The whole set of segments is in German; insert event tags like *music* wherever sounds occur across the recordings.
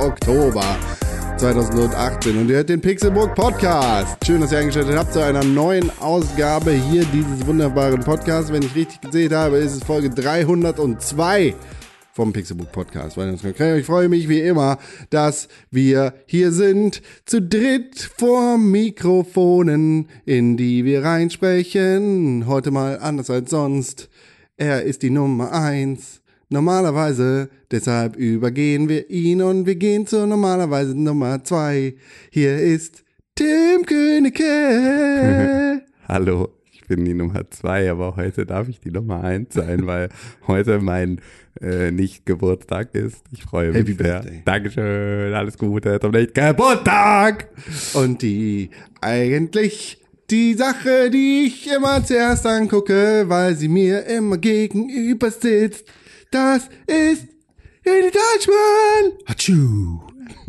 Donnerstag, der 11. Oktober 2018 und ihr hört den Pixelburg Podcast. Schön, dass ihr eingeschaltet habt zu einer neuen Ausgabe hier dieses wunderbaren Podcasts. Wenn ich richtig gesehen habe, ist es Folge 302 vom Pixelbook Podcast. Ich freue mich wie immer, dass wir hier sind, zu dritt vor Mikrofonen, in die wir reinsprechen. Heute mal anders als sonst. Er ist die Nummer eins. Normalerweise, deshalb übergehen wir ihn und wir gehen zur normalerweise Nummer zwei. Hier ist Tim Königke. *laughs* Hallo, ich bin die Nummer zwei, aber heute darf ich die Nummer eins sein, weil heute mein äh, nicht Geburtstag ist. Ich freue mich Happy sehr. Birthday. Dankeschön, alles Gute zum nicht Geburtstag. Und die eigentlich die Sache, die ich immer zuerst angucke, weil sie mir immer gegenüber sitzt, das ist Ede Deutschmann. Hatschu.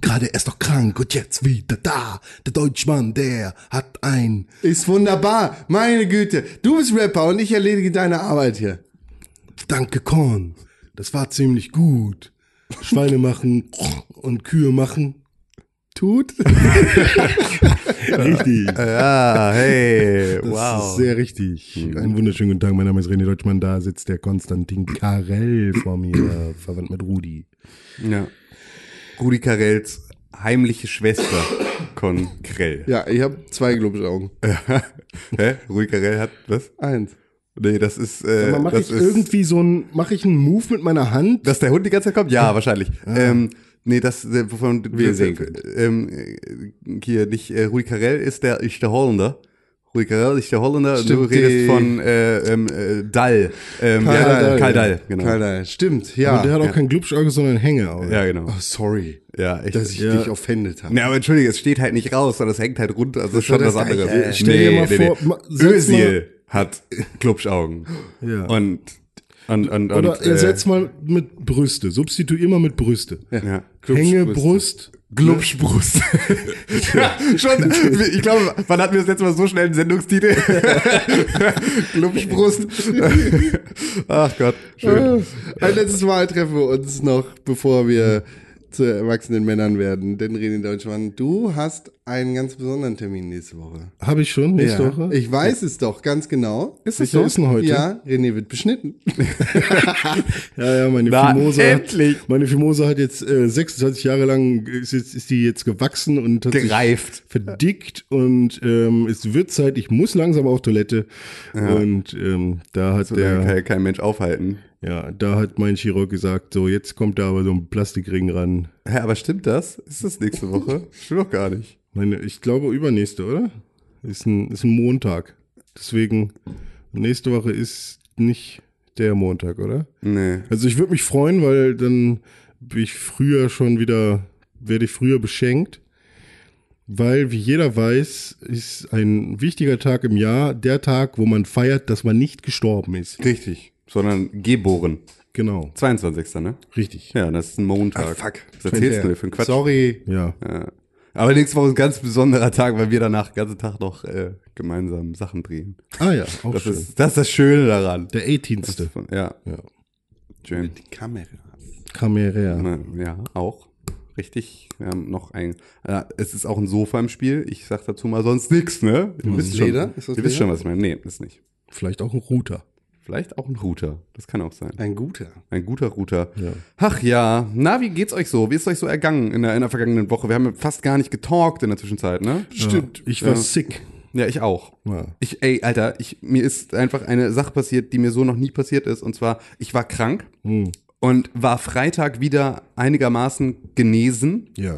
Gerade erst noch krank und jetzt wieder da. Der Deutschmann, der hat ein. Ist wunderbar, meine Güte. Du bist Rapper und ich erledige deine Arbeit hier. Danke, Korn. Das war ziemlich gut. Schweine machen und Kühe machen. Tut? *laughs* Richtig. Ja, hey, Das wow. ist sehr richtig. Einen wunderschönen guten Tag. Mein Name ist René Deutschmann. Da sitzt der Konstantin Karell vor mir, *clears throat* verwandt mit Rudi. ja. Rudi Carells heimliche Schwester, Con Krell. Ja, ich habe zwei Glubschaugen. *laughs* Hä? Rudi Carell hat was? Eins. Nee, das ist, äh, mache ich ist, irgendwie so ein, mache ich einen Move mit meiner Hand? Dass der Hund die ganze Zeit kommt? Ja, wahrscheinlich. Ähm, nee, das, äh, wovon Wir sehen ähm, äh, hier nicht, äh, Rui Carell ist der, ist der Holländer. Rui Carell ist der Holländer und du Stimmt, die- redest von äh, ähm, äh, Dall. Ähm, Karl ja, Dall. Karl Dall, genau. Karl Dall. Stimmt, ja. Aber der hat auch ja. kein Glubschauge, sondern Hängeauge. Ja, genau. oh, sorry, Ja, ich, dass ich Ja. dich offendet habe. Na, aber entschuldige, es steht halt nicht raus, sondern es hängt halt runter, also ist schon das was anderes. Gleiche. Stell dir mal vor, ma- setz Özil hat Klubschaugen. Ja. Und, und, und Oder ersetz mal mit Brüste. Substituier mal mit Brüste. ja. Hängebrust. Glubschbrust. ja, *laughs* schon. Ich glaube, wann hatten wir das letzte Mal so schnell einen Sendungstitel? *laughs* Glubschbrust. Ach Gott, schön. Ein letztes Mal treffen wir uns noch, bevor wir zu erwachsenen Männern werden. Denn René Deutschmann, du hast einen ganz besonderen Termin nächste Woche. Habe ich schon nächste Ja, Woche? Ich weiß es doch ganz genau. Ist Welcher so? ist denn heute? Ja, René wird beschnitten. *laughs* Ja, ja, meine Na, Fimosa. endlich. Meine Fimosa hat jetzt äh, 26 Jahre lang, ist, jetzt, ist die jetzt gewachsen und hat Gereift. sich verdickt und ähm, es wird Zeit, ich muss langsam auf Toilette. Und ähm, da hat Da der, kann kein Mensch aufhalten. Ja, da hat mein Chirurg gesagt, so jetzt kommt da aber so ein Plastikring ran. Hä, aber stimmt das? Ist das nächste Woche? *laughs* Stimmt doch gar nicht. Meine, ich glaube übernächste, oder? Ist ein, ist ein Montag. Deswegen, nächste Woche ist nicht der Montag, oder? Nee. Also ich würde mich freuen, weil dann bin ich früher schon wieder, werde ich früher beschenkt. Weil, wie jeder weiß, ist ein wichtiger Tag im Jahr der Tag, wo man feiert, dass man nicht gestorben ist. Richtig. Sondern geboren. Genau, 22. ne? richtig. Ja, das ist ein Montag. Ah, fuck. Was erzählst du mir für einen Quatsch? Sorry. Ja. Ja. Aber nächste Woche ist ein ganz besonderer Tag, weil wir danach den ganzen Tag noch äh, gemeinsam Sachen drehen. Ah ja, auch Das schön. ist, das ist das Schöne daran. der 18. Ja, Ja. schön. Die Kamera. Kamera. Na, Ja, auch. Richtig. Wir haben noch ein. Äh, es ist auch ein Sofa im Spiel. Ich sag dazu mal sonst nix, ne? Ihr wisst schon, Leder? Ist das ihr wisst Leder? schon, was ich meine. Nee, ist nicht. Vielleicht auch ein Router. Vielleicht auch ein Router. Das kann auch sein. Ein guter. Ein guter Router. Ja. Ach ja. Na, wie geht's euch so? Wie ist euch so ergangen in der, in der vergangenen Woche? Wir haben ja fast gar nicht getalkt in der Zwischenzeit, ne? Stimmt. Ich war Ja. sick. Ja, ich auch. Ja. Ich, ey, Alter, ich, mir ist einfach eine Sache passiert, die mir so noch nie passiert ist. Und zwar, ich war krank Hm. und war Freitag wieder einigermaßen genesen. Ja.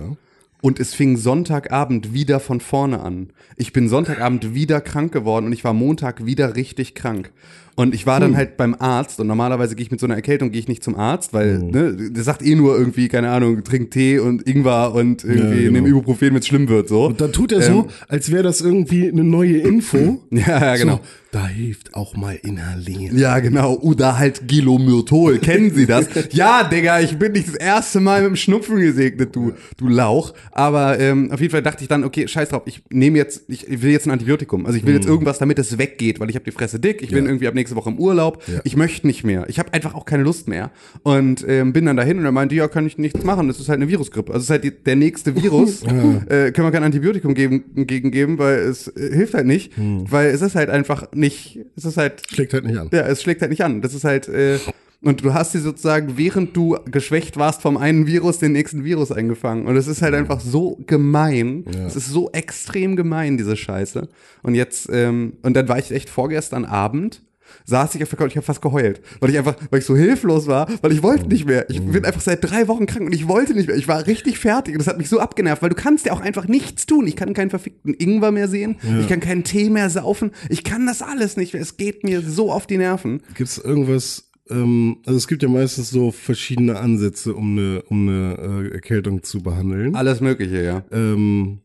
Und es fing Sonntagabend wieder von vorne an. Ich bin Sonntagabend wieder krank geworden und ich war Montag wieder richtig krank. Und ich war dann halt beim Arzt und normalerweise gehe ich mit so einer Erkältung gehe ich nicht zum Arzt, weil ne, der sagt eh nur irgendwie keine Ahnung, trink Tee und Ingwer und irgendwie Ja, genau. nimm Ibuprofen, wenn es schlimm wird so. Und dann tut er so, als wäre das irgendwie eine neue Info. *laughs* Ja, ja, genau. So, Da hilft auch mal inhalieren. Ja, genau. Oder halt Gilomyrtol. Kennen Sie das? *laughs* ja, Digga, ich bin nicht das erste Mal mit dem Schnupfen gesegnet, du, du Lauch. Aber ähm, auf jeden Fall dachte ich dann, okay, scheiß drauf, ich nehme jetzt, ich will jetzt ein Antibiotikum. Also ich will jetzt irgendwas, damit es weggeht, weil ich habe die Fresse dick, ich bin irgendwie ab nächste Woche im Urlaub, Ja. ich möchte nicht mehr. Ich habe einfach auch keine Lust mehr. Und ähm, bin dann dahin und er meinte, ja, kann ich nichts machen, das ist halt eine Virusgrippe. Also es ist halt die, der nächste Virus, *laughs* äh, können wir kein Antibiotikum geben, gegengeben, weil es äh, hilft halt nicht, weil es ist halt einfach nicht, es ist halt Schlägt halt nicht an. ja, es schlägt halt nicht an. Das ist halt, äh, und du hast dir sozusagen, während du geschwächt warst vom einen Virus, den nächsten Virus eingefangen. Und es ist halt einfach so gemein. Es ist so extrem gemein, diese Scheiße. Und jetzt, ähm, und dann war ich echt vorgestern Abend, saß ich auf der Couch, ich habe fast geheult, weil ich einfach, weil ich so hilflos war, weil ich wollte nicht mehr. Ich bin einfach seit drei Wochen krank und ich wollte nicht mehr. Ich war richtig fertig und das hat mich so abgenervt, weil du kannst ja auch einfach nichts tun. Ich kann keinen verfickten Ingwer mehr sehen, ich kann keinen Tee mehr saufen, ich kann das alles nicht mehr. Es geht mir so auf die Nerven. Gibt es irgendwas, ähm, also es gibt ja meistens so verschiedene Ansätze, um eine, um eine äh, Erkältung zu behandeln. Alles Mögliche, ja. Ähm,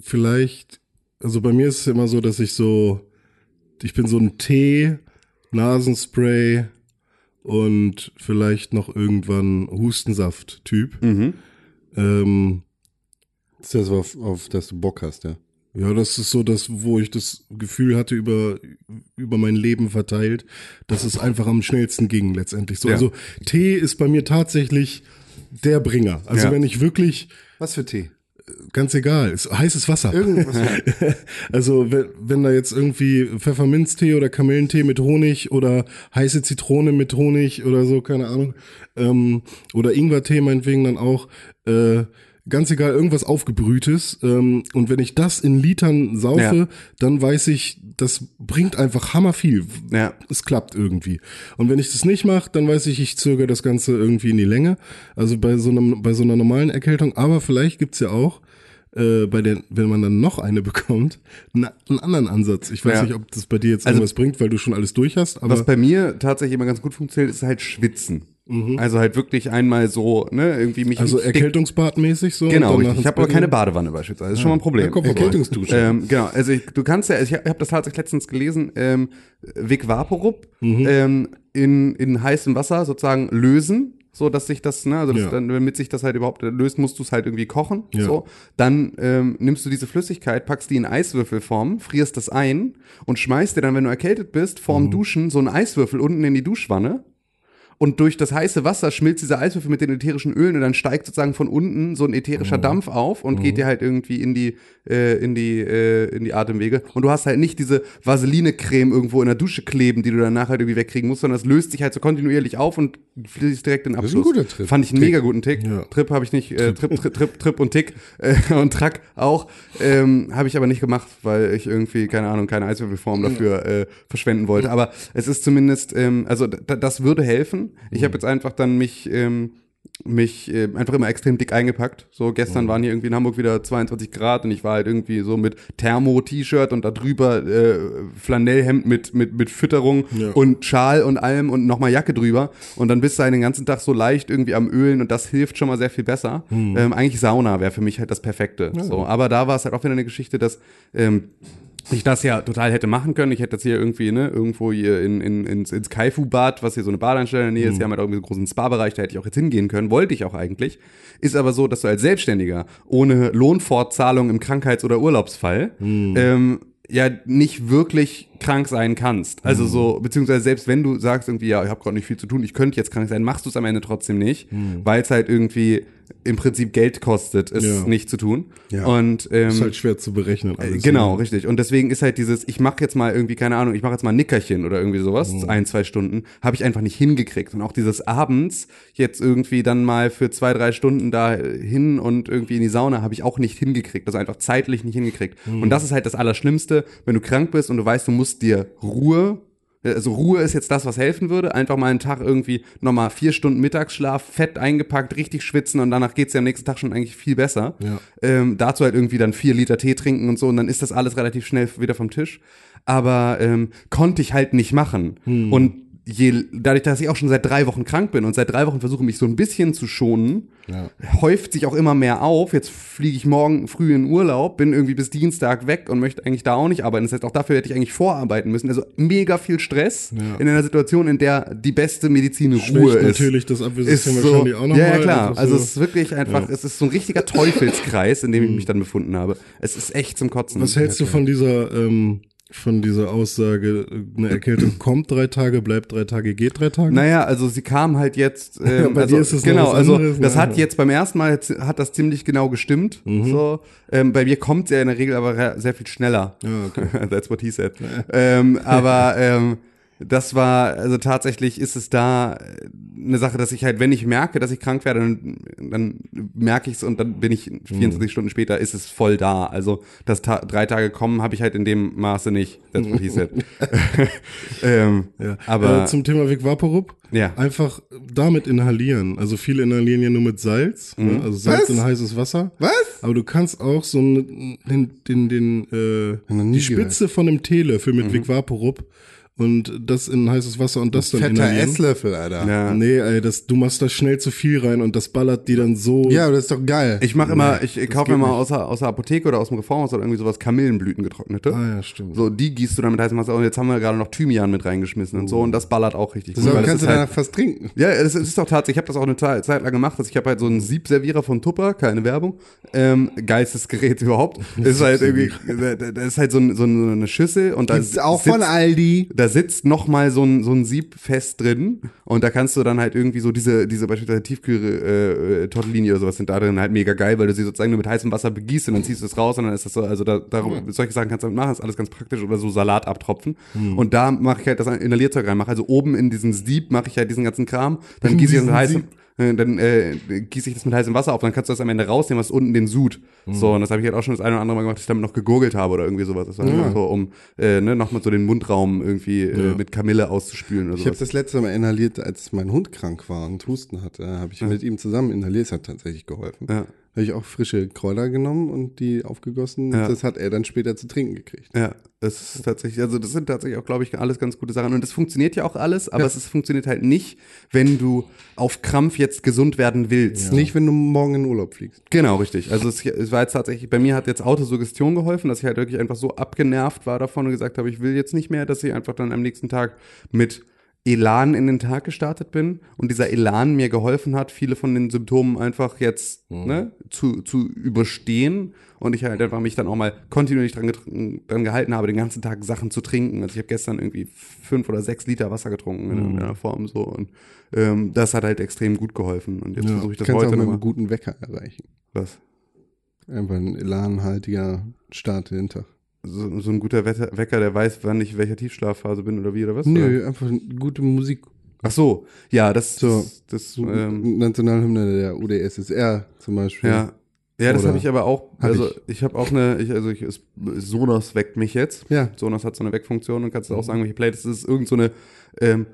vielleicht, also bei mir ist es immer so, dass ich so, ich bin so ein Tee, Nasenspray und vielleicht noch irgendwann Hustensaft-Typ. Ähm, Das ist das, auf, auf das du Bock hast, ja. ja, das ist so das, wo ich das Gefühl hatte über, über mein Leben verteilt, dass es einfach am schnellsten ging letztendlich. So, Ja. Also Tee ist bei mir tatsächlich der Bringer. Also Ja. wenn ich wirklich, Was für Tee? Ganz egal, ist heißes Wasser. Irgendwas. *laughs* Also wenn, wenn da jetzt irgendwie Pfefferminztee oder Kamillentee mit Honig oder heiße Zitrone mit Honig oder so, keine Ahnung, ähm, oder Ingwertee meinetwegen dann auch, äh, ganz egal, irgendwas aufgebrühtes. Ähm, und wenn ich das in Litern saufe, Ja. dann weiß ich, das bringt einfach hammer viel. Ja. Es klappt irgendwie. Und wenn ich das nicht mache, dann weiß ich, ich zögere das Ganze irgendwie in die Länge. Also bei so, einem, bei so einer normalen Erkältung. Aber vielleicht gibt's ja auch, äh, bei der, wenn man dann noch eine *laughs* bekommt, na, einen anderen Ansatz. Ich weiß Ja. nicht, ob das bei dir jetzt Also- irgendwas bringt, weil du schon alles durch hast. Aber Was bei mir tatsächlich immer ganz gut funktioniert, ist halt Schwitzen. Also halt wirklich einmal so, ne, irgendwie mich Mhm. also Erkältungsbadmäßig so. Genau, ich ins habe aber keine? Badewanne beispielsweise. Das ist schon mal ein Problem. Ja. Erkältungsdusche. Ähm, genau, also ich, du kannst ja, ich habe hab das tatsächlich letztens gelesen, ähm, Vic Vaporub Mhm. ähm, in, in heißem Wasser sozusagen lösen, so dass sich das, ne, also das Ja. dann, damit sich das halt überhaupt löst, musst du es halt irgendwie kochen. Ja. So. Dann ähm, nimmst du diese Flüssigkeit, packst die in Eiswürfelform, frierst das ein und schmeißt dir dann, wenn du erkältet bist, Mhm. vorm Duschen so einen Eiswürfel unten in die Duschwanne. Und durch das heiße Wasser schmilzt dieser Eiswürfel mit den ätherischen Ölen und dann steigt sozusagen von unten so ein ätherischer Dampf auf und geht dir halt irgendwie in die, äh, in die, äh, in die Atemwege. Und du hast halt nicht diese Vaseline-Creme irgendwo in der Dusche kleben, die du danach halt irgendwie wegkriegen musst, sondern das löst sich halt so kontinuierlich auf und fließt direkt in den ist Abschluss. ein guter Trip. Fand ich einen mega guten Tick. Ja. Trip habe ich nicht, äh, Trip, Trip, Trip, Trip und Tick äh, *laughs* und Track auch. Ähm, habe ich aber nicht gemacht, weil ich irgendwie, keine Ahnung, keine Eiswürfelform dafür äh, verschwenden wollte. Aber es ist zumindest, ähm, also das würde helfen. Ich habe jetzt einfach dann mich, ähm, mich äh, einfach immer extrem dick eingepackt. So gestern waren hier irgendwie in Hamburg wieder 22 Grad und ich war halt irgendwie so mit Thermo-T-Shirt und da drüber äh, Flanellhemd mit, mit, mit Fütterung Ja. und Schal und allem und nochmal Jacke drüber. Und dann bist du halt den ganzen Tag so leicht irgendwie am Ölen und das hilft schon mal sehr viel besser. Ähm, eigentlich Sauna wäre für mich halt das Perfekte. So, aber da war es halt auch wieder eine Geschichte, dass ähm, ich das ja total hätte machen können. Ich hätte jetzt hier irgendwie, ne, irgendwo hier in, in, ins, ins Kaifu-Bad, was hier so eine Badeanstelle in der Nähe ist, die haben halt irgendwie so einen großen Spa-Bereich, da hätte ich auch jetzt hingehen können, wollte ich auch eigentlich. Ist aber so, dass du als Selbstständiger ohne Lohnfortzahlung im Krankheits- oder Urlaubsfall ähm, ja nicht wirklich krank sein kannst. Also so, beziehungsweise selbst wenn du sagst irgendwie, ja, ich habe gerade nicht viel zu tun, ich könnte jetzt krank sein, machst du es am Ende trotzdem nicht, weil es halt irgendwie im Prinzip Geld kostet, es Ja. nicht zu tun. Ja. Und ähm, ist halt schwer zu berechnen. Alles. Genau, richtig. Und deswegen ist halt dieses, ich mache jetzt mal irgendwie, keine Ahnung, ich mache jetzt mal ein Nickerchen oder irgendwie sowas, Mhm. ein, zwei Stunden, habe ich einfach nicht hingekriegt. Und auch dieses abends jetzt irgendwie dann mal für zwei, drei Stunden da hin und irgendwie in die Sauna habe ich auch nicht hingekriegt. Also einfach zeitlich nicht hingekriegt. Mhm. Und das ist halt das Allerschlimmste, wenn du krank bist und du weißt, du musst dir Ruhe also Ruhe ist jetzt das, was helfen würde. Einfach mal einen Tag irgendwie nochmal vier Stunden Mittagsschlaf, fett eingepackt, richtig schwitzen und danach geht's ja am nächsten Tag schon eigentlich viel besser. Ja. Ähm, dazu halt irgendwie dann vier Liter Tee trinken und so und dann ist das alles relativ schnell wieder vom Tisch. Aber ähm, konnte ich halt nicht machen. Und je, dadurch, dass ich auch schon seit drei Wochen krank bin und seit drei Wochen versuche, mich so ein bisschen zu schonen, Ja. häuft sich auch immer mehr auf. Jetzt fliege ich morgen früh in Urlaub, bin irgendwie bis Dienstag weg und möchte eigentlich da auch nicht arbeiten. Das heißt, auch dafür hätte ich eigentlich vorarbeiten müssen. Also mega viel Stress Ja. in einer Situation, in der die beste Medizin Ruhe ist. natürlich das Ist Abwehrsystem so, wahrscheinlich auch noch ja, ja, klar. Also so. es ist wirklich einfach, es ist so ein richtiger *laughs* Teufelskreis, in dem ich mich dann befunden habe. Es ist echt zum Kotzen. Was hältst du von dieser, ähm, von dieser Aussage, eine Erkältung *clears throat* kommt drei Tage, bleibt drei Tage, geht drei Tage? Naja, also sie kam halt jetzt. *laughs* Ähm, bei also, dir ist es genau, also das hat jetzt beim ersten Mal jetzt, hat das ziemlich genau gestimmt. So, ähm, bei mir kommt ja in der Regel aber sehr viel schneller. Ja, okay. *laughs* That's what he said. ähm, aber ähm, das war, also tatsächlich ist es da äh, eine Sache, dass ich halt, wenn ich merke, dass ich krank werde, dann, dann merke ich es und dann bin ich 24 Stunden später, ist es voll da. Also, dass ta drei Tage kommen, habe ich halt in dem Maße nicht. That's what he said. *laughs* ähm, Ja. Aber äh, zum Thema Vic Vaporub, Ja. einfach damit inhalieren. Also viele inhalieren ja nur mit Salz, Mhm. ne? also Salz Was? in heißes Wasser. Was? Aber du kannst auch so einen- den, den, den, äh, die Spitze von einem Teelöffel mit Vic Vaporub und das in heißes Wasser und das dann Fetter inhalieren. Esslöffel, Alter. ja. Nee, ey, das, du machst da schnell zu viel rein und das ballert die dann so. Ja, aber das ist doch geil. Ich mache immer, ich, ich kaufe mir mal aus der, aus der Apotheke oder aus dem Reformhaus oder irgendwie sowas Kamillenblüten getrocknete. Ah ja, stimmt. So, die gießt du dann mit heißem Wasser und jetzt haben wir gerade noch Thymian mit reingeschmissen und so und das ballert auch richtig das gut. kannst du ist halt, danach fast trinken. ja, es ist auch tatsächlich, ich habe das auch eine Zeit lang gemacht, dass ich habe halt so einen Siebservierer von Tupper, keine Werbung, ähm, geilstes Gerät *laughs* überhaupt. ist halt irgendwie, da, da ist halt so, ein, so eine Schüssel und da Gibt's auch sitzt, von Aldi. da sitzt noch mal so ein, so ein Sieb fest drin und da kannst du dann halt irgendwie so diese, diese beispielsweise Tiefkühl äh, Tortellini oder sowas sind da drin halt mega geil, weil du sie sozusagen nur mit heißem Wasser begießt und dann ziehst du es raus und dann ist das so, also da, darum, solche Sachen kannst du damit machen, ist alles ganz praktisch oder so Salat abtropfen. Und da mache ich halt das Inhalierzeug rein, mache also oben in diesen Sieb mache ich halt diesen ganzen Kram, dann gieße ich das diesen äh, dann äh, gieße ich das mit heißem Wasser auf, dann kannst du das am Ende rausnehmen, was unten den Sud. So, und das habe ich halt auch schon das eine oder andere Mal gemacht, dass ich damit noch gegurgelt habe oder irgendwie sowas. Das war Ja. so, um äh, ne, nochmal so den Mundraum irgendwie äh, Ja. mit Kamille auszuspülen oder Ich habe das letzte Mal inhaliert, als mein Hund krank war und Husten hatte. Habe ich mit ihm zusammen inhaliert. Es hat tatsächlich geholfen. Ja. Habe ich auch frische Kräuter genommen und die aufgegossen. Ja. Das hat er dann später zu trinken gekriegt. Ja, das ist tatsächlich, also das sind tatsächlich auch, glaube ich, alles ganz gute Sachen. Und das funktioniert ja auch alles, aber Ja. es ist, funktioniert halt nicht, wenn du auf Krampf jetzt gesund werden willst. Nicht, wenn du morgen in Urlaub fliegst. Genau, richtig. Also es, es war jetzt tatsächlich, bei mir hat jetzt Autosuggestion geholfen, dass ich halt wirklich einfach so abgenervt war davon und gesagt habe, ich will jetzt nicht mehr, dass ich einfach dann am nächsten Tag mit Elan in den Tag gestartet bin und dieser Elan mir geholfen hat, viele von den Symptomen einfach jetzt ne, zu, zu überstehen und ich halt einfach mich dann auch mal kontinuierlich dran, dran gehalten habe, den ganzen Tag Sachen zu trinken. Also ich habe gestern irgendwie fünf oder sechs Liter Wasser getrunken in irgendeiner Form so und ähm, das hat halt extrem gut geholfen und jetzt Ja. versuche ich das du auch heute mit einem guten Wecker erreichen. Was? Einfach ein elanhaltiger Start in den Tag. So, so ein guter Wecker, der weiß, wann ich in welcher Tiefschlafphase bin oder wie oder was? Oder? Nö, einfach gute Musik. Ach so, ja, das, So. das, das So, ähm, Nationalhymne der UdSSR zum Beispiel. ja. Ja, das Oder- habe ich aber auch. Hab also ich. ich, habe auch eine, ich, also ich, Sonos weckt mich jetzt. Ja. Sonos hat so eine Weckfunktion und kannst du auch sagen, welche Playlist das ist. Irgend so eine ähm,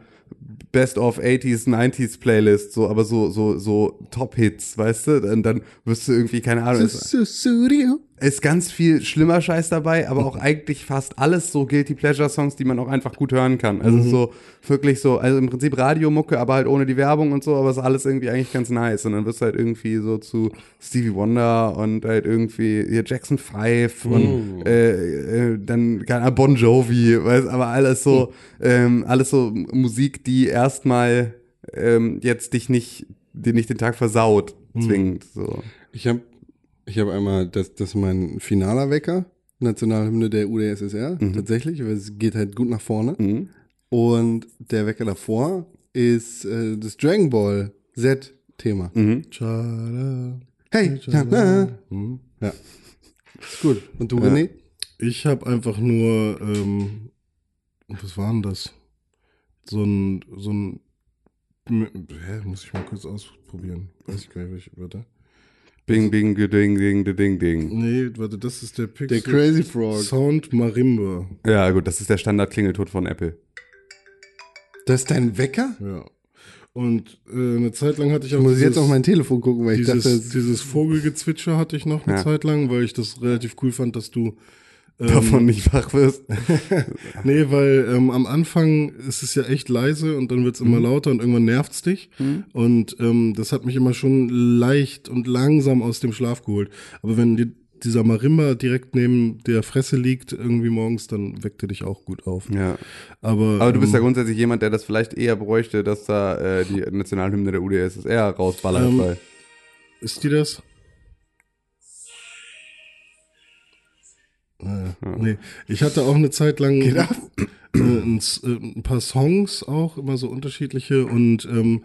Best of 80s, 90s Playlist, so, aber so, so, so Top-Hits, weißt du? Dann, dann wirst du irgendwie, keine Ahnung, ist, Studio. Ist ganz viel schlimmer Scheiß dabei, aber auch eigentlich fast alles so Guilty Pleasure Songs, die man auch einfach gut hören kann. Also so wirklich so, also im Prinzip Radiomucke, aber halt ohne die Werbung und so, aber ist alles irgendwie eigentlich ganz nice. Und dann wirst du halt irgendwie so zu Stevie Wonder und halt irgendwie hier Jackson 5 und äh, äh, dann keine Ahnung, Bon Jovi, weißt, aber alles so, ähm, alles so Musik, die erstmal ähm, jetzt dich nicht, dir nicht den Tag versaut, zwingend. So. Ich habe ich hab einmal, das, das ist mein finaler Wecker, Nationalhymne der UdSSR, tatsächlich, weil es geht halt gut nach vorne. Mhm. Und der Wecker davor ist äh, das Dragon Ball Z-Thema. Mhm. Tschada. Hey, tschada. Mhm. ja. Ist gut. Und du, Ja. René? Ich habe einfach nur, ähm, was war denn das? So ein, so ein, hä, muss ich mal kurz ausprobieren. Weiß ich gar nicht, welche Wörter. Bing, bing, ding, ding, ding, ding. Nee, warte, das ist der Pixel. Der Crazy Frog. Sound Marimba. Ja, gut, das ist der Standard-Klingelton von Apple. Das ist dein Wecker? Ja. Und äh, eine Zeit lang hatte ich auch Ich muss dieses, jetzt auf mein Telefon gucken, weil ich dieses, dachte, es- dieses Vogelgezwitscher hatte ich noch eine Ja. Zeit lang, weil ich das relativ cool fand, dass du davon nicht wach wirst. *laughs* Nee, weil ähm, am Anfang ist es ja echt leise und dann wird's immer Mhm. lauter und irgendwann nervt's dich. Und ähm, das hat mich immer schon leicht und langsam aus dem Schlaf geholt. Aber wenn dir dieser Marimba direkt neben der Fresse liegt, irgendwie morgens, dann weckt er dich auch gut auf. Ja. Aber, Aber du bist ja ähm, grundsätzlich jemand, der das vielleicht eher bräuchte, dass da äh, die Nationalhymne der UdSSR rausballert. Ähm, Ist die das? Äh, nee, ich hatte auch eine Zeit lang äh, ein, äh, ein paar Songs auch, immer so unterschiedliche und ähm,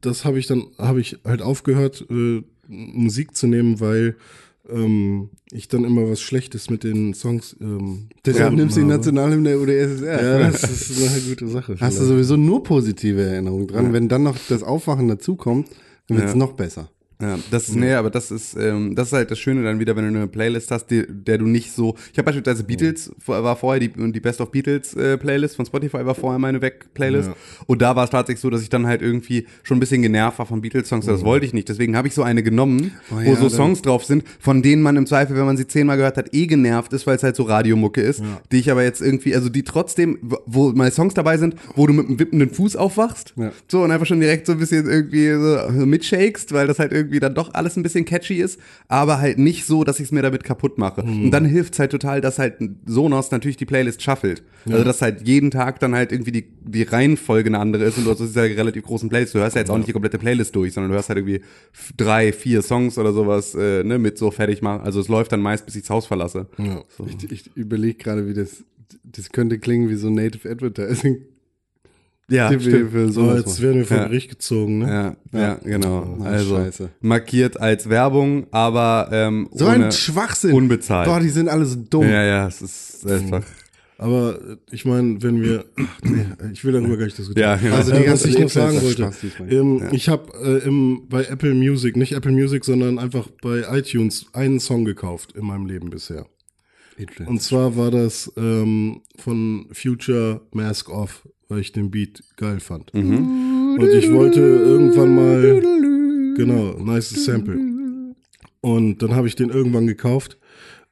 das habe ich dann, habe ich halt aufgehört, äh, Musik zu nehmen, weil ähm, ich dann immer was Schlechtes mit den Songs ähm, Deshalb nimmst du die. Nationalhymne der UdSSR. Ja, das ist eine gute Sache. Hast du sowieso nur positive Erinnerungen dran. Wenn dann noch das Aufwachen dazukommt, dann wird es Ja. noch besser. Ja, das ist, nee, aber das ist, ähm, das ist halt das Schöne dann wieder, wenn du eine Playlist hast, die, der du nicht so. Ich habe beispielsweise Beatles, war vorher die, die Best of Beatles äh, Playlist von Spotify war vorher meine Weg-Playlist. Ja. Und da war es tatsächlich so, dass ich dann halt irgendwie schon ein bisschen genervt war von Beatles-Songs. Das wollte ich nicht. Deswegen habe ich so eine genommen, Oh wo ja, so dann- Songs drauf sind, von denen man im Zweifel, wenn man sie zehnmal gehört hat, eh genervt ist, weil es halt so Radiomucke ist, die ich aber jetzt irgendwie, also die trotzdem, wo- wo meine Songs dabei sind, wo du mit einem wippenden Fuß aufwachst. Ja. So, und einfach schon direkt so ein bisschen irgendwie so, so mitshakest, weil das halt irgendwie dann doch alles ein bisschen catchy ist, aber halt nicht so, dass ich es mir damit kaputt mache. Und dann hilft es halt total, dass halt Sonos natürlich die Playlist shuffelt. Also, dass halt jeden Tag dann halt irgendwie die, die Reihenfolge eine andere ist und du hast diese relativ großen Playlist. Du hörst ja jetzt auch nicht die komplette Playlist durch, sondern du hörst halt irgendwie drei, vier Songs oder sowas, äh, ne, mit so fertig machen. Also, es läuft dann meist, bis ich das Haus verlasse. Ja. Ich, ich überlege gerade, wie das, das könnte klingen wie so Native Advertising. Ja, wir für So, sowas jetzt werden wir vor Ja. Gericht gezogen, ne? Ja, ja, genau. Oh, also scheiße. markiert als Werbung, aber ähm, So ohne, ein Schwachsinn. unbezahlt. Boah, die sind alle so dumm. Ja, ja, es ist einfach. Aber äh, ich meine, wenn wir, ach, *clears throat* nee, ich will darüber gar nicht diskutieren. Ja, genau. Also die äh, was ganze ich noch sagen wollte, ähm, ich habe äh, im bei Apple Music, nicht Apple Music, sondern einfach bei iTunes einen Song gekauft in meinem Leben bisher. Und zwar war das ähm, von Future Mask Off, weil ich den Beat geil fand. Mhm. Und ich wollte irgendwann mal, genau, nice Sample. Und dann habe ich den irgendwann gekauft.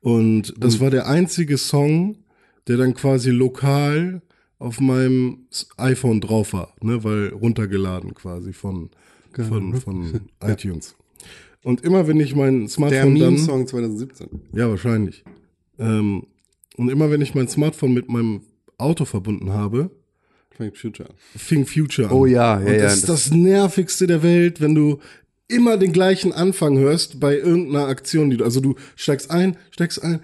Und das war der einzige Song, der dann quasi lokal auf meinem iPhone drauf war, ne, weil runtergeladen quasi von, von, von *laughs* iTunes. Und immer wenn ich mein Der Smartphone dann, Meme-Song 2017. ja, wahrscheinlich. Ähm, und immer wenn ich mein Smartphone mit meinem Auto verbunden habe, Frank Future fing Future. Oh ja, ja, und ja, Das ist das- das nervigste der Welt, wenn du immer den gleichen Anfang hörst bei irgendeiner Aktion, die du, also du steigst ein, steigst ein,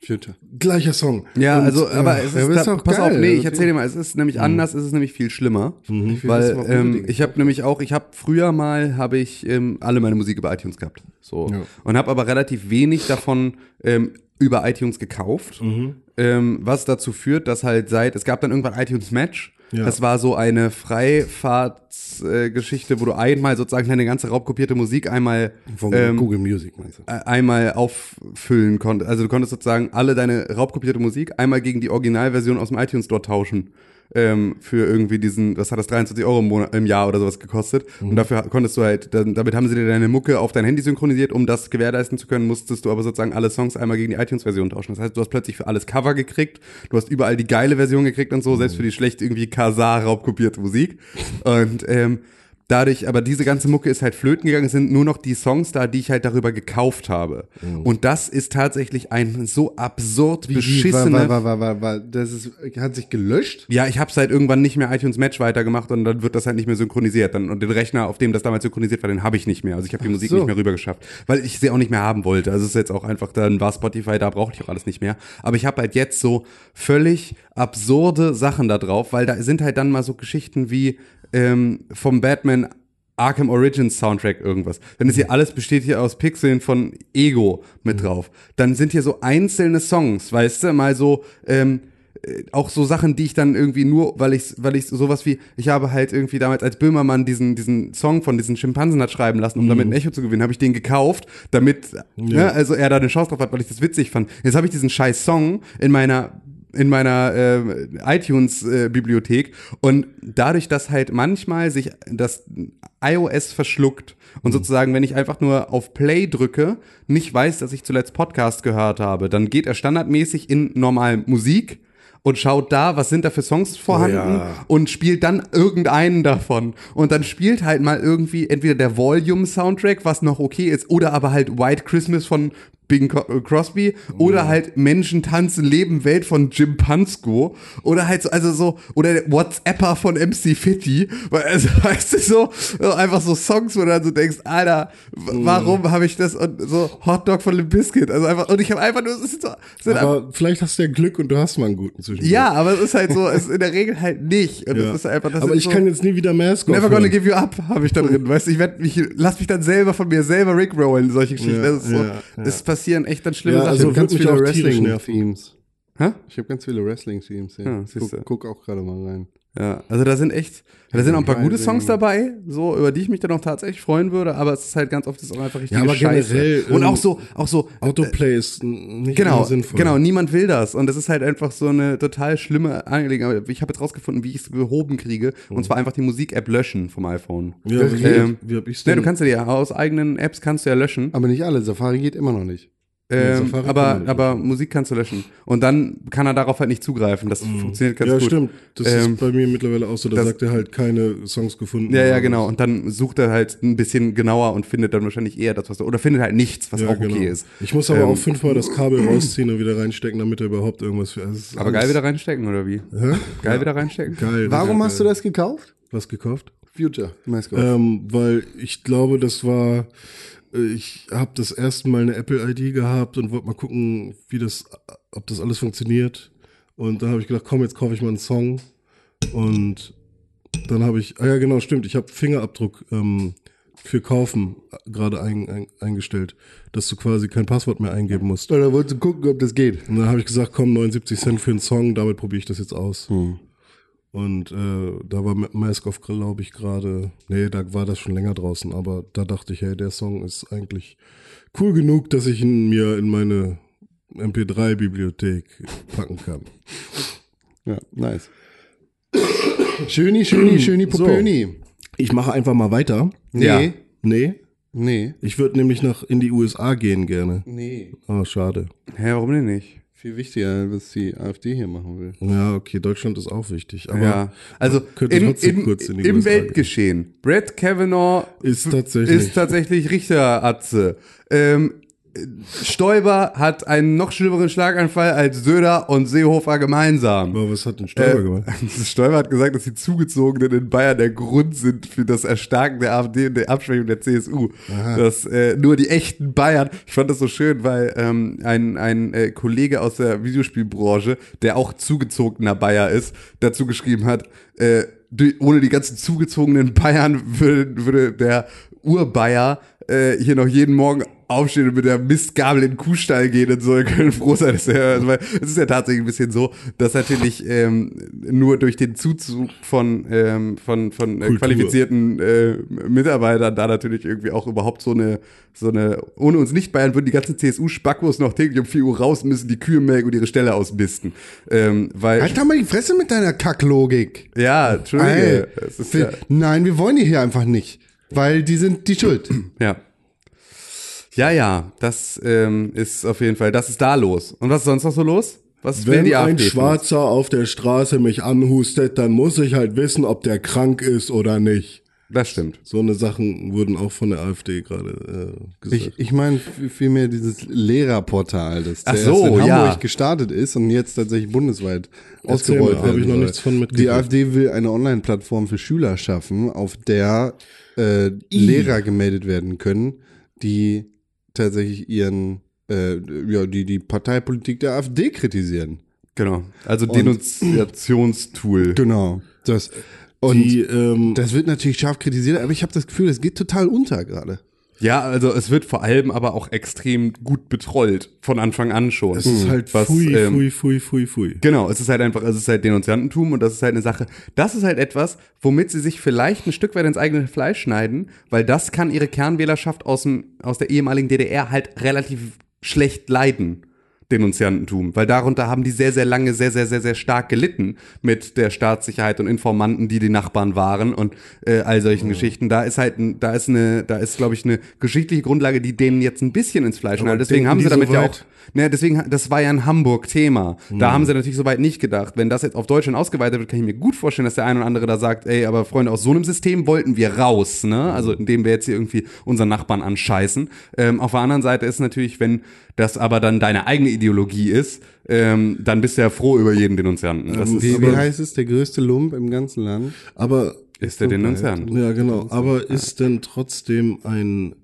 Future. gleicher Song. Ja, Und, also, aber äh, es ist, da, pass geil. auf, nee, ich erzähl dir mal, es ist nämlich anders, es ist nämlich viel schlimmer, das weil ähm, ich habe nämlich auch, ich habe früher mal, habe ich ähm, alle meine Musik über iTunes gehabt, so Ja. und habe aber relativ wenig davon ähm, über iTunes gekauft, Mhm. ähm, was dazu führt, dass halt seit, es gab dann irgendwann iTunes Match, Ja. das war so eine Freifahrtsgeschichte, äh, wo du einmal sozusagen deine ganze raubkopierte Musik einmal Von ähm, Google Music meinst du? einmal auffüllen konntest. Also du konntest sozusagen alle deine raubkopierte Musik einmal gegen die Originalversion aus dem iTunes Store tauschen. Ähm, für irgendwie diesen, was hat das, 23 Euro im, Monat, im Jahr oder sowas gekostet. Und dafür konntest du halt, damit haben sie dir deine Mucke auf dein Handy synchronisiert, um das gewährleisten zu können, musstest du aber sozusagen alle Songs einmal gegen die iTunes-Version tauschen. Das heißt, du hast plötzlich für alles Cover gekriegt, du hast überall die geile Version gekriegt und so, selbst für die schlecht irgendwie Kasar raubkopierte Musik. Und ähm, Dadurch, aber diese ganze Mucke ist halt flöten gegangen, es sind nur noch die Songs da, die ich halt darüber gekauft habe. Und das ist tatsächlich ein so absurd beschissene. War, war, war, war, war, das ist, hat sich gelöscht? Ja, ich habe seit irgendwann nicht mehr iTunes Match weitergemacht und dann wird das halt nicht mehr synchronisiert. Dann, und den Rechner, auf dem das damals synchronisiert war, den habe ich nicht mehr. Also ich habe die Musik so. nicht mehr rübergeschafft, weil ich sie auch nicht mehr haben wollte. Also es ist jetzt auch einfach, dann war Spotify, da brauchte ich auch alles nicht mehr. Aber ich habe halt jetzt so völlig absurde Sachen da drauf, weil da sind halt dann mal so Geschichten wie ähm, vom Batman Arkham Origins Soundtrack irgendwas. Dann ist hier alles besteht hier aus Pixeln von Ego mit drauf. Dann sind hier so einzelne Songs, weißt du, mal so ähm, äh, auch so Sachen, die ich dann irgendwie nur, weil ich, weil ich sowas wie, ich habe halt irgendwie damals als Böhmermann diesen, diesen Song von diesen Schimpansen hat schreiben lassen, um damit ein Echo zu gewinnen, habe ich den gekauft, damit, ne, also er da eine Chance drauf hat, weil ich das witzig fand. Jetzt habe ich diesen scheiß Song in meiner in meiner äh, iTunes-Bibliothek und dadurch, dass halt manchmal sich das iOS verschluckt. Und sozusagen, wenn ich einfach nur auf Play drücke, nicht weiß, dass ich zuletzt Podcast gehört habe, dann geht er standardmäßig in normal Musik und schaut da, was sind da für Songs vorhanden ja. und spielt dann irgendeinen davon. Und dann spielt halt mal irgendwie entweder der Volume-Soundtrack, was noch okay ist, oder aber halt White Christmas von Bing äh, Crosby oder halt Menschen tanzen Leben Welt von Jim Pansko oder halt so also so oder der WhatsApper von MC Fitty, weil also *laughs* weißt du so so einfach so Songs, wo du dann so denkst, Alter, warum habe ich das und so Hotdog von Limp Bizkit, also einfach und ich habe einfach nur es sind so, Aber vielleicht hast du ja Glück und du hast mal einen guten Zwischendurch. ja, aber es ist halt so, es ist in der Regel halt nicht und Ja. es ist einfach das aber ich so, kann jetzt nie wieder Mask Never gonna give you up, habe ich da drin. Weißt du, ich werd mich, lass mich dann selber von mir selber rickrollen, solche Geschichten. Ja, das ist so, ja, es passieren echt dann schlimme Ja, Sachen. also ich habe ganz viele. Wrestling-Themes. Hä? Ich habe ganz viele Wrestling-Themes. Ja. Guck, guck auch gerade mal rein. Ja, also da sind echt, da sind auch ein paar gute. Songs dabei, so, über die ich mich dann auch tatsächlich freuen würde, aber es ist halt ganz oft ist auch einfach richtig Ja, aber Scheiße. generell, Und ähm, auch so, auch so, Autoplay ist nicht Genau, sinnvoll. genau, niemand will das. Und das ist halt einfach so eine total schlimme Angelegenheit. Ich habe jetzt rausgefunden, wie ich es behoben kriege. Und zwar einfach die Musik-App löschen vom iPhone. Ja, wie, Ähm, wie hab ich's Ne, denn? du kannst ja die aus eigenen Apps kannst du ja löschen. Aber nicht alle. Safari geht immer noch nicht. Ähm, aber, aber Musik kannst du löschen. Und dann kann er darauf halt nicht zugreifen. Das funktioniert ganz Mhm. ja, gut. stimmt. Das Ähm, ist bei mir mittlerweile auch so. Da das- sagt er halt keine Songs gefunden. Ja, ja, genau. Und dann sucht er halt ein bisschen genauer und findet dann wahrscheinlich eher das, was er, oder findet halt nichts, was Ja, auch genau. okay ist. Ich muss aber Ähm, auch fünfmal das Kabel rausziehen und wieder reinstecken, damit er überhaupt irgendwas für. Also Aber geil wieder reinstecken, oder wie? Hä? Geil wieder reinstecken? Geil. Warum hast du geil. das gekauft? Was gekauft? Future. Mascot. Ähm, weil ich glaube, das war, ich habe das erste Mal eine Apple-ID gehabt und wollte mal gucken, wie das, ob das alles funktioniert. Und dann habe ich gedacht, komm, jetzt kaufe ich mal einen Song. Und dann habe ich, ah ja genau, stimmt, ich habe Fingerabdruck ähm, für Kaufen äh, gerade ein, ein, eingestellt, dass du quasi kein Passwort mehr eingeben musst. Oder wolltest du gucken, ob das geht? Und dann habe ich gesagt, komm, 79 Cent für einen Song, damit probiere ich das jetzt aus. Und äh, da war Ma- Mask of, glaube ich, gerade, nee, da war das schon länger draußen, aber da dachte ich, hey, der Song ist eigentlich cool genug, dass ich ihn mir in meine MP3-Bibliothek packen kann. Ja, nice. Schöni, schöni, schöni, So. popöni. Ich mache einfach mal weiter. Nee. Ja. Nee, Nee. ich würde nämlich nach in die USA gehen gerne. Nee. Ah, schade. Hä, warum denn nicht? Viel wichtiger, was die AfD hier machen will. Ja, okay, Deutschland ist auch wichtig, aber ja, also in, in, kurz in im Weltgeschehen. Brett Kavanaugh Ist tatsächlich. ist tatsächlich Richteratze. Ähm, Stoiber hat einen noch schlimmeren Schlaganfall als Söder und Seehofer gemeinsam. aber was hat denn Stoiber Äh, gemacht? *laughs* Stoiber hat gesagt, dass die Zugezogenen in Bayern der Grund sind für das Erstarken der AfD und der Abschwächung der CSU. Dass äh, nur die echten Bayern, ich fand das so schön, weil ähm, ein, ein äh, Kollege aus der Videospielbranche, der auch zugezogener Bayer ist, dazu geschrieben hat, äh, ohne die ganzen zugezogenen Bayern würde, würde der Urbayer äh, hier noch jeden Morgen aufstehen und mit der Mistgabel in den Kuhstall gehen und so, *laughs* wir können froh sein, dass er, also, weil es ist ja tatsächlich ein bisschen so, dass natürlich ähm, nur durch den Zuzug von, ähm, von, von äh, qualifizierten äh, Mitarbeitern da natürlich irgendwie auch überhaupt so eine, so eine, ohne uns nicht Bayern würden die ganzen CSU-Spackos noch täglich um 4 Uhr raus müssen, die Kühe melken und ihre Stelle ausmisten. Ähm, weil, Halt doch mal die Fresse mit deiner Kacklogik. ja, Ey, Entschuldige. ist ja, Nein, wir wollen die hier einfach nicht. Weil die sind die Schuld. Ja. Ja, ja, das ähm, ist auf jeden Fall, das ist da los. Und was ist sonst noch so los? Was Wenn die ein AfD? Schwarzer auf der Straße mich anhustet, dann muss ich halt wissen, ob der krank ist oder nicht. Das stimmt. So eine Sachen wurden auch von der AfD gerade äh, gesagt. Ich, ich meine vielmehr dieses Lehrerportal, das Ach so, in Hamburg ja. gestartet ist und jetzt tatsächlich bundesweit ausgerollt werden ich noch nichts von Die. AfD will eine Online-Plattform für Schüler schaffen, auf der äh, Lehrer gemeldet werden können, die tatsächlich ihren äh, ja, die, die Parteipolitik der AfD kritisieren. Genau. Also Und- Denunziationstool. Genau. Das, und die, ähm, das wird natürlich scharf kritisiert, aber ich habe das Gefühl, das geht total unter gerade. Ja, also es wird vor allem aber auch extrem gut betrollt. Von Anfang an schon. es ist halt Was, fui, ähm, fui, fui, fui, fui. Genau, es ist halt einfach, es ist halt Denunziantentum und das ist halt eine Sache. Das ist halt etwas, womit sie sich vielleicht ein Stück weit ins eigene Fleisch schneiden, weil das kann ihre Kernwählerschaft aus, dem, aus der ehemaligen DDR halt relativ schlecht leiden. Denunziantentum, weil darunter haben die sehr, sehr lange, sehr, sehr, sehr, sehr stark gelitten mit der Staatssicherheit und Informanten, die die Nachbarn waren und äh, all solchen Geschichten. Da ist halt, da ist eine, da ist, glaube ich, eine geschichtliche Grundlage, die denen jetzt ein bisschen ins Fleisch schneidet. Deswegen haben sie damit so ja auch, ne, deswegen, das war ja ein Hamburg-Thema. Da haben sie natürlich soweit nicht gedacht. Wenn das jetzt auf Deutschland ausgeweitet wird, kann ich mir gut vorstellen, dass der ein oder andere da sagt, ey, aber Freunde, aus so einem System wollten wir raus, ne? Also indem wir jetzt hier irgendwie unseren Nachbarn anscheißen. Ähm, auf der anderen Seite ist natürlich, wenn das aber dann deine eigene Ideologie ist, ähm, dann bist du ja froh über jeden Denunzianten. Das ist, Wie, wie heißt es, der größte Lump im ganzen Land? Aber ist der Denunziant. Ja, genau. Aber ist denn trotzdem ein.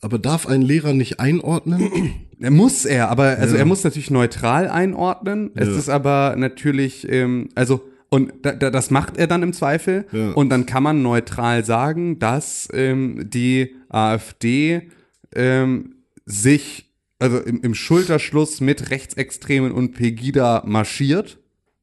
Aber darf ein Lehrer nicht einordnen? *clears throat* Er muss er, aber also er muss natürlich neutral einordnen. Es Ja. ist aber natürlich, ähm, also und da, da, das macht er dann im Zweifel. Ja. Und dann kann man neutral sagen, dass ähm, die AfD ähm, sich also im, im Schulterschluss mit Rechtsextremen und Pegida marschiert.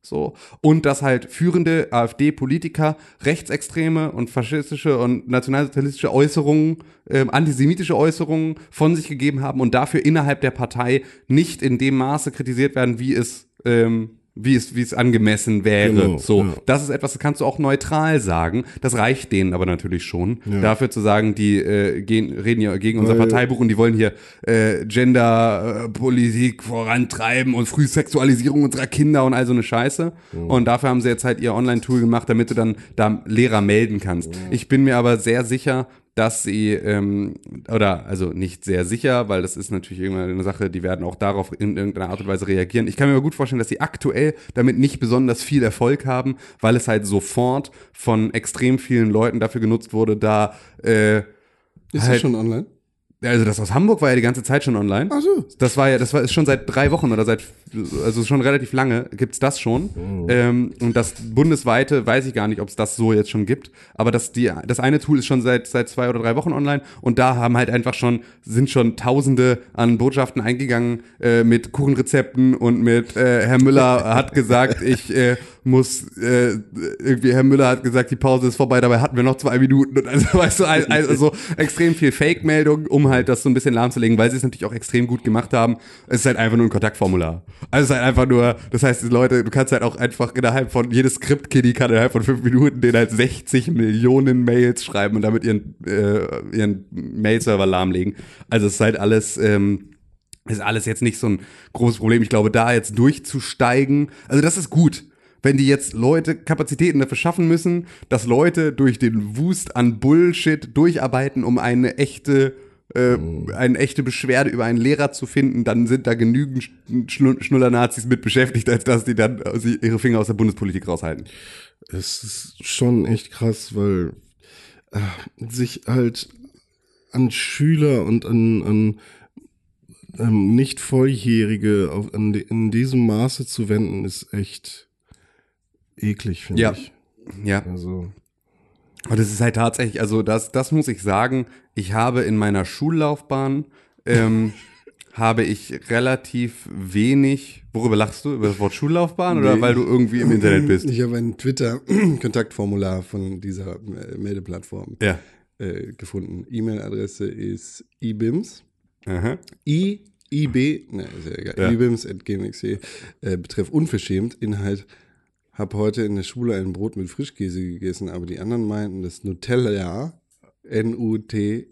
So. Und dass halt führende AfD-Politiker rechtsextreme und faschistische und nationalsozialistische Äußerungen, ähm, antisemitische Äußerungen von sich gegeben haben und dafür innerhalb der Partei nicht in dem Maße kritisiert werden, wie es, ähm, wie es, wie es angemessen wäre. Genau, so. ja. Das ist etwas, das kannst du auch neutral sagen. Das reicht denen aber natürlich schon. Dafür zu sagen, die äh, gehen, reden ja gegen unser Weil- Parteibuch und die wollen hier äh, Gender-Politik vorantreiben und Frühsexualisierung unserer Kinder und all so eine Scheiße. Und dafür haben sie jetzt halt ihr Online-Tool gemacht, damit du dann da Lehrer melden kannst. Ich bin mir aber sehr sicher, dass sie, ähm, oder also nicht sehr sicher, weil das ist natürlich irgendwann eine Sache, die werden auch darauf in irgendeiner Art und Weise reagieren. Ich kann mir aber gut vorstellen, dass sie aktuell damit nicht besonders viel Erfolg haben, weil es halt sofort von extrem vielen Leuten dafür genutzt wurde, da äh, Ist Halt- schon online? Also das aus Hamburg war ja die ganze Zeit schon online. Ach so. Das war ja, das war ist schon seit drei Wochen oder seit, also schon relativ lange gibt's das schon. Ähm, und das bundesweite weiß ich gar nicht, ob es das so jetzt schon gibt. Aber das, die, das eine Tool ist schon seit, seit zwei oder drei Wochen online und da haben halt einfach schon, sind schon Tausende an Botschaften eingegangen äh, mit Kuchenrezepten und mit äh, Herr Müller hat gesagt, ich äh, muss äh, irgendwie Herr Müller hat gesagt, die Pause ist vorbei, dabei hatten wir noch zwei Minuten und also weißt du, also, also extrem viel Fake-Meldung, um halt das so ein bisschen lahmzulegen, weil sie es natürlich auch extrem gut gemacht haben. Es ist halt einfach nur ein Kontaktformular. Also es ist halt einfach nur, das heißt, die Leute, du kannst halt auch einfach innerhalb von, jedes Skript-Kiddy kann innerhalb von fünf Minuten denen halt 60 Millionen Mails schreiben und damit ihren, äh, ihren Mail-Server lahmlegen. Also es ist halt alles, ähm, ist alles jetzt nicht so ein großes Problem. Ich glaube, da jetzt durchzusteigen, also das ist gut. Wenn die jetzt Leute Kapazitäten dafür schaffen müssen, dass Leute durch den Wust an Bullshit durcharbeiten, um eine echte, äh, eine echte Beschwerde über einen Lehrer zu finden, dann sind da genügend Schnu- Schnuller-Nazis mit beschäftigt, als dass die dann ihre Finger aus der Bundespolitik raushalten. Es ist schon echt krass, weil äh, sich halt an Schüler und an, an ähm, nicht Volljährige auf, an, de- in diesem Maße zu wenden, ist echt eklig, finde Ja. ich. Ja. Also, Und es ist halt tatsächlich, also das, das muss ich sagen, ich habe in meiner Schullaufbahn, ähm, *laughs* habe ich relativ wenig, worüber lachst du? Über das Wort Schullaufbahn oder Nee. weil du irgendwie im Internet bist? Ich habe ein Twitter-Kontaktformular *clears throat* von dieser Meldeplattform Ja. äh, gefunden. E-Mail-Adresse ist ibims. Aha. I, IB, ne, ist ja egal. Ja. ibims.gmx.de. Äh, betreff unverschämt. Inhalt, hab heute in der Schule ein Brot mit Frischkäse gegessen, aber die anderen meinten, dass Nutella, N-U-T-E-L-L-A-R,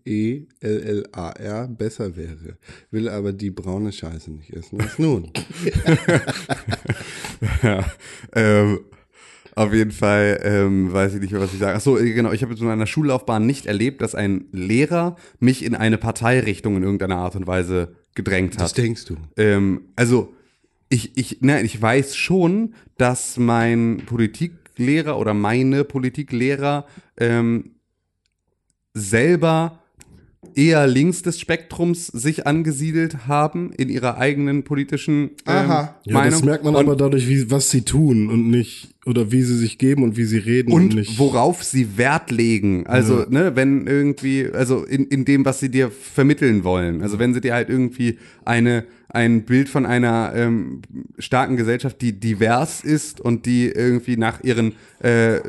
besser wäre. Will aber die braune Scheiße nicht essen. Was nun? *laughs* ja. Ähm, auf jeden Fall ähm, weiß ich nicht mehr, was ich sage. Achso, genau, ich habe in meiner Schullaufbahn nicht erlebt, dass ein Lehrer mich in eine Parteirichtung in irgendeiner Art und Weise gedrängt hat. Was denkst du? Ähm, also, ich, ich, nein, ich weiß schon, dass mein Politiklehrer oder meine Politiklehrer ähm, selber eher links des Spektrums sich angesiedelt haben in ihrer eigenen politischen ähm, Aha. ja, Meinung. das merkt man Und- aber dadurch, wie, was sie tun und nicht. Oder wie sie sich geben und wie sie reden und, und worauf sie Wert legen. Also, ne, wenn irgendwie, also in, in dem, was sie dir vermitteln wollen. Also wenn sie dir halt irgendwie eine ein Bild von einer ähm, starken Gesellschaft, die divers ist und die irgendwie nach ihren äh,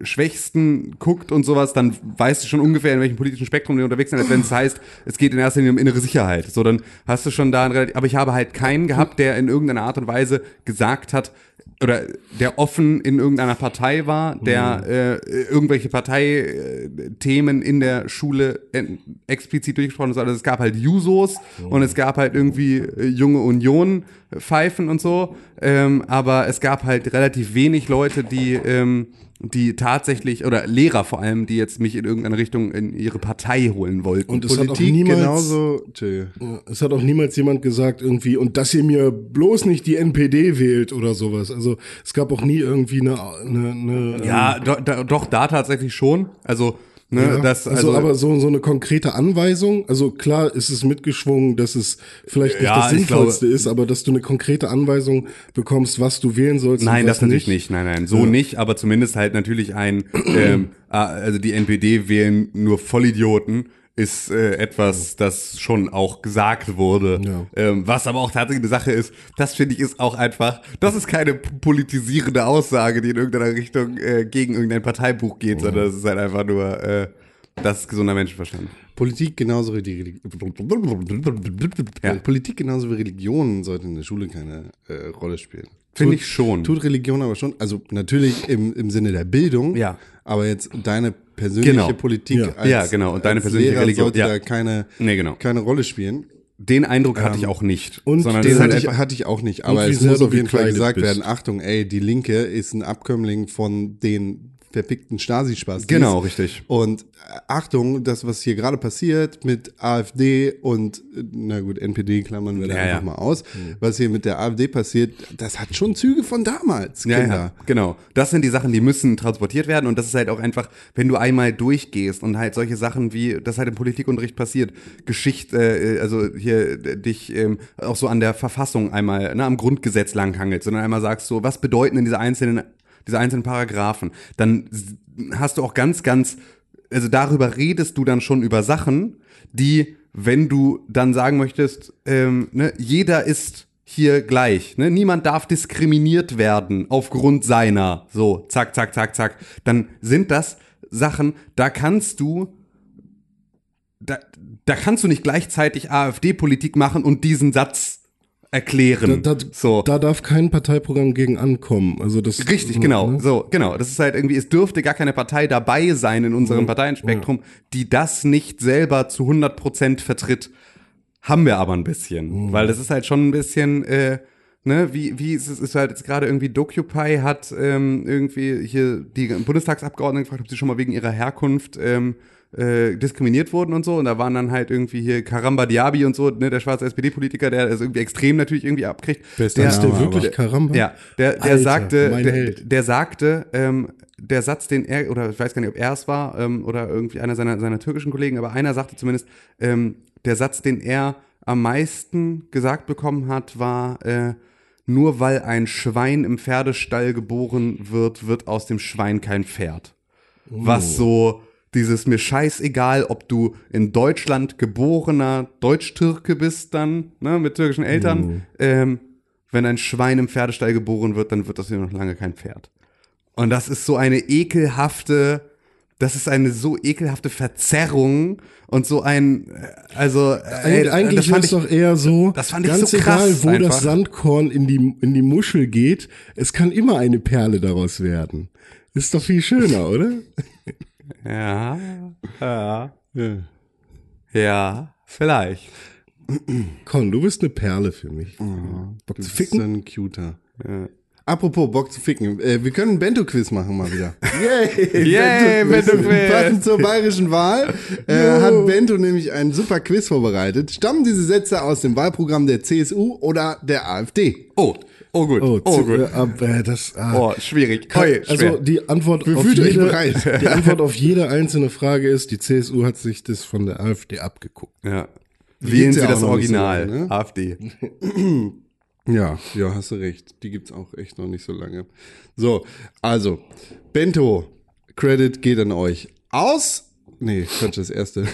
Schwächsten guckt und sowas, dann weißt du schon ungefähr, in welchem politischen Spektrum die unterwegs sind, als wenn es heißt, es geht in erster Linie um innere Sicherheit. So, dann hast du schon da relativ, aber ich habe halt keinen gehabt, der in irgendeiner Art und Weise gesagt hat, oder der offen in irgendeiner Partei war, der äh, irgendwelche Parteithemen in der Schule äh, explizit durchgesprochen hat. Also es gab halt Jusos und es gab halt irgendwie äh, junge Union Pfeifen und so, ähm, aber es gab halt relativ wenig Leute, die ähm, die tatsächlich oder Lehrer vor allem, die jetzt mich in irgendeine Richtung in ihre Partei holen wollten. Und es hat auch niemals, genauso. Tschö. Es hat auch niemals jemand gesagt irgendwie, und dass ihr mir bloß nicht die NPD wählt oder sowas. Also es gab auch nie irgendwie eine, eine, eine ja, do, da, doch da tatsächlich schon. Also ne, Ja, das also, also aber so, so eine konkrete Anweisung, also klar ist es mitgeschwungen, dass es vielleicht nicht Ja, das Sinnvollste ist, aber dass du eine konkrete Anweisung bekommst, was du wählen sollst. Nein, das natürlich nicht. Nein, nein, so nicht, aber zumindest halt natürlich ein, ähm, *clears throat* ah, also die NPD wählen nur Vollidioten ist äh, etwas, das schon auch gesagt wurde. Ja. Ähm, was aber auch tatsächlich eine Sache ist, das finde ich ist auch einfach, das ist keine politisierende Aussage, die in irgendeiner Richtung äh, gegen irgendein Parteibuch geht, sondern es ist halt einfach nur, äh, das ist gesunder Menschenverstand. Politik genauso wie die Ja. Politik genauso wie Religion sollte in der Schule keine äh, Rolle spielen. Finde ich schon. Tut Religion aber schon, also natürlich im, im Sinne der Bildung, Ja. aber jetzt deine persönliche Genau. Politik Ja. als, Ja, genau. Und deine persönliche Lehrer Religion, sollte ja. da keine, Nee, genau. keine Rolle spielen. Den Eindruck hatte ich auch nicht. und sondern Den halt hatte ich, hatte ich auch nicht, aber es muss auf jeden Fall gesagt bist. werden, Achtung, ey, die Linke ist ein Abkömmling von den verfickten Stasi-Spaß. Genau, richtig. Und äh, Achtung, das, was hier gerade passiert mit AfD und, äh, na gut, NPD klammern wir da Ja, einfach ja. mal aus, was hier mit der AfD passiert, das hat schon Züge von damals, Ja, Kinder. ja, genau. Das sind die Sachen, die müssen transportiert werden und das ist halt auch einfach, wenn du einmal durchgehst und halt solche Sachen wie, das halt im Politikunterricht passiert, Geschichte, äh, also hier äh, dich ähm, auch so an der Verfassung einmal, ne, am Grundgesetz langhangelst, sondern einmal sagst so, was bedeuten denn diese einzelnen, diese einzelnen Paragraphen, dann hast du auch ganz, ganz, also darüber redest du dann schon über Sachen, die, wenn du dann sagen möchtest, ähm, ne, jeder ist hier gleich. Ne? Niemand darf diskriminiert werden aufgrund seiner. So, zack, zack, zack, zack. Dann sind das Sachen, da kannst du, da, da kannst du nicht gleichzeitig AfD-Politik machen und diesen Satz erklären. Da, da, so. da darf kein Parteiprogramm gegen ankommen. Also das Richtig, genau. Ne? So, genau. Das ist halt irgendwie, es dürfte gar keine Partei dabei sein in unserem Parteienspektrum, die das nicht selber zu 100 Prozent vertritt. Haben wir aber ein bisschen. Weil das ist halt schon ein bisschen, äh, ne, wie, wie ist es ist halt jetzt gerade irgendwie Docupy hat ähm, irgendwie hier die Bundestagsabgeordneten gefragt, ob sie schon mal wegen ihrer Herkunft ähm, äh, diskriminiert wurden und so. Und da waren dann halt irgendwie hier Karamba Diaby und so, ne, der schwarze SPD-Politiker, der das irgendwie extrem natürlich irgendwie abkriegt. Bester der, Ist der wirklich aber- Karamba? ja, der, der Alter, sagte, der, der sagte, ähm, der Satz, den er, oder ich weiß gar nicht, ob er es war, ähm, oder irgendwie einer seiner, seiner türkischen Kollegen, aber einer sagte zumindest, ähm, der Satz, den er am meisten gesagt bekommen hat, war, äh, nur weil ein Schwein im Pferdestall geboren wird, wird aus dem Schwein kein Pferd. Was so dieses mir scheißegal, ob du in Deutschland geborener Deutsch-Türke bist dann, ne, mit türkischen Eltern, ähm, wenn ein Schwein im Pferdestall geboren wird, dann wird das hier noch lange kein Pferd. Und das ist so eine ekelhafte, das ist eine so ekelhafte Verzerrung und so ein, äh, also äh, ey, eigentlich ist ich, doch eher so, das fand ich ganz so krass egal, wo einfach. das Sandkorn in die, in die Muschel geht, es kann immer eine Perle daraus werden. Ist doch viel schöner, oder? Ja, ja, Ja. ja, vielleicht. Con, du bist eine Perle für mich. Bock Du zu bist ficken? ein Cuter. Apropos Bock zu ficken, äh, wir können ein Bento-Quiz machen mal wieder. *laughs* Yay, Yay, Bento-Quiz. Passend zur bayerischen Wahl äh, hat Bento nämlich einen super Quiz vorbereitet. Stammen diese Sätze aus dem Wahlprogramm der CSU oder der AfD? Oh, oh gut, Oh, oh, gut. ab, äh, das, ah. Oh, schwierig. Oi, also schwer. die Antwort auf jede, bereit. *laughs* die Antwort auf jede *laughs* einzelne Frage ist, die CSU hat sich das von der AfD abgeguckt. Ja. Die Wählen Sie ja das so Original, lange, ne? AfD. *clears throat* Ja, ja, hast du recht. Die gibt's auch echt noch nicht so lange. So, also, Bento, Credit geht an euch. Aus, nee, Quatsch, das erste.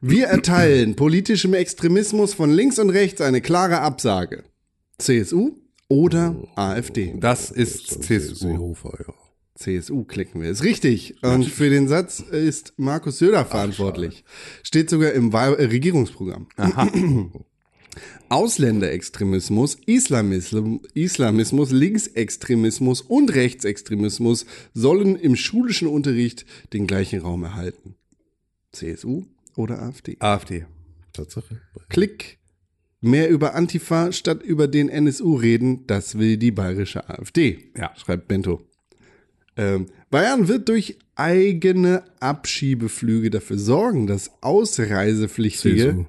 Wir erteilen *clears throat* politischem Extremismus von links und rechts eine klare Absage. CSU oder AfD? Das ist CSU. CSU klicken wir. Ist richtig. Und für den Satz ist Markus Söder verantwortlich. Steht sogar im Wahl äh, Regierungsprogramm. *clears throat* Ausländerextremismus, Islamismus, Islamismus, Linksextremismus und Rechtsextremismus sollen im schulischen Unterricht den gleichen Raum erhalten. CSU oder AfD? AfD. Tatsache. Klick. Mehr über Antifa statt über den NSU reden, das will die bayerische AfD. Ja. Schreibt Bento. Ähm, Bayern wird durch eigene Abschiebeflüge dafür sorgen, dass Ausreisepflichtige CSU.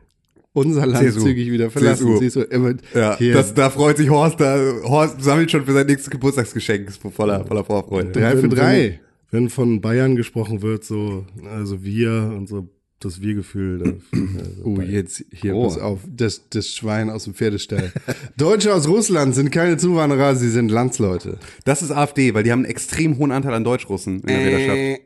unser Land CSU. zügig wieder verlassen. CSU. Siehst du, immer Ja, hier, das, da freut sich Horst. Da, Horst sammelt schon für sein nächstes Geburtstagsgeschenk voller, voller Vorfreude. drei für drei. Wenn von Bayern gesprochen wird, so, also wir und so, das Wir-Gefühl. *clears throat* Oh, jetzt hier, Oh. pass auf, das, das Schwein aus dem Pferdestall. Deutsche aus Russland sind keine Zuwanderer, sie sind Landsleute. Das ist AfD, weil die haben einen extrem hohen Anteil an Deutschrussen in der Wählerschaft.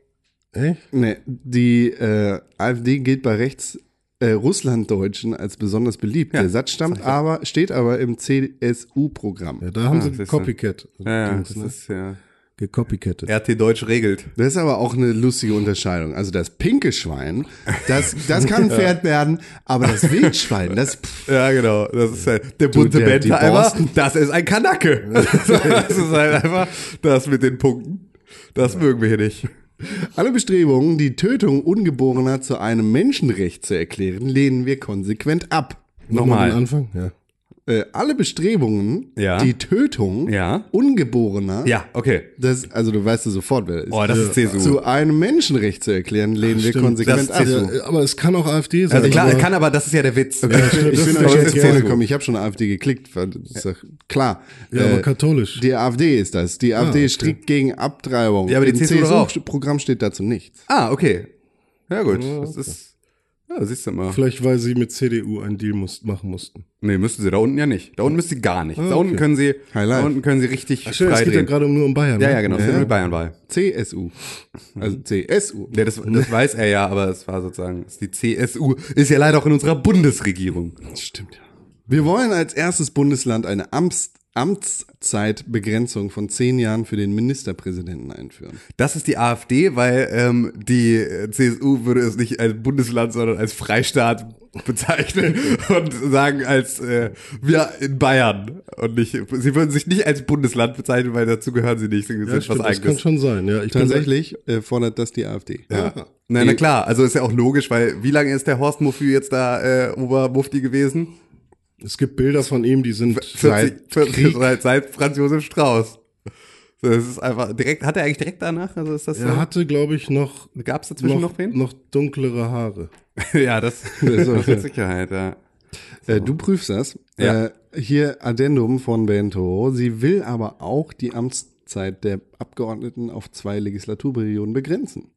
Echt? Nee, die äh, AfD gilt bei rechts äh, Russlanddeutschen als besonders beliebt. Ja, Der Satz stammt aber, steht aber im CSU-Programm. Ja, da haben Ah, sie siehst du. Copycat. Ja, das ne? ist ja. Gecopycattet. RT Deutsch regelt. Das ist aber auch eine lustige Unterscheidung. Also das pinke Schwein, das, das kann ein *laughs* Pferd werden, aber das Wildschwein, das pff, Ja, genau. Das ist halt der bunte der- die Bentheimer, Borsten. das ist ein Kanacke. *laughs* das ist halt einfach das mit den Punkten. Das mögen wir hier nicht. alle Bestrebungen, die Tötung Ungeborener zu einem Menschenrecht zu erklären, lehnen wir konsequent ab. Nochmal. den Anfang? Ja. Äh, alle Bestrebungen, Ja. die Tötung Ja. Ungeborener, Ja, okay. das, also du weißt ja sofort, wer das ist, Oh, das ist CSU. zu einem Menschenrecht zu erklären, lehnen wir konsequent ab. Ja, aber es kann auch AfD sein. Also klar, aber, kann aber, das ist ja der Witz. ich bin, ich das bin euch jetzt vorgekommen, ich habe schon AfD geklickt. ist doch klar. Ja, aber Äh, katholisch. die AfD ist das. Die AfD okay. strikt gegen Abtreibung. Ja, aber die Im CSU. CSU-Programm steht dazu nichts. Ah, okay. Ja, gut. Das ist. Ja, siehst du mal. Vielleicht, weil sie mit CDU einen Deal muss, machen mussten. Nee, müssten sie da unten ja nicht. Da unten müssten sie gar nicht. Da unten okay. können sie, da unten können sie richtig Stimmt, es frei geht ja gerade nur um Bayern. Ja, ne? ja, genau. Das Ja. ist die Bayernwahl. CSU. Also CSU. Ja, das, das weiß er ja, aber es war sozusagen, es die CSU ist ja leider auch in unserer Bundesregierung. Stimmt ja. Wir wollen als erstes Bundesland eine Amts Amtszeitbegrenzung von zehn Jahren für den Ministerpräsidenten einführen. Das ist die AfD, weil ähm, die CSU würde es nicht als Bundesland, sondern als Freistaat bezeichnen *laughs* und sagen als äh, wir in Bayern und nicht. Sie würden sich nicht als Bundesland bezeichnen, weil dazu gehören sie nicht. Sie Ja, stimmt, das kann schon sein. Ja, ich Tatsächlich äh, fordert das die AfD. Ja. Na, na klar, also ist ja auch logisch, weil wie lange ist der Horst Muffi jetzt da äh, Obermufti gewesen? Es gibt Bilder von ihm, die sind 40, Seit 40 Krieg. seit, Franz Josef Strauß. So, Das ist einfach direkt, hat er eigentlich direkt danach? Also ist das Er so? hatte, glaube ich, noch, Gab es dazwischen noch, noch, wen? noch dunklere Haare. *laughs* ja, das, *laughs* das ist mit Sicherheit, ja. Äh, du prüfst das. Ja. Äh, hier Addendum von Bento. Sie will aber auch die Amtszeit der Abgeordneten auf zwei Legislaturperioden begrenzen.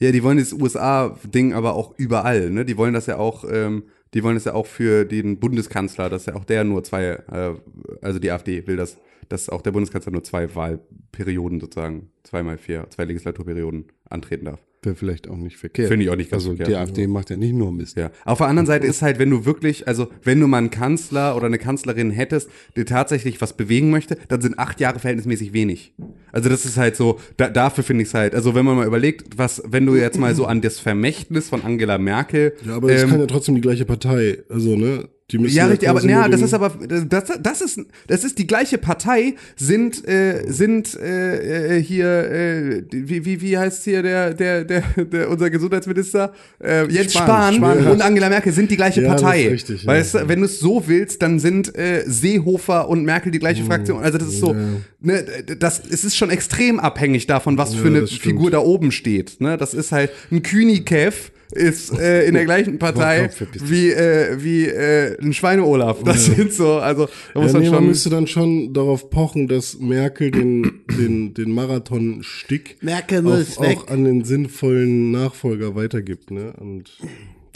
Ja, die wollen das USA-Ding aber auch überall, ne? Die wollen das ja auch, ähm, die wollen das ja auch für den Bundeskanzler, dass ja auch der nur zwei, äh, also die AfD will das, dass auch der Bundeskanzler nur zwei Wahlperioden sozusagen, zweimal vier, zwei Legislaturperioden antreten darf. Wäre vielleicht auch nicht verkehrt. Finde ich auch nicht ganz Also verkehrt. die AfD macht ja nicht nur Mist. Ja. Auf der anderen Seite ist halt, wenn du wirklich, also wenn du mal einen Kanzler oder eine Kanzlerin hättest, die tatsächlich was bewegen möchte, dann sind acht Jahre verhältnismäßig wenig. Also das ist halt so, da, dafür finde ich es halt, also wenn man mal überlegt, was, wenn du jetzt mal so an das Vermächtnis von Angela Merkel. Ja, aber es ähm, kann ja trotzdem die gleiche Partei. Also, ne? Ja, richtig, aber ja, nur das ist aber das, das ist das ist die gleiche Partei sind äh, sind äh, äh, hier äh, wie wie wie heißt hier der der der, der unser Gesundheitsminister äh, Jens Spahn, Spahn, Spahn, ja. und Angela Merkel sind die gleiche Ja, das Partei. richtig, ja. weißt du, wenn du es so willst, dann sind äh, Seehofer und Merkel die gleiche Fraktion. Also das ist so, ne, das es ist schon extrem abhängig davon, was für Ja, eine das. Figur da oben steht. Ne, das ist halt ein Kühnikev ist äh, in der gleichen Partei wie äh, wie äh, ein Schweine-Olaf. Das sind so, also da muss Ja, man nee, man schon. müsste dann schon darauf pochen, dass Merkel den, den, den Marathon-Stick Merkel auch, auch an den sinnvollen Nachfolger weitergibt. Ne? Und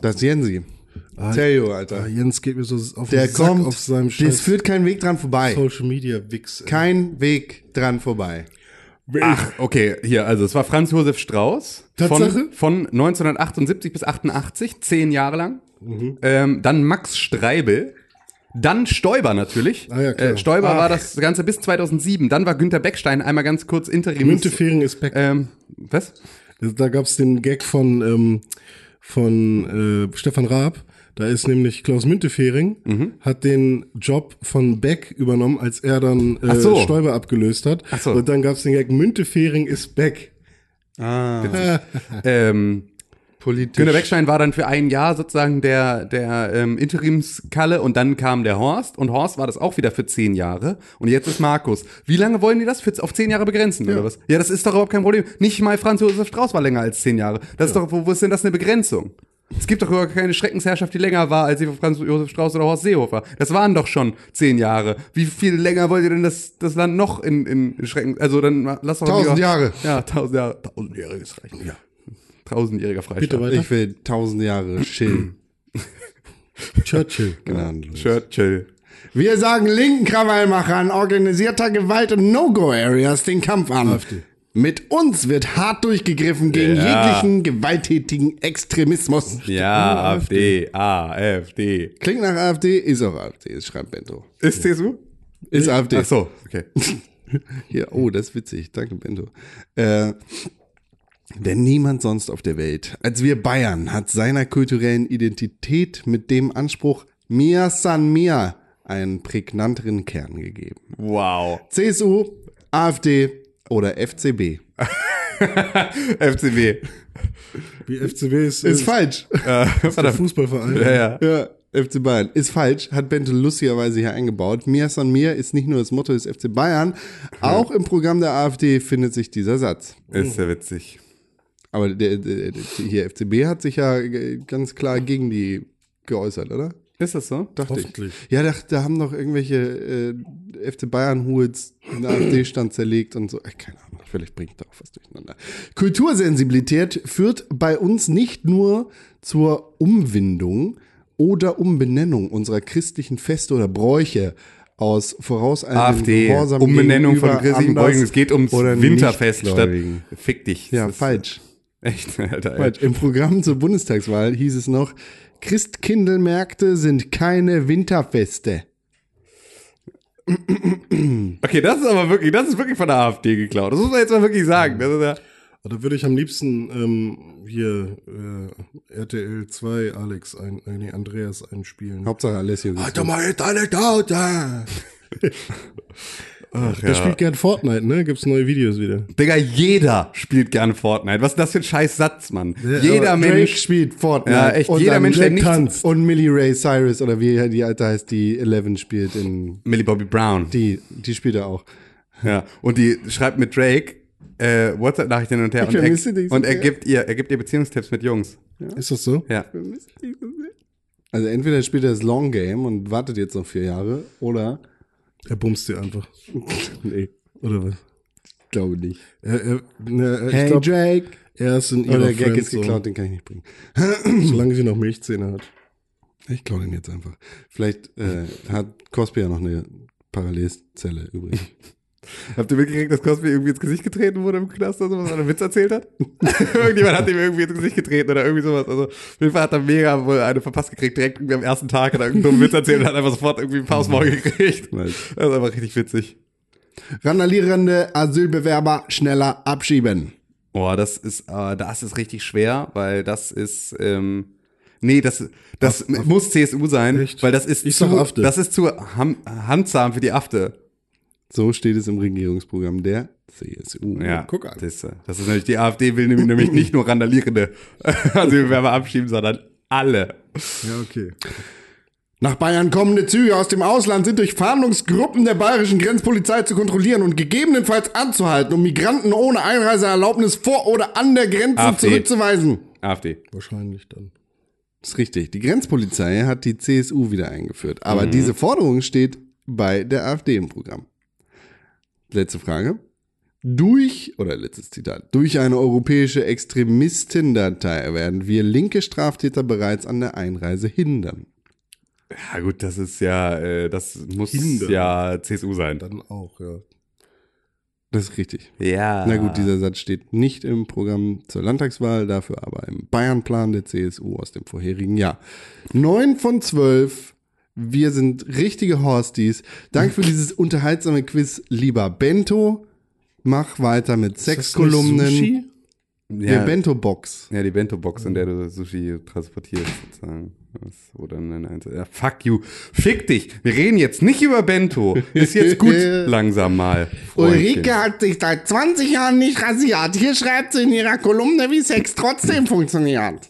Das Jensi. Ah, Theo, ah, Alter. Jens geht mir so auf Der den Sack kommt, auf seinem das scheiß führt kein Weg dran vorbei. Social Media Wix. Kein Weg dran vorbei. Ach, okay, hier, also es war Franz Josef Strauß. Tatsache? Von, von 1978 bis 88, zehn Jahre lang. Ähm, dann Max Streibel. Dann Stoiber natürlich. Ah, ja, klar. Äh, Stoiber Ach. war das Ganze bis 2007. Dann war Günter Beckstein einmal ganz kurz Interims. Müntefering ist back. Ähm, was? Da gab's den Gag von, ähm, von äh, Stefan Raab. Da ist nämlich Klaus Müntefering, Mhm. hat den Job von Beck übernommen, als er dann äh, so. Stoiber abgelöst hat. Ach so. Und dann gab's den Gag, Müntefering ist Beck. Ah, *laughs* Ähm, politisch. Günter Beckstein war dann für ein Jahr sozusagen der, der ähm, Interimskalle und dann kam der Horst und Horst war das auch wieder für zehn Jahre und jetzt ist Markus. Wie lange wollen die das? Für, auf zehn Jahre begrenzen oder was? Ja, das ist doch überhaupt kein Problem. Nicht mal Franz Josef Strauß war länger als zehn Jahre. Das ist doch, wo, wo ist denn das eine Begrenzung? Es gibt doch überhaupt keine Schreckensherrschaft, die länger war, als sie für Franz Josef Strauß oder Horst Seehofer. Das waren doch schon zehn Jahre. Wie viel länger wollt ihr denn das, das Land noch in, in, Schrecken? Also dann lass doch Tausend lieber- Jahre. Ja, tausend Jahre. Tausendjähriges Recht. Ja. Tausendjähriger Freistaat. Bitte weiter. Ich will tausend Jahre chillen. *laughs* Churchill. *laughs* Gnadenlos. Churchill. Wir sagen linken Krawallmachern organisierter Gewalt und No-Go-Areas den Kampf an. AfD. Mit uns wird hart durchgegriffen gegen Ja. jeglichen gewalttätigen Extremismus. Ja, AfD, AfD. Klingt nach AfD, ist auch AfD, das schreibt Bento. Ist CSU? Ist AfD. Ach so, okay. *laughs* Hier, oh, das ist witzig. Danke, Bento. Äh, denn niemand sonst auf der Welt als wir Bayern hat seiner kulturellen Identität mit dem Anspruch Mia San Mia einen prägnanteren Kern gegeben. Wow. CSU, AfD oder FCB. *laughs* FCB. Wie FCB ist, Ist falsch. Äh, *laughs* ist der Fußballverein. ja, ja. Ja, FC Bayern. Ist falsch, hat Bente lustigerweise hier eingebaut. Mia San Mia ist nicht nur das Motto des FC Bayern, auch im Programm der AfD findet sich dieser Satz. Ist ja witzig. Aber der, der, der, hier FCB hat sich ja ganz klar gegen die geäußert, oder? Ist das so? Dachte Hoffentlich. ich. Ja, da, da haben doch irgendwelche äh, FC Bayern Hools den AfD-Stand zerlegt und so. Äh, keine Ahnung, vielleicht bringt da auch was durcheinander. Kultursensibilität führt bei uns nicht nur zur Umwindung oder Umbenennung unserer christlichen Feste oder Bräuche aus vorauseilendem AfD, Gehorsam Umbenennung von christlichen Beugen. Es geht ums Winterfest statt. Fick dich. Ja, falsch. *laughs* Echt, Alter. Falsch. Im Programm zur Bundestagswahl hieß es noch, Christkindlmärkte sind keine Winterfeste. Okay, das ist aber wirklich, das ist wirklich von der AfD geklaut. Das muss man jetzt mal wirklich sagen. Das ist ja, Da würde ich am liebsten ähm, hier äh, RTL 2 Alex, ein, äh, nee, Andreas einspielen. Hauptsache Alessio. Alter, mal jetzt alle Taute! *laughs* ach, Der spielt gern Fortnite, ne? Gibt's neue Videos wieder. Digga, jeder spielt gerne Fortnite. Was ist das für ein scheiß Satz, Mann? Aber jeder Drake Mensch. spielt Fortnite. Ja, echt, jeder dann Mensch, der Jack nichts- tanzt. Und Millie Ray Cyrus oder wie die alte heißt, die Eleven spielt in Millie Bobby Brown. die, die spielt er auch. Ja. Und die schreibt mit Drake äh, WhatsApp-Nachrichten hin und her. Ich Und, er, und er, gibt ihr, er gibt ihr Beziehungstipps mit Jungs. Ist das so? Ja. Also entweder spielt er das Long Game und wartet jetzt noch vier Jahre oder Er bumst dir einfach. *laughs* nee, Oder was? glaube nicht. Er, er, ne, er, Hey ich glaube, Drake. er ist in Oder ihrer der Gag ist geklaut, den kann ich nicht bringen. So, *clears throat* *clears throat* solange sie noch Milchzähne hat. Ich klaue den jetzt einfach. Vielleicht äh, hat Cosby ja noch eine Parallelzelle übrig. *laughs* Habt ihr mitgekriegt, dass Cosby irgendwie ins Gesicht getreten wurde im Knast oder sowas, weil er einen Witz erzählt hat? *laughs* Irgendjemand hat ihm irgendwie ins Gesicht getreten oder irgendwie sowas. Also, auf jeden Fall hat er mega wohl eine verpasst gekriegt, direkt irgendwie am ersten Tag hat er irgendeinen dummen Witz erzählt und hat einfach sofort irgendwie ein paar aufs Maul gekriegt. Nice. Das ist einfach richtig witzig. Randalierende Asylbewerber schneller abschieben. Boah, das ist, äh, das ist richtig schwer, weil das ist, ähm, nee, das, das muss CSU sein, Echt? weil das ist Ich zu, das ist zu ham, handsam für die Afte. So steht es im Regierungsprogramm der CSU. Ja, guck an. Das, ist, das ist nämlich, die AfD will nämlich, *laughs* nämlich nicht nur Randalierende *laughs* Asylbewerber abschieben, sondern alle. Ja, okay. Nach Bayern kommende Züge aus dem Ausland sind durch Fahndungsgruppen der bayerischen Grenzpolizei zu kontrollieren und gegebenenfalls anzuhalten, um Migranten ohne Einreiseerlaubnis vor oder an der Grenze AfD. zurückzuweisen. AfD. Wahrscheinlich dann. Das ist richtig. Die Grenzpolizei hat die CSU wieder eingeführt. Aber diese Forderung steht bei der AfD im Programm. Letzte Frage. Durch, oder letztes Zitat, durch eine europäische Extremistendatei werden wir linke Straftäter bereits an der Einreise hindern. Ja, gut, das ist ja, äh, das muss Hindern. ja CSU sein. Dann auch, ja. Das ist richtig. Ja. Na gut, dieser Satz steht nicht im Programm zur Landtagswahl, dafür aber im Bayernplan der CSU aus dem vorherigen Jahr. Neun von zwölf. Wir sind richtige Horsties. Danke für dieses unterhaltsame Quiz, lieber Bento. Mach weiter mit Sexkolumnen. Der ja, Bento-Box. ja, die Bento-Box, in der du Sushi transportierst, sozusagen. Das, wo dann ein Einzel ja, fuck you. Fick dich. Wir reden jetzt nicht über Bento. Ist jetzt gut *laughs* langsam mal. Freundchen. hat sich seit 20 Jahren nicht rasiert. Hier schreibt sie in ihrer Kolumne, wie Sex trotzdem funktioniert.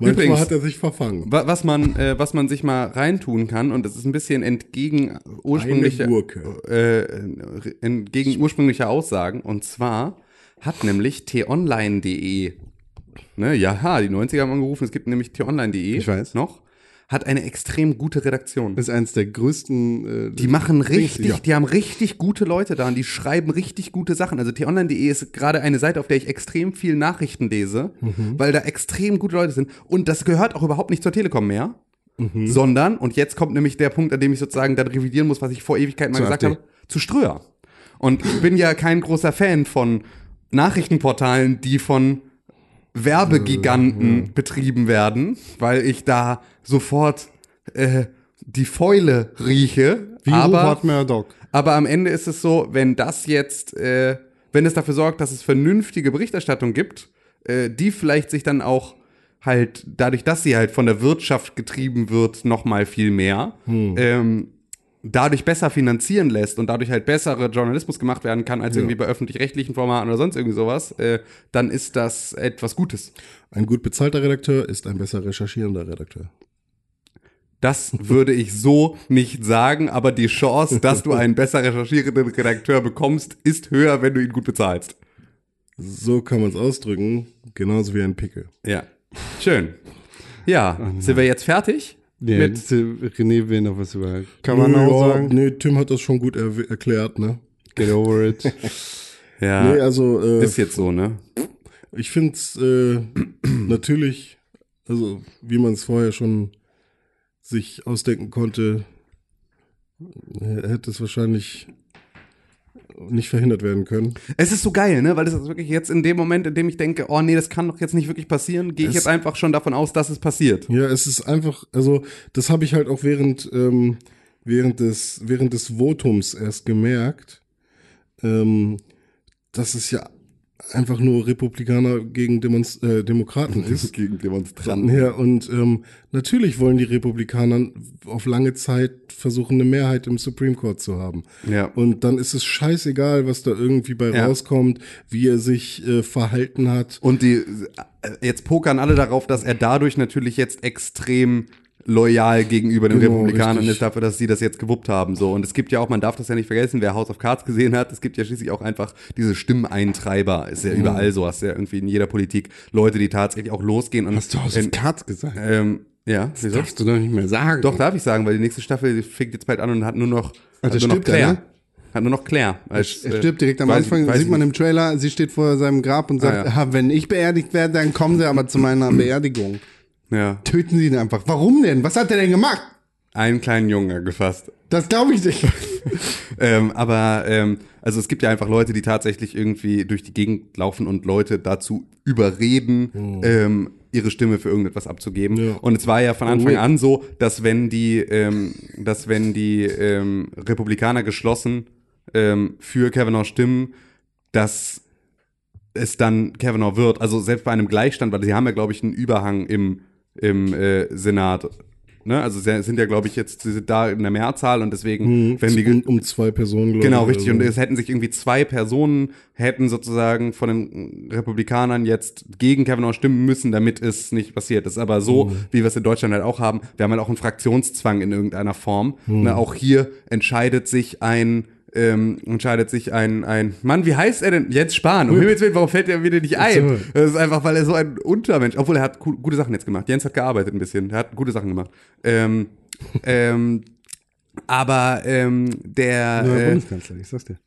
Manchmal Übrigens- hat er sich verfangen. Wa- Was man, äh, was man sich mal reintun kann, und das ist ein bisschen entgegen ursprünglicher, äh, entgegen ursprünglicher Aussagen. Und zwar hat nämlich t-online.de, ne, ja, die 90er haben angerufen, es gibt nämlich t-online.de. Noch. Hat eine extrem gute Redaktion. Das ist eines der größten. Äh, Die machen richtig, ja. die haben richtig gute Leute da und die schreiben richtig gute Sachen. Also t-online.de ist gerade eine Seite, auf der ich extrem viel Nachrichten lese, Mhm. weil da extrem gute Leute sind. Und das gehört auch überhaupt nicht zur Telekom mehr, Mhm. sondern, und jetzt kommt nämlich der Punkt, an dem ich sozusagen dann revidieren muss, was ich vor Ewigkeit mal Zur gesagt AfD. habe, zu Ströer. Und ich bin ja kein großer Fan von Nachrichtenportalen, die von Werbegiganten betrieben werden, weil ich da sofort äh, die Fäule rieche. wie aber, Rupert Murdoch. aber am Ende ist es so, wenn das jetzt, äh, wenn es dafür sorgt, dass es vernünftige Berichterstattung gibt, äh, die vielleicht sich dann auch halt, dadurch, dass sie halt von der Wirtschaft getrieben wird, noch mal viel mehr, ähm, dadurch besser finanzieren lässt und dadurch halt bessere Journalismus gemacht werden kann, als irgendwie bei öffentlich-rechtlichen Formaten oder sonst irgendwie sowas, äh, dann ist das etwas Gutes. Ein gut bezahlter Redakteur ist ein besser recherchierender Redakteur. Das würde ich so nicht sagen, aber die Chance, dass du einen besser recherchierenden Redakteur bekommst, ist höher, wenn du ihn gut bezahlst. So kann man es ausdrücken, genauso wie ein Pickel. Ja. Schön. Ja, sind wir jetzt fertig? Nee, Mit- René was über. Kann man auch ja, sagen? Nee, Tim hat das schon gut er erklärt, ne? Get over it. *laughs* Ja, Nee, also äh, ist jetzt so, ne? ich finde es äh, natürlich, also wie man es vorher schon sich ausdenken konnte, hätte es wahrscheinlich nicht verhindert werden können. Es ist so geil, ne? Weil das ist wirklich jetzt in dem Moment, in dem ich denke, oh nee, das kann doch jetzt nicht wirklich passieren, gehe ich jetzt einfach schon davon aus, dass es passiert. Ja, es ist einfach, also das habe ich halt auch während, ähm, während, des, während des Votums erst gemerkt, ähm, dass es ja einfach nur Republikaner gegen Demonst äh, Demokraten *laughs* ist. Gegen Demonstranten. Ja, und ähm, natürlich wollen die Republikaner auf lange Zeit versuchen, eine Mehrheit im Supreme Court zu haben. Ja. Und dann ist es scheißegal, was da irgendwie bei Ja. rauskommt, wie er sich äh, verhalten hat. Und die, äh, jetzt pokern alle darauf, dass er dadurch natürlich jetzt extrem loyal gegenüber den Genau, Republikanern richtig. ist, dafür, dass sie das jetzt gewuppt haben. So. Und es gibt ja auch, man darf das ja nicht vergessen, wer House of Cards gesehen hat, es gibt ja schließlich auch einfach diese Stimmeintreiber. Ist ja Mhm. überall so, hast ja irgendwie in jeder Politik Leute, die tatsächlich auch losgehen und. Hast du House in, of Cards gesagt? ähm, ja, wieso? Darfst du doch nicht mehr sagen. Doch, darf ich sagen, weil die nächste Staffel fängt jetzt bald an und hat nur noch, hat Also nur noch stirbt er, Claire. ne? Hat nur noch Claire. Als, Er stirbt direkt am weiß- Anfang, weiß sieht man nicht. im Trailer, sie steht vor seinem Grab und sagt, Ah, ja. "Ha, wenn ich beerdigt werde, dann kommen sie aber zu meiner *clears throat* Beerdigung. Ja, Töten sie ihn einfach. Warum denn? Was hat er denn gemacht? einen kleinen Junge gefasst. Das glaube ich nicht. *laughs* ähm, aber ähm, also es gibt ja einfach Leute, die tatsächlich irgendwie durch die Gegend laufen und Leute dazu überreden, ähm, ihre Stimme für irgendetwas abzugeben. Ja. Und es war ja von Anfang Oh. an so, dass wenn die, ähm, dass wenn die ähm, Republikaner geschlossen ähm, für Kavanaugh stimmen, dass es dann Kavanaugh wird. Also selbst bei einem Gleichstand, weil sie haben ja, glaube ich, einen Überhang im, im äh, Senat. Ne? Also sie sind ja, glaube ich, jetzt, sie sind da in der Mehrzahl und deswegen, wenn die, um, um zwei Personen, glaube Genau, ich. richtig. also. Und es hätten sich irgendwie zwei Personen hätten sozusagen von den Republikanern jetzt gegen Kavanaugh stimmen müssen, damit es nicht passiert. Das ist aber so, Mhm. wie wir es in Deutschland halt auch haben. Wir haben halt auch einen Fraktionszwang in irgendeiner Form. Mhm. Ne, auch hier entscheidet sich ein ähm, entscheidet sich ein, ein Mann, wie heißt er denn? Jens Spahn. Um Himmels Willen, warum fällt er wieder nicht ein? So. Das ist einfach, weil er so ein Untermensch, obwohl er hat gu- gute Sachen jetzt gemacht. Jens hat gearbeitet ein bisschen, er hat gute Sachen gemacht. Ähm, *laughs* ähm, Aber ähm, der, äh, Bundeskanzler, ich sag's dir.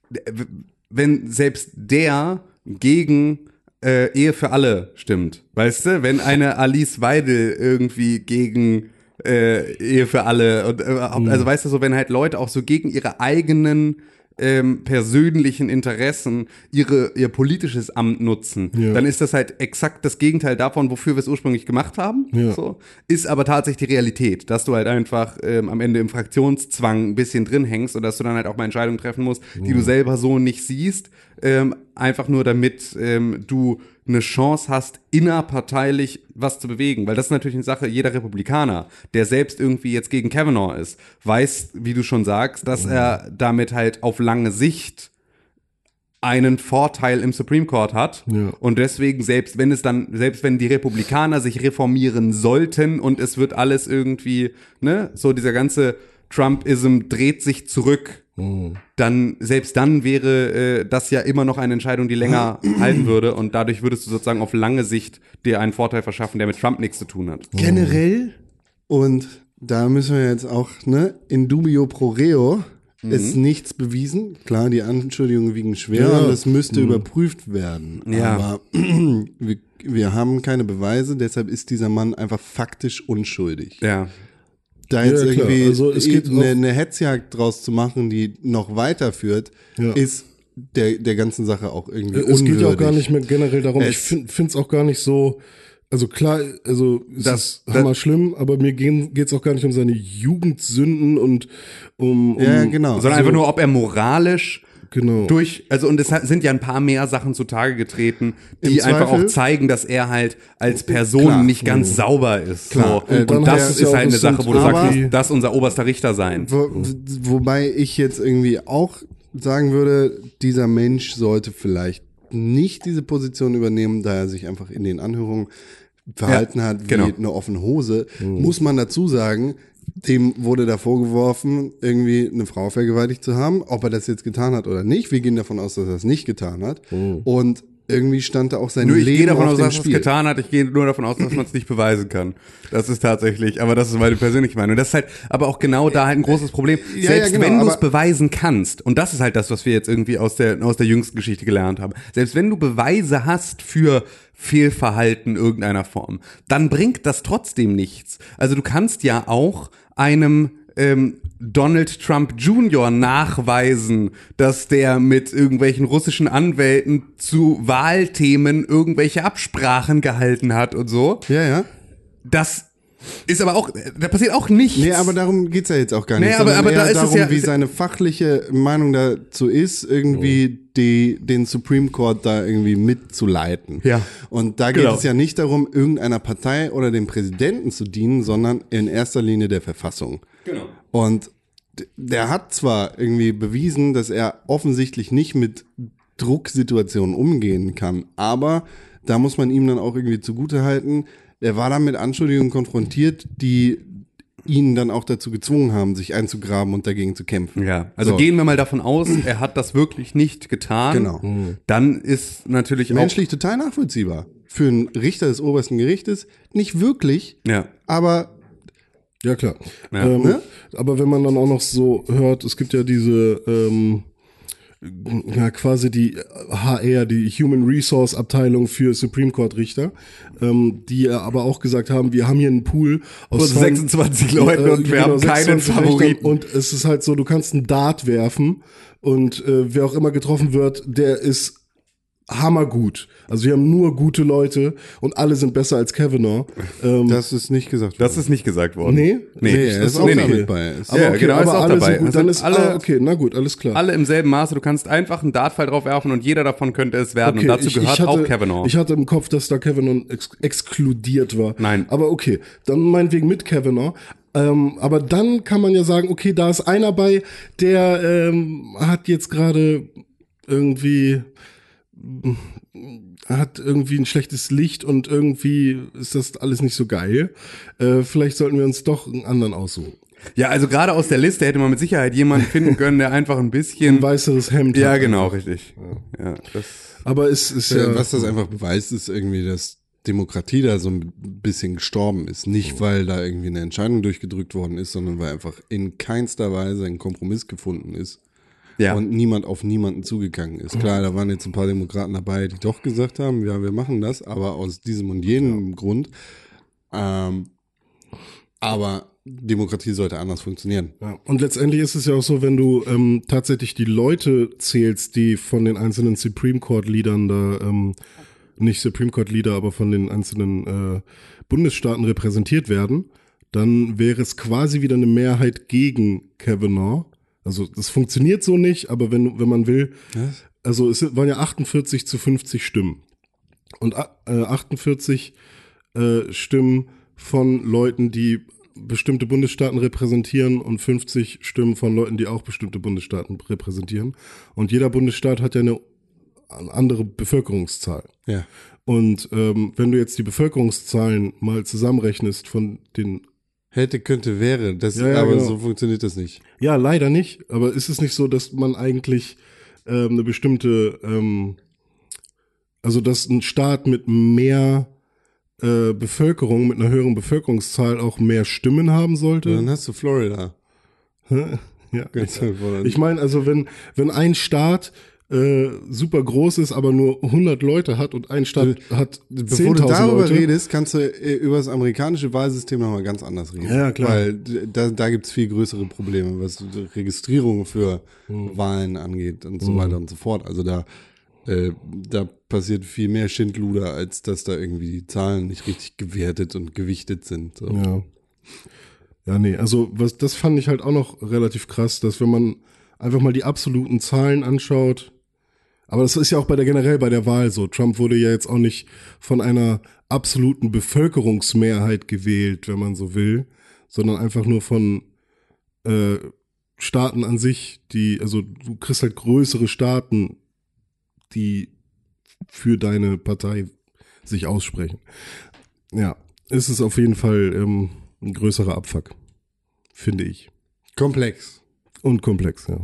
wenn selbst der gegen äh, Ehe für alle stimmt, weißt du, wenn eine Alice Weidel irgendwie gegen äh, Ehe für alle und äh, also weißt du so, wenn halt Leute auch so gegen ihre eigenen ähm, persönlichen Interessen ihre ihr politisches Amt nutzen, Ja. dann ist das halt exakt das Gegenteil davon, wofür wir es ursprünglich gemacht haben. Ja. So ist aber tatsächlich die Realität, dass du halt einfach ähm, am Ende im Fraktionszwang ein bisschen drin hängst und dass du dann halt auch mal Entscheidungen treffen musst, die du selber so nicht siehst, ähm, einfach nur damit ähm, du eine Chance hast, innerparteilich was zu bewegen. Weil das ist natürlich eine Sache, jeder Republikaner, der selbst irgendwie jetzt gegen Kavanaugh ist, weiß, wie du schon sagst, dass er damit halt auf lange Sicht einen Vorteil im Supreme Court hat Ja. und deswegen selbst wenn es dann selbst wenn die Republikaner sich reformieren sollten und es wird alles irgendwie ne so dieser ganze Trumpism dreht sich zurück dann selbst dann wäre äh, das ja immer noch eine Entscheidung die länger *clears throat* halten würde und dadurch würdest du sozusagen auf lange Sicht dir einen Vorteil verschaffen der mit Trump nichts zu tun hat Generell, und da müssen wir jetzt auch, ne, in dubio pro reo ist nichts bewiesen. Klar, die Anschuldigungen wiegen schwer Ja. und das müsste überprüft werden. Ja. Aber *clears throat* wir, wir haben keine Beweise, deshalb ist dieser Mann einfach faktisch unschuldig. ja Da Ja, jetzt klar. irgendwie Also es geht eine, eine Hetzjagd draus zu machen, die noch weiterführt, Ja. ist der, der ganzen Sache auch irgendwie Es unwürdig. geht ja auch gar nicht mehr generell darum. ich Es- finde es auch gar nicht so. Also klar, also es Das- ist das- hammer schlimm, aber mir geht es auch gar nicht um seine Jugendsünden und um, um Ja, genau. sondern einfach nur ob er moralisch genau. durch, also und es sind ja ein paar mehr Sachen zutage getreten, die einfach auch zeigen, dass er halt als Person Klar. nicht ganz sauber ist. Klar. So. Und Und, dann das ist ja halt eine Sache, wo du sagst, das, ist unser oberster Richter sein. Wo, wobei ich jetzt irgendwie auch sagen würde, dieser Mensch sollte vielleicht nicht diese Position übernehmen, da er sich einfach in den Anhörungen verhalten Ja, hat wie genau. eine offene Hose. Muss man dazu sagen, dem wurde da vorgeworfen, irgendwie eine Frau vergewaltigt zu haben. Ob er das jetzt getan hat oder nicht, wir gehen davon aus, dass er es nicht getan hat. Und irgendwie stand da auch sein Nur ich Leben gehe davon aus, dass er es Spiel. getan hat. Ich gehe nur davon aus, dass man es nicht beweisen kann. Das ist tatsächlich, aber das ist meine persönliche Meinung. Das ist halt, aber auch genau da halt ein großes Problem. Ja, Selbst ja, genau, wenn du es beweisen kannst, und das ist halt das, was wir jetzt irgendwie aus der, aus der jüngsten Geschichte gelernt haben. Selbst wenn du Beweise hast für Fehlverhalten irgendeiner Form, dann bringt das trotzdem nichts. Also du kannst ja auch einem ähm, Donald Trump Jr. nachweisen, dass der mit irgendwelchen russischen Anwälten zu Wahlthemen irgendwelche Absprachen gehalten hat und so. Ja, ja. Das ist aber auch, da passiert auch nichts. Nee, aber darum geht's ja jetzt auch gar nicht. Nee, aber- aber da ist es darum, ja- wie seine fachliche Meinung dazu ist, irgendwie die, den Supreme Court da irgendwie mitzuleiten. Ja. Und da geht Genau. es ja nicht darum, irgendeiner Partei oder dem Präsidenten zu dienen, sondern in erster Linie der Verfassung. Genau. Und der hat zwar irgendwie bewiesen, dass er offensichtlich nicht mit Drucksituationen umgehen kann, aber da muss man ihm dann auch irgendwie zugutehalten, er war dann mit Anschuldigungen konfrontiert, die ihn dann auch dazu gezwungen haben, sich einzugraben und dagegen zu kämpfen. Ja, also So. gehen wir mal davon aus, er hat das wirklich nicht getan. Genau. Dann ist natürlich Menschlich total nachvollziehbar. Für einen Richter des obersten Gerichtes nicht wirklich. Ja. aber Ja, klar. Ja. ähm, Ne? Aber wenn man dann auch noch so hört, es gibt ja diese, ähm, ja, quasi die HR, die Human Resource Abteilung für Supreme Court Richter, ähm, die ja aber auch gesagt haben, wir haben hier einen Pool aus Von 26 Leuten und wir haben keinen 26 Favoriten. Und es ist halt so, du kannst einen Dart werfen und äh, wer auch immer getroffen wird, der ist hammergut. Also wir haben nur gute Leute und alle sind besser als Kavanaugh. Ähm, das ist nicht gesagt Das ist nicht gesagt worden. Nee? Nee, Nee, er ist auch nee, damit nee. bei. Ist- aber Ja, okay, genau, ist aber auch alle dabei. gut, dann ist alle- ah, okay, na gut, alles klar. Alle im selben Maße. Du kannst einfach einen Dartpfeil drauf werfen und jeder davon könnte es werden. Okay, und dazu ich- gehört ich hatte, auch Kavanaugh. Ich hatte im Kopf, dass da Kavanaugh ex exkludiert war. Nein. Aber okay, dann meinetwegen mit Kavanaugh. Ähm, aber dann kann man ja sagen, okay, da ist einer bei, der ähm, hat jetzt gerade irgendwie hat irgendwie ein schlechtes Licht und irgendwie ist das alles nicht so geil. Äh, vielleicht sollten wir uns doch einen anderen aussuchen. ja, also gerade aus der Liste hätte man mit Sicherheit jemanden finden können, der einfach ein bisschen. Ein weißeres Hemd. ja, hat. genau, richtig. Ja, das, Aber es ist ja. Äh, was das einfach beweist, ist irgendwie, dass Demokratie da so ein bisschen gestorben ist. Nicht, weil da irgendwie eine Entscheidung durchgedrückt worden ist, sondern weil einfach in keinster Weise ein Kompromiss gefunden ist. Ja. Und niemand auf niemanden zugegangen ist. Klar, da waren jetzt ein paar Demokraten dabei, die doch gesagt haben, ja, wir machen das, aber aus diesem und jenem Grund. Ähm, aber Demokratie sollte anders funktionieren. Ja. Und letztendlich ist es ja auch so, wenn du ähm, tatsächlich die Leute zählst, die von den einzelnen Supreme Court Leadern da, ähm, nicht Supreme Court Leader, aber von den einzelnen äh, Bundesstaaten repräsentiert werden, dann wäre es quasi wieder eine Mehrheit gegen Kavanaugh. Also das funktioniert so nicht, aber wenn, wenn man will, also es waren ja 48 zu 50 Stimmen. Und äh, 48 äh, Stimmen von Leuten, die bestimmte Bundesstaaten repräsentieren und 50 Stimmen von Leuten, die auch bestimmte Bundesstaaten repräsentieren. Und jeder Bundesstaat hat ja eine andere Bevölkerungszahl. Ja. Und ähm, wenn du jetzt die Bevölkerungszahlen mal zusammenrechnest von den Hätte, könnte, wäre. Das, Ja, ja, aber genau. so funktioniert das nicht. Ja, leider nicht. Aber ist es nicht so, dass man eigentlich ähm, eine bestimmte, ähm, also dass ein Staat mit mehr äh, Bevölkerung, mit einer höheren Bevölkerungszahl auch mehr Stimmen haben sollte? Dann hast du Florida. ja. Ganz einfach. Ich meine, also wenn, wenn ein Staat äh, super groß ist, aber nur 100 Leute hat und ein Staat hat Bevor du 10.000 darüber Leute. redest, kannst du äh, über das amerikanische Wahlsystem nochmal ganz anders reden. Ja, klar. Weil da, da gibt's viel größere Probleme, was die Registrierung für Hm. Wahlen angeht und so weiter und so fort. Also da, äh, da passiert viel mehr Schindluder, als dass da irgendwie die Zahlen nicht richtig gewertet und gewichtet sind. So. Ja. Ja, nee, also was das fand ich halt auch noch relativ krass, dass wenn man einfach mal die absoluten Zahlen anschaut, aber das ist ja auch bei der generell bei der Wahl so. Trump wurde ja jetzt auch nicht von einer absoluten Bevölkerungsmehrheit gewählt, wenn man so will, sondern einfach nur von äh, Staaten an sich, die, also du kriegst halt größere Staaten, die für deine Partei sich aussprechen. Ja, ist es auf jeden Fall ähm, ein größerer Abfuck, finde ich. Komplex. Und komplex, ja.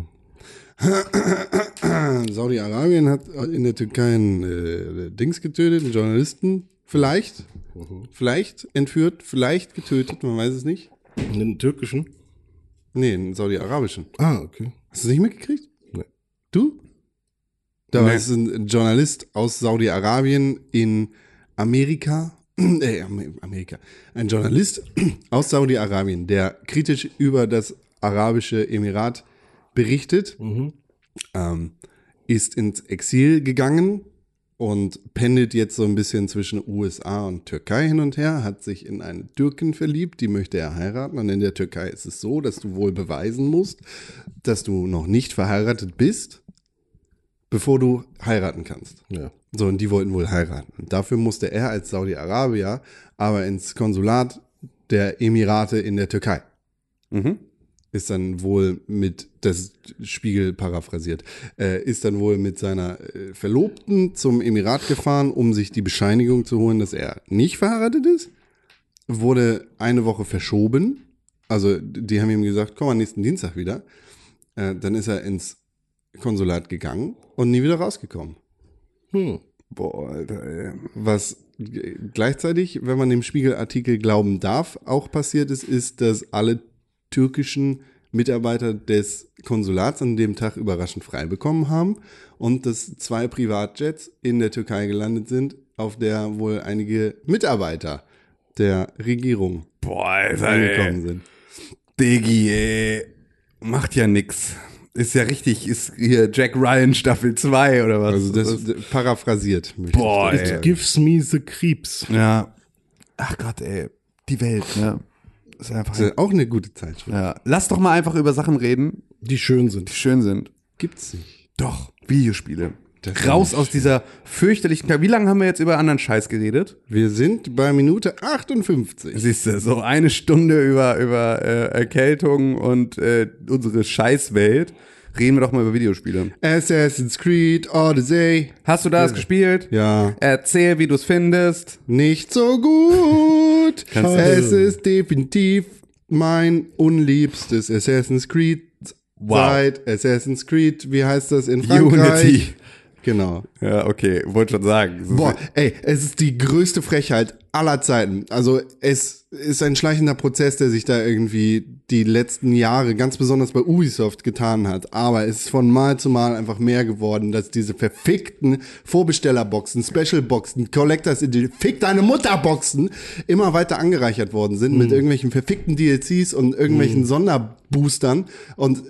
*coughs* Saudi-Arabien hat in der Türkei einen äh, Dings getötet, einen Journalisten. Vielleicht. Vielleicht entführt, vielleicht getötet, man weiß es nicht. Den türkischen? Nee, einen saudi-arabischen. Ah, okay. Hast du es nicht mitgekriegt? Nee. Du? Da Nee. war es ein Journalist aus Saudi-Arabien in Amerika. *clears throat* Äh, Am- Amerika. Ein Journalist *clears throat* aus Saudi-Arabien, der kritisch über das arabische Emirat berichtet, ähm, ist ins Exil gegangen und pendelt jetzt so ein bisschen zwischen USA und Türkei hin und her, hat sich in eine Türkin verliebt, die möchte er heiraten. Und in der Türkei ist es so, dass du wohl beweisen musst, dass du noch nicht verheiratet bist, bevor du heiraten kannst. Ja. So, und die wollten wohl heiraten. Und dafür musste er als Saudi-Arabier aber ins Konsulat der Emirate in der Türkei. Mhm. Ist dann wohl mit, das ist Spiegel paraphrasiert, äh, ist dann wohl mit seiner äh, Verlobten zum Emirat gefahren, um sich die Bescheinigung zu holen, dass er nicht verheiratet ist. Wurde eine Woche verschoben. Also, die haben ihm gesagt, komm am nächsten Dienstag wieder. Äh, dann ist er ins Konsulat gegangen und nie wieder rausgekommen. Hm. Boah, Alter, ey. Was gleichzeitig, wenn man dem Spiegelartikel glauben darf, auch passiert ist, ist, dass alle türkischen Mitarbeiter des Konsulats an dem Tag überraschend frei bekommen haben und dass zwei Privatjets in der Türkei gelandet sind, auf der wohl einige Mitarbeiter der Regierung Boah, Alter, angekommen ey. sind. Diggi, ey. Macht ja nix. Ist ja richtig, ist hier Jack Ryan Staffel 2 oder was? Also das, d- paraphrasiert. Boah, ich ey. Gives me the creeps. Ja. Ach Gott, ey. Die Welt, ne? Ist einfach. Das ist auch eine gute Zeitschrift. Ja. Lass doch mal einfach über Sachen reden, Die schön sind. die schön sind. Gibt's nicht. Doch, Videospiele. Das Raus aus dieser fürchterlichen. Wie lange haben wir jetzt über anderen Scheiß geredet? Wir sind bei Minute 58. Siehst du, so eine Stunde über, über äh, Erkältung und äh, unsere Scheißwelt. Reden wir doch mal über Videospiele. Assassin's Creed Odyssey. Hast du das gespielt? Ja. Erzähl, wie du es findest. Nicht so gut. *laughs* Es ist definitiv mein unliebstes Assassin's Creed Wow. seit Assassin's Creed. Wie heißt das in Frankreich? Unity. Genau. Ja, okay, wollte schon sagen. Boah, ey, es ist die größte Frechheit aller Zeiten. Also es ist ein schleichender Prozess, der sich da irgendwie die letzten Jahre, ganz besonders bei Ubisoft, getan hat. Aber es ist von Mal zu Mal einfach mehr geworden, dass diese verfickten Vorbestellerboxen, Specialboxen, Collectors fick deine Mutterboxen, immer weiter angereichert worden sind mit irgendwelchen verfickten DLCs und irgendwelchen Sonderboostern und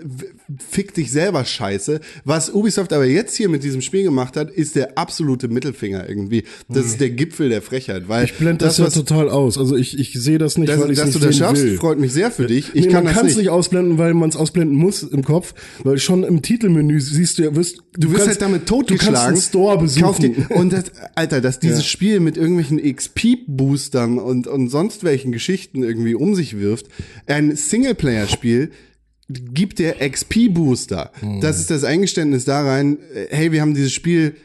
fick dich selber Scheiße. Was Ubisoft aber jetzt hier mit diesem Spiel gemacht hat, ist der absolute Mittelfinger irgendwie. Das ist der Gipfel der Frechheit, weil Ich blende das, ja was- total aus. Also ich, ich sehe das nicht, dass, weil ich dass nicht du das schaffst, will. freut mich sehr für dich. Ich nee, kann man das kann es nicht. nicht ausblenden, weil man es ausblenden muss im Kopf, weil schon im Titelmenü siehst du, ja, wirst, Du wirst kannst, halt damit Du totgeschlagen. kannst einen Store besuchen. Und das, Alter, dass dieses Ja. Spiel mit irgendwelchen XP-Boostern und, und sonst welchen Geschichten irgendwie um sich wirft, ein Singleplayer-Spiel gibt dir XP-Booster. Hm. Das ist das Eingeständnis da rein, äh, hey, wir haben dieses Spiel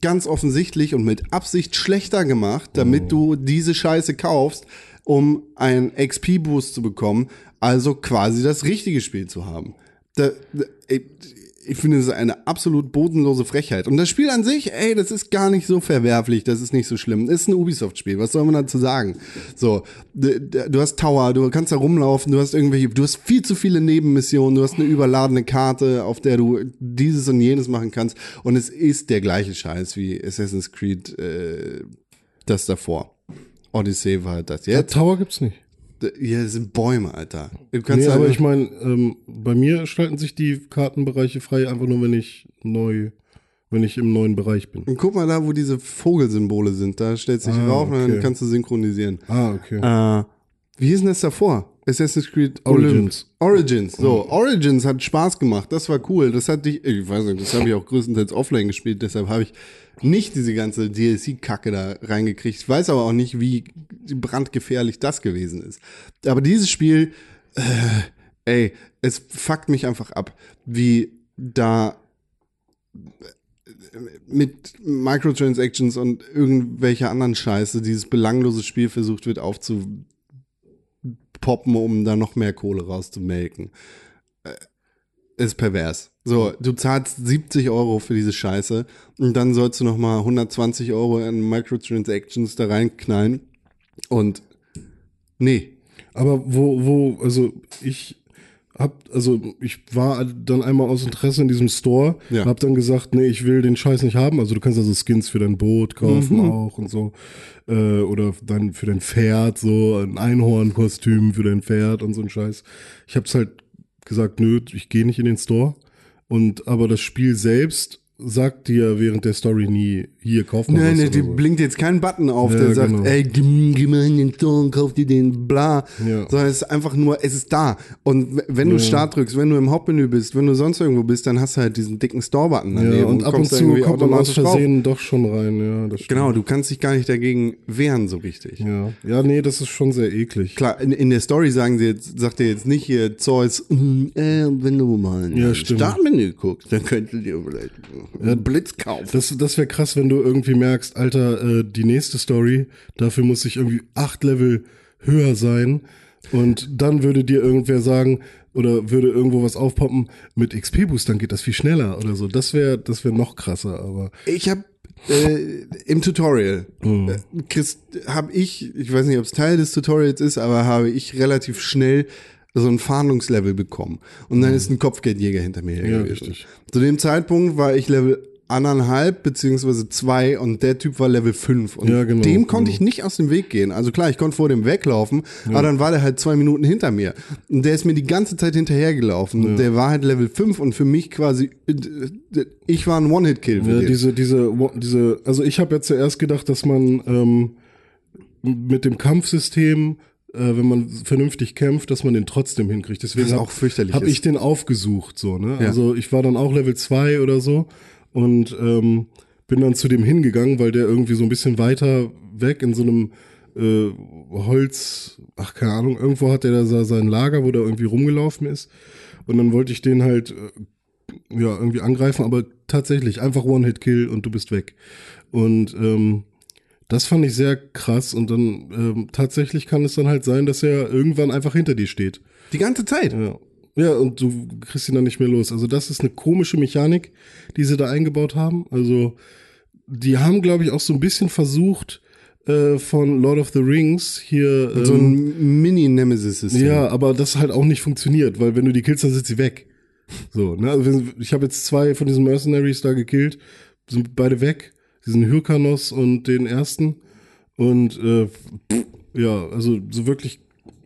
ganz offensichtlich und mit Absicht schlechter gemacht, damit Hm. du diese Scheiße kaufst, um einen XP-Boost zu bekommen, also quasi das richtige Spiel zu haben. Da, da, ich, finde, das ist eine absolut bodenlose Frechheit. Und das Spiel an sich, ey, das ist gar nicht so verwerflich, das ist nicht so schlimm. Das ist ein Ubisoft-Spiel, was soll man dazu sagen? So, du hast Tower, du kannst da rumlaufen, du hast irgendwelche, du hast viel zu viele Nebenmissionen, du hast eine überladene Karte, auf der du dieses und jenes machen kannst. Und es ist der gleiche Scheiß wie Assassin's Creed, äh, das davor. Odyssey war das Ja, jetzt. Tower gibt's nicht. Hier sind Bäume, Alter. Du kannst Nee, aber ich meine, ähm, bei mir schalten sich die Kartenbereiche frei, einfach nur, wenn ich neu, wenn ich im neuen Bereich bin. Und guck mal da, wo diese Vogelsymbole sind. Da stellst du dich Ah, rauf und dann okay. kannst du synchronisieren. Ah, okay. Äh, wie hieß denn das davor? Assassin's Creed Origins. Origins. So, Origins hat Spaß gemacht. Das war cool. Das hat dich, ich weiß nicht, das habe ich auch größtenteils offline gespielt. Deshalb habe ich nicht diese ganze DLC-Kacke da reingekriegt. Ich weiß aber auch nicht, wie brandgefährlich das gewesen ist. Aber dieses Spiel, äh, ey, es fuckt mich einfach ab, wie da mit Microtransactions und irgendwelcher anderen Scheiße dieses belanglose Spiel versucht wird aufzupoppen, um da noch mehr Kohle rauszumelken. Äh, Ist pervers. So, du zahlst 70 Euro für diese Scheiße und dann sollst du noch mal 120 Euro an Microtransactions da reinknallen und nee. Aber wo, wo, also ich hab, also ich war dann einmal aus Interesse in diesem Store, Ja. hab dann gesagt, nee, ich will den Scheiß nicht haben. Also du kannst also Skins für dein Boot kaufen Mhm. auch und so. Äh, oder dann für dein Pferd, so ein Einhornkostüm für dein Pferd und so ein Scheiß. Ich hab's halt gesagt, nö, ich gehe nicht in den Store. Und aber das Spiel selbst sagt dir während der Story nie, hier kauf mal Nein, was nein, die so. blinkt jetzt keinen Button auf, Ja, der sagt, genau. ey, mal in den Store und kauf dir den, bla. Ja. Sondern es ist einfach nur, es ist da. Und wenn du Start drückst, wenn du im Hauptmenü bist, wenn du sonst irgendwo bist, dann hast du halt diesen dicken Store-Button daneben. Ja, und ab und kommst da zu kommt man aus automatisch drauf. Versehen doch schon rein, ja. Genau, du kannst dich gar nicht dagegen wehren so richtig. Ja. ja, nee, das ist schon sehr eklig. Klar, in, in der Story sagen sie jetzt, sagt er jetzt nicht hier Zeus, mm, äh, wenn du mal in Ja. Startmenü guckst, dann könntest du dir vielleicht einen Blitz kaufen. Das, das wäre krass, wenn du irgendwie merkst, Alter, äh, die nächste Story, dafür muss ich irgendwie acht Level höher sein. Und dann würde dir irgendwer sagen, oder würde irgendwo was aufpoppen, mit XP-Boostern geht das viel schneller oder so. Das wäre das wär noch krasser, aber Ich habe äh, im Tutorial, Mhm. äh, Chris, habe ich, ich weiß nicht, ob es Teil des Tutorials ist, aber habe ich relativ schnell so ein Fahndungslevel bekommen. Und dann ist ein Kopfgeldjäger hinter mir her Mhm. Ja, gewesen. richtig. Zu dem Zeitpunkt war ich Level anderthalb beziehungsweise zwei und der Typ war Level fünf und Ja, genau, dem konnte genau. ich nicht aus dem Weg gehen. Also klar, ich konnte vor dem weglaufen, aber dann war der halt zwei Minuten hinter mir und der ist mir die ganze Zeit hinterhergelaufen. Und Der war halt Level fünf und für mich quasi, ich war ein One-Hit-Kill. Ja, diese, diese, diese, also ich habe ja zuerst gedacht, dass man ähm, mit dem Kampfsystem, wenn man vernünftig kämpft, dass man den trotzdem hinkriegt. Deswegen Was hab- ich den aufgesucht, so, ne? Ja. Also ich war dann auch Level 2 oder so und ähm, bin dann zu dem hingegangen, weil der irgendwie so ein bisschen weiter weg in so einem äh, Holz, ach keine Ahnung, irgendwo hat der da se- sein Lager, wo der irgendwie rumgelaufen ist. Und dann wollte ich den halt äh, ja, irgendwie angreifen, aber tatsächlich einfach One-Hit-Kill und du bist weg. Und ähm, das fand ich sehr krass und dann ähm, tatsächlich kann es dann halt sein, dass er irgendwann einfach hinter dir steht. Die ganze Zeit. Ja. Ja, und du kriegst ihn dann nicht mehr los. Also das ist eine komische Mechanik, die sie da eingebaut haben. Also die haben, glaube ich, auch so ein bisschen versucht äh, von Lord of the Rings hier. Ähm, So ein Mini-Nemesis-System. ja, aber das halt auch nicht funktioniert, weil wenn du die killst, dann sind sie weg. So, ne? Also ich habe jetzt zwei von diesen Mercenaries da gekillt, sind beide weg. Diesen Hyrkanos und den ersten. Und äh, pff, ja, also so wirklich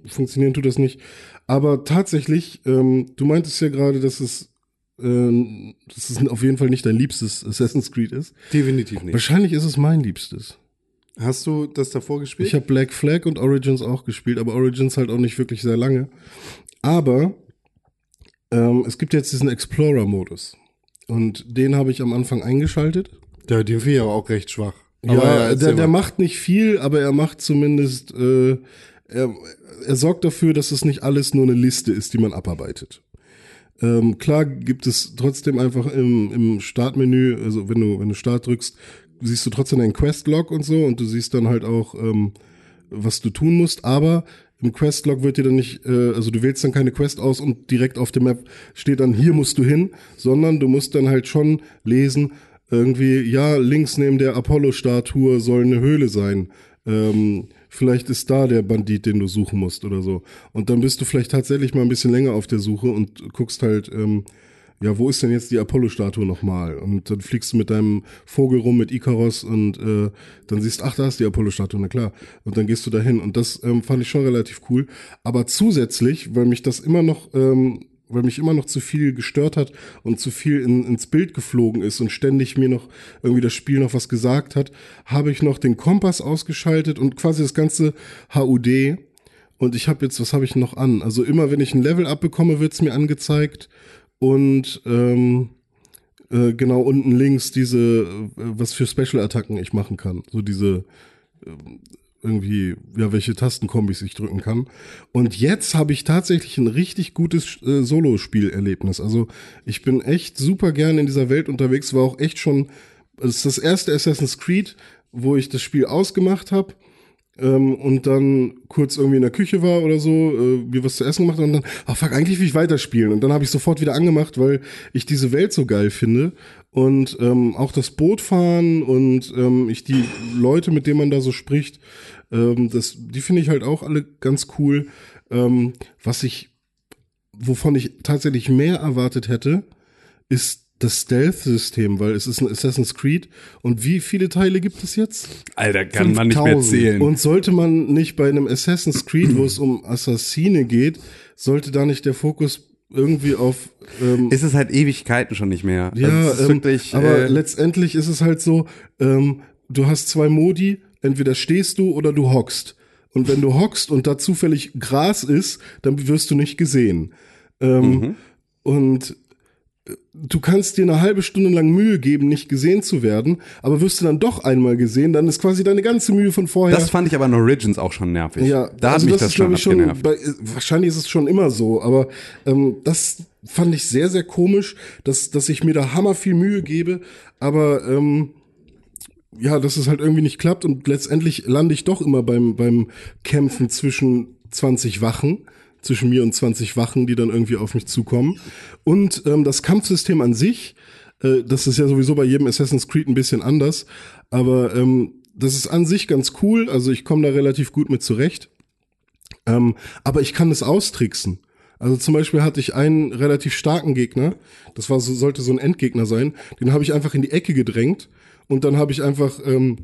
funktionieren tut das nicht. Aber tatsächlich, ähm, du meintest ja gerade, dass es, ähm, dass es auf jeden Fall nicht dein liebstes Assassin's Creed ist. Definitiv nicht. Wahrscheinlich ist es mein liebstes. Hast du das davor gespielt? Ich habe Black Flag und Origins auch gespielt, aber Origins halt auch nicht wirklich sehr lange. Aber ähm, es gibt jetzt diesen Explorer-Modus. Und den habe ich am Anfang eingeschaltet. Ja, den finde ich aber auch recht schwach. Ja, Aber erzähl der, der macht nicht viel, aber er macht zumindest, äh, er, er sorgt dafür, dass es nicht alles nur eine Liste ist, die man abarbeitet. Ähm, klar gibt es trotzdem einfach im, im Startmenü, also wenn du, wenn du Start drückst, siehst du trotzdem deinen Questlog und so und du siehst dann halt auch, ähm, was du tun musst, aber im Questlog wird dir dann nicht, äh, also du wählst dann keine Quest aus und direkt auf der Map steht dann, hier musst du hin, sondern du musst dann halt schon lesen, irgendwie, ja, links neben der Apollo-Statue soll eine Höhle sein. Ähm, vielleicht ist da der Bandit, den du suchen musst oder so. Und dann bist du vielleicht tatsächlich mal ein bisschen länger auf der Suche und guckst halt, ähm, ja, wo ist denn jetzt die Apollo-Statue nochmal? Und dann fliegst du mit deinem Vogel rum, mit Icaros und äh, dann siehst, ach, da ist die Apollo-Statue, na klar. Und dann gehst du dahin. Und das ähm, fand ich schon relativ cool. Aber zusätzlich, weil mich das immer noch, ähm, weil mich immer noch zu viel gestört hat und zu viel in, ins Bild geflogen ist und ständig mir noch irgendwie das Spiel noch was gesagt hat, habe ich noch den Kompass ausgeschaltet und quasi das ganze HUD. Und ich habe jetzt, was habe ich noch an? Also immer, wenn ich ein Level abbekomme, wird's mir angezeigt. Und ähm, äh, genau unten links diese, äh, was für Special-Attacken ich machen kann. So diese ähm, irgendwie, ja, welche Tastenkombis ich drücken kann. Und jetzt habe ich tatsächlich ein richtig gutes äh, Solo-Spielerlebnis. Also ich bin echt super gern in dieser Welt unterwegs, war auch echt schon, es ist das erste Assassin's Creed, wo ich das Spiel ausgemacht habe ähm, und dann kurz irgendwie in der Küche war oder so, äh, mir was zu essen gemacht und dann, ach fuck, eigentlich will ich weiterspielen. Und dann habe ich sofort wieder angemacht, weil ich diese Welt so geil finde. Und ähm, auch das Boot fahren und ähm, ich die Leute, mit denen man da so spricht, ähm, das, die finde ich halt auch alle ganz cool. Ähm, was ich, wovon ich tatsächlich mehr erwartet hätte, ist das Stealth-System, weil es ist ein Assassin's Creed. Und wie viele Teile gibt es jetzt? Alter, kann man nicht mehr 5000. zählen. Und sollte man nicht bei einem Assassin's Creed, wo es um Assassine geht, sollte da nicht der Fokus irgendwie auf ähm, ist es halt Ewigkeiten schon nicht mehr. ja, also ähm, wirklich, aber äh, letztendlich ist es halt so, ähm, du hast zwei Modi, entweder stehst du oder du hockst. Und wenn du hockst und da zufällig Gras ist, dann wirst du nicht gesehen. Ähm, Mhm. Und äh, du kannst dir eine halbe Stunde lang Mühe geben, nicht gesehen zu werden, aber wirst du dann doch einmal gesehen, dann ist quasi deine ganze Mühe von vorher. das fand ich aber in Origins auch schon nervig. Ja, da hat also mich das, das, schon ich, schon, bei, wahrscheinlich ist es schon immer so, aber ähm, das fand ich sehr, sehr komisch, dass, dass ich mir da hammer viel Mühe gebe, aber ähm, ja, dass es halt irgendwie nicht klappt und letztendlich lande ich doch immer beim, beim Kämpfen zwischen 20 Wachen, zwischen mir und 20 Wachen, die dann irgendwie auf mich zukommen. Und ähm, das Kampfsystem an sich, äh, das ist ja sowieso bei jedem Assassin's Creed ein bisschen anders, aber ähm, das ist an sich ganz cool, also ich komme da relativ gut mit zurecht. Ähm, aber ich kann es austricksen. Also zum Beispiel hatte ich einen relativ starken Gegner, das war so, sollte so ein Endgegner sein, den habe ich einfach in die Ecke gedrängt und dann habe ich einfach ähm,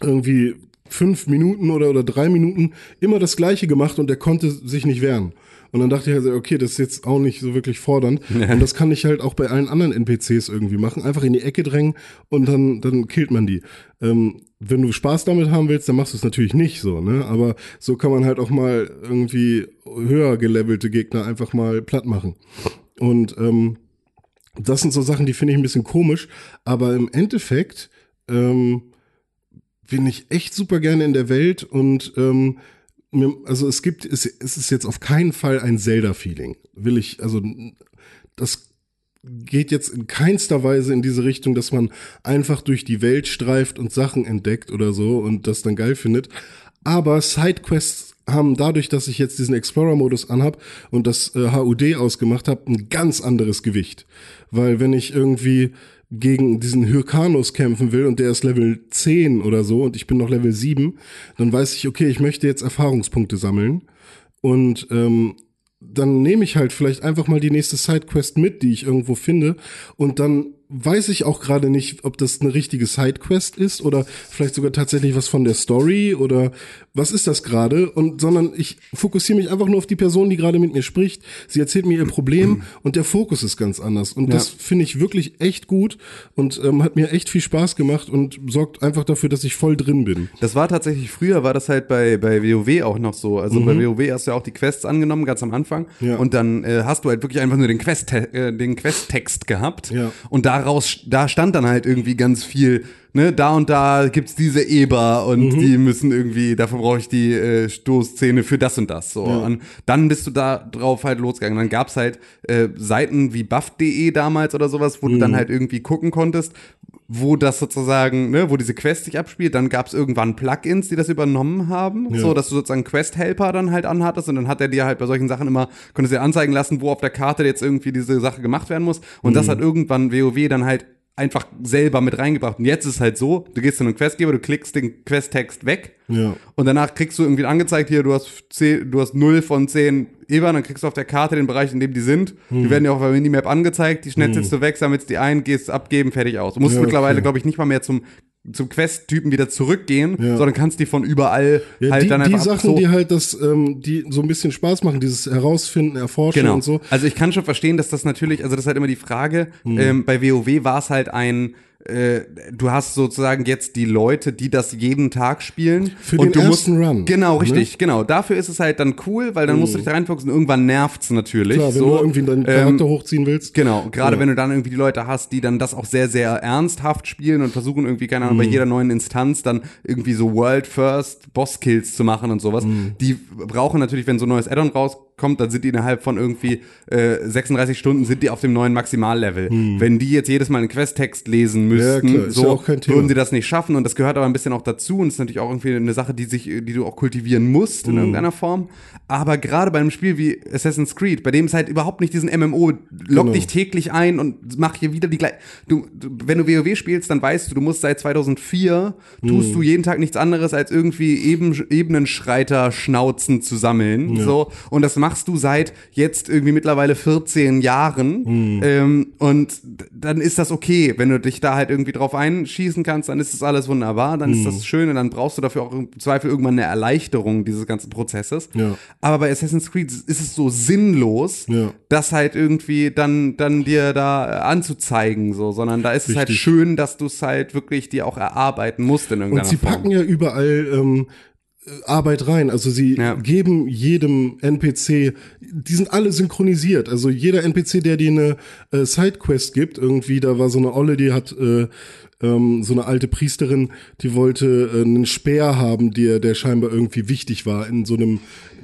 irgendwie fünf Minuten oder, oder drei Minuten immer das gleiche gemacht und der konnte sich nicht wehren. Und dann dachte ich halt, okay, das ist jetzt auch nicht so wirklich fordernd. *laughs* Und das kann ich halt auch bei allen anderen NPCs irgendwie machen. Einfach in die Ecke drängen und dann, dann killt man die. Ähm, wenn du Spaß damit haben willst, dann machst du es natürlich nicht so, ne? Aber so kann man halt auch mal irgendwie höher gelevelte Gegner einfach mal platt machen. Und ähm, das sind so Sachen, die finde ich ein bisschen komisch, aber im Endeffekt ähm, bin ich echt super gerne in der Welt und ähm, mir, also es gibt, es, es ist jetzt auf keinen Fall ein Zelda-Feeling. Will ich, also das geht jetzt in keinster Weise in diese Richtung, dass man einfach durch die Welt streift und Sachen entdeckt oder so und das dann geil findet. Aber Sidequests haben dadurch, dass ich jetzt diesen Explorer-Modus anhab und das äh, HUD ausgemacht habe, ein ganz anderes Gewicht. Weil wenn ich irgendwie gegen diesen Hyrkanus kämpfen will und der ist Level 10 oder so und ich bin noch Level 7, dann weiß ich, okay, ich möchte jetzt Erfahrungspunkte sammeln. Und ähm, dann nehme ich halt vielleicht einfach mal die nächste Sidequest mit, die ich irgendwo finde. Und dann weiß ich auch gerade nicht, ob das eine richtige Sidequest ist oder vielleicht sogar tatsächlich was von der Story oder was ist das gerade und sondern ich fokussiere mich einfach nur auf die Person, die gerade mit mir spricht. Sie erzählt mir ihr Problem *clears throat* und der Fokus ist ganz anders und das finde ich wirklich echt gut und ähm, hat mir echt viel Spaß gemacht und sorgt einfach dafür, dass ich voll drin bin. Das war tatsächlich früher, war das halt bei, bei WoW auch noch so. Also bei WoW hast du ja auch die Quests angenommen, ganz am Anfang. Ja. Und dann äh, hast du halt wirklich einfach nur den Quest äh, den Questtext gehabt. Ja. Und daraus, da stand dann halt irgendwie ganz viel, ne, da und da gibt's diese Eber und die müssen irgendwie, dafür brauche ich die äh, Stoßzähne für das und das. So. Und dann bist du da drauf halt losgegangen. Dann gab's halt äh, Seiten wie buff.de damals oder sowas, wo du dann halt irgendwie gucken konntest, wo das sozusagen, ne, wo diese Quest sich abspielt, dann gab es irgendwann Plugins, die das übernommen haben, Ja. so dass du sozusagen Quest-Helper dann halt anhattest. Und dann hat er dir halt bei solchen Sachen immer, konntest dir anzeigen lassen, wo auf der Karte jetzt irgendwie diese Sache gemacht werden muss. Und das hat irgendwann WoW dann halt einfach selber mit reingebracht. Und jetzt ist halt so, du gehst zu einem Questgeber, du klickst den Questtext weg Ja. und danach kriegst du irgendwie angezeigt, hier, du hast, 10, du hast 0 von 10 Eber, dann kriegst du auf der Karte den Bereich, in dem die sind. Hm. Die werden ja auch auf der Minimap angezeigt, die schnetzelst du weg, sammelst die ein, gehst abgeben, fertig aus. Du musst Ja, mittlerweile, okay. glaube ich, nicht mal mehr zum, zum Quest-Typen wieder zurückgehen, Ja. sondern kannst die von überall Ja, halt die, dann die einfach Sachen, so die halt das, ähm, die so ein bisschen Spaß machen, dieses Herausfinden, Erforschen Genau. und so. Also ich kann schon verstehen, dass das natürlich, also das ist halt immer die Frage, Hm. ähm, bei WoW war es halt ein, äh, du hast sozusagen jetzt die Leute, die das jeden Tag spielen. Für und den du ersten musst, Run, Genau, ne? richtig, genau. Dafür ist es halt dann cool, weil dann musst du dich da reinfuchsen. Irgendwann nervt's natürlich. Klar, wenn so. du irgendwie deinen Ähm, Charakter hochziehen willst. Genau, gerade Ja. wenn du dann irgendwie die Leute hast, die dann das auch sehr, sehr ernsthaft spielen und versuchen irgendwie, keine Ahnung, bei Mhm. jeder neuen Instanz dann irgendwie so World First Boss-Kills zu machen und sowas. Mhm. Die brauchen natürlich, wenn so ein neues Add-on rauskommt, dann sind die innerhalb von irgendwie äh, 36 Stunden sind die auf dem neuen Maximallevel. Wenn die jetzt jedes Mal einen Questtext lesen müssten, klar, so ja Thema. würden sie das nicht schaffen und das gehört aber ein bisschen auch dazu und ist natürlich auch irgendwie eine Sache, die sich, die du auch kultivieren musst Mhm. in irgendeiner Form. Aber gerade bei einem Spiel wie Assassin's Creed, bei dem es halt überhaupt nicht diesen MMO log Genau. dich täglich ein und mach hier wieder die gleiche. Du, du, wenn du WoW spielst, dann weißt du, du musst seit 2004 tust Mhm. du jeden Tag nichts anderes als irgendwie eben, Ebenenschreiter Schnauzen zu sammeln, so. Und das machst du seit jetzt irgendwie mittlerweile 14 Jahren. Mhm. Ähm, und dann ist das okay, wenn du dich da halt irgendwie drauf einschießen kannst, dann ist das alles wunderbar, dann Mhm. ist das schön und dann brauchst du dafür auch im Zweifel irgendwann eine Erleichterung dieses ganzen Prozesses. Ja. Aber bei Assassin's Creed ist es so sinnlos, Ja. das halt irgendwie dann, dann dir da anzuzeigen, so, sondern da ist es halt Richtig. schön, dass du es halt wirklich dir auch erarbeiten musst in irgendeiner Und sie Form. packen ja überall ähm, äh, Arbeit rein. Also sie Ja. geben jedem NPC, die sind alle synchronisiert. Also jeder NPC, der dir eine äh, Sidequest gibt, irgendwie, da war so eine Olle, die hat äh, ähm, so eine alte Priesterin, die wollte äh, einen Speer haben, der, der scheinbar irgendwie wichtig war in so einem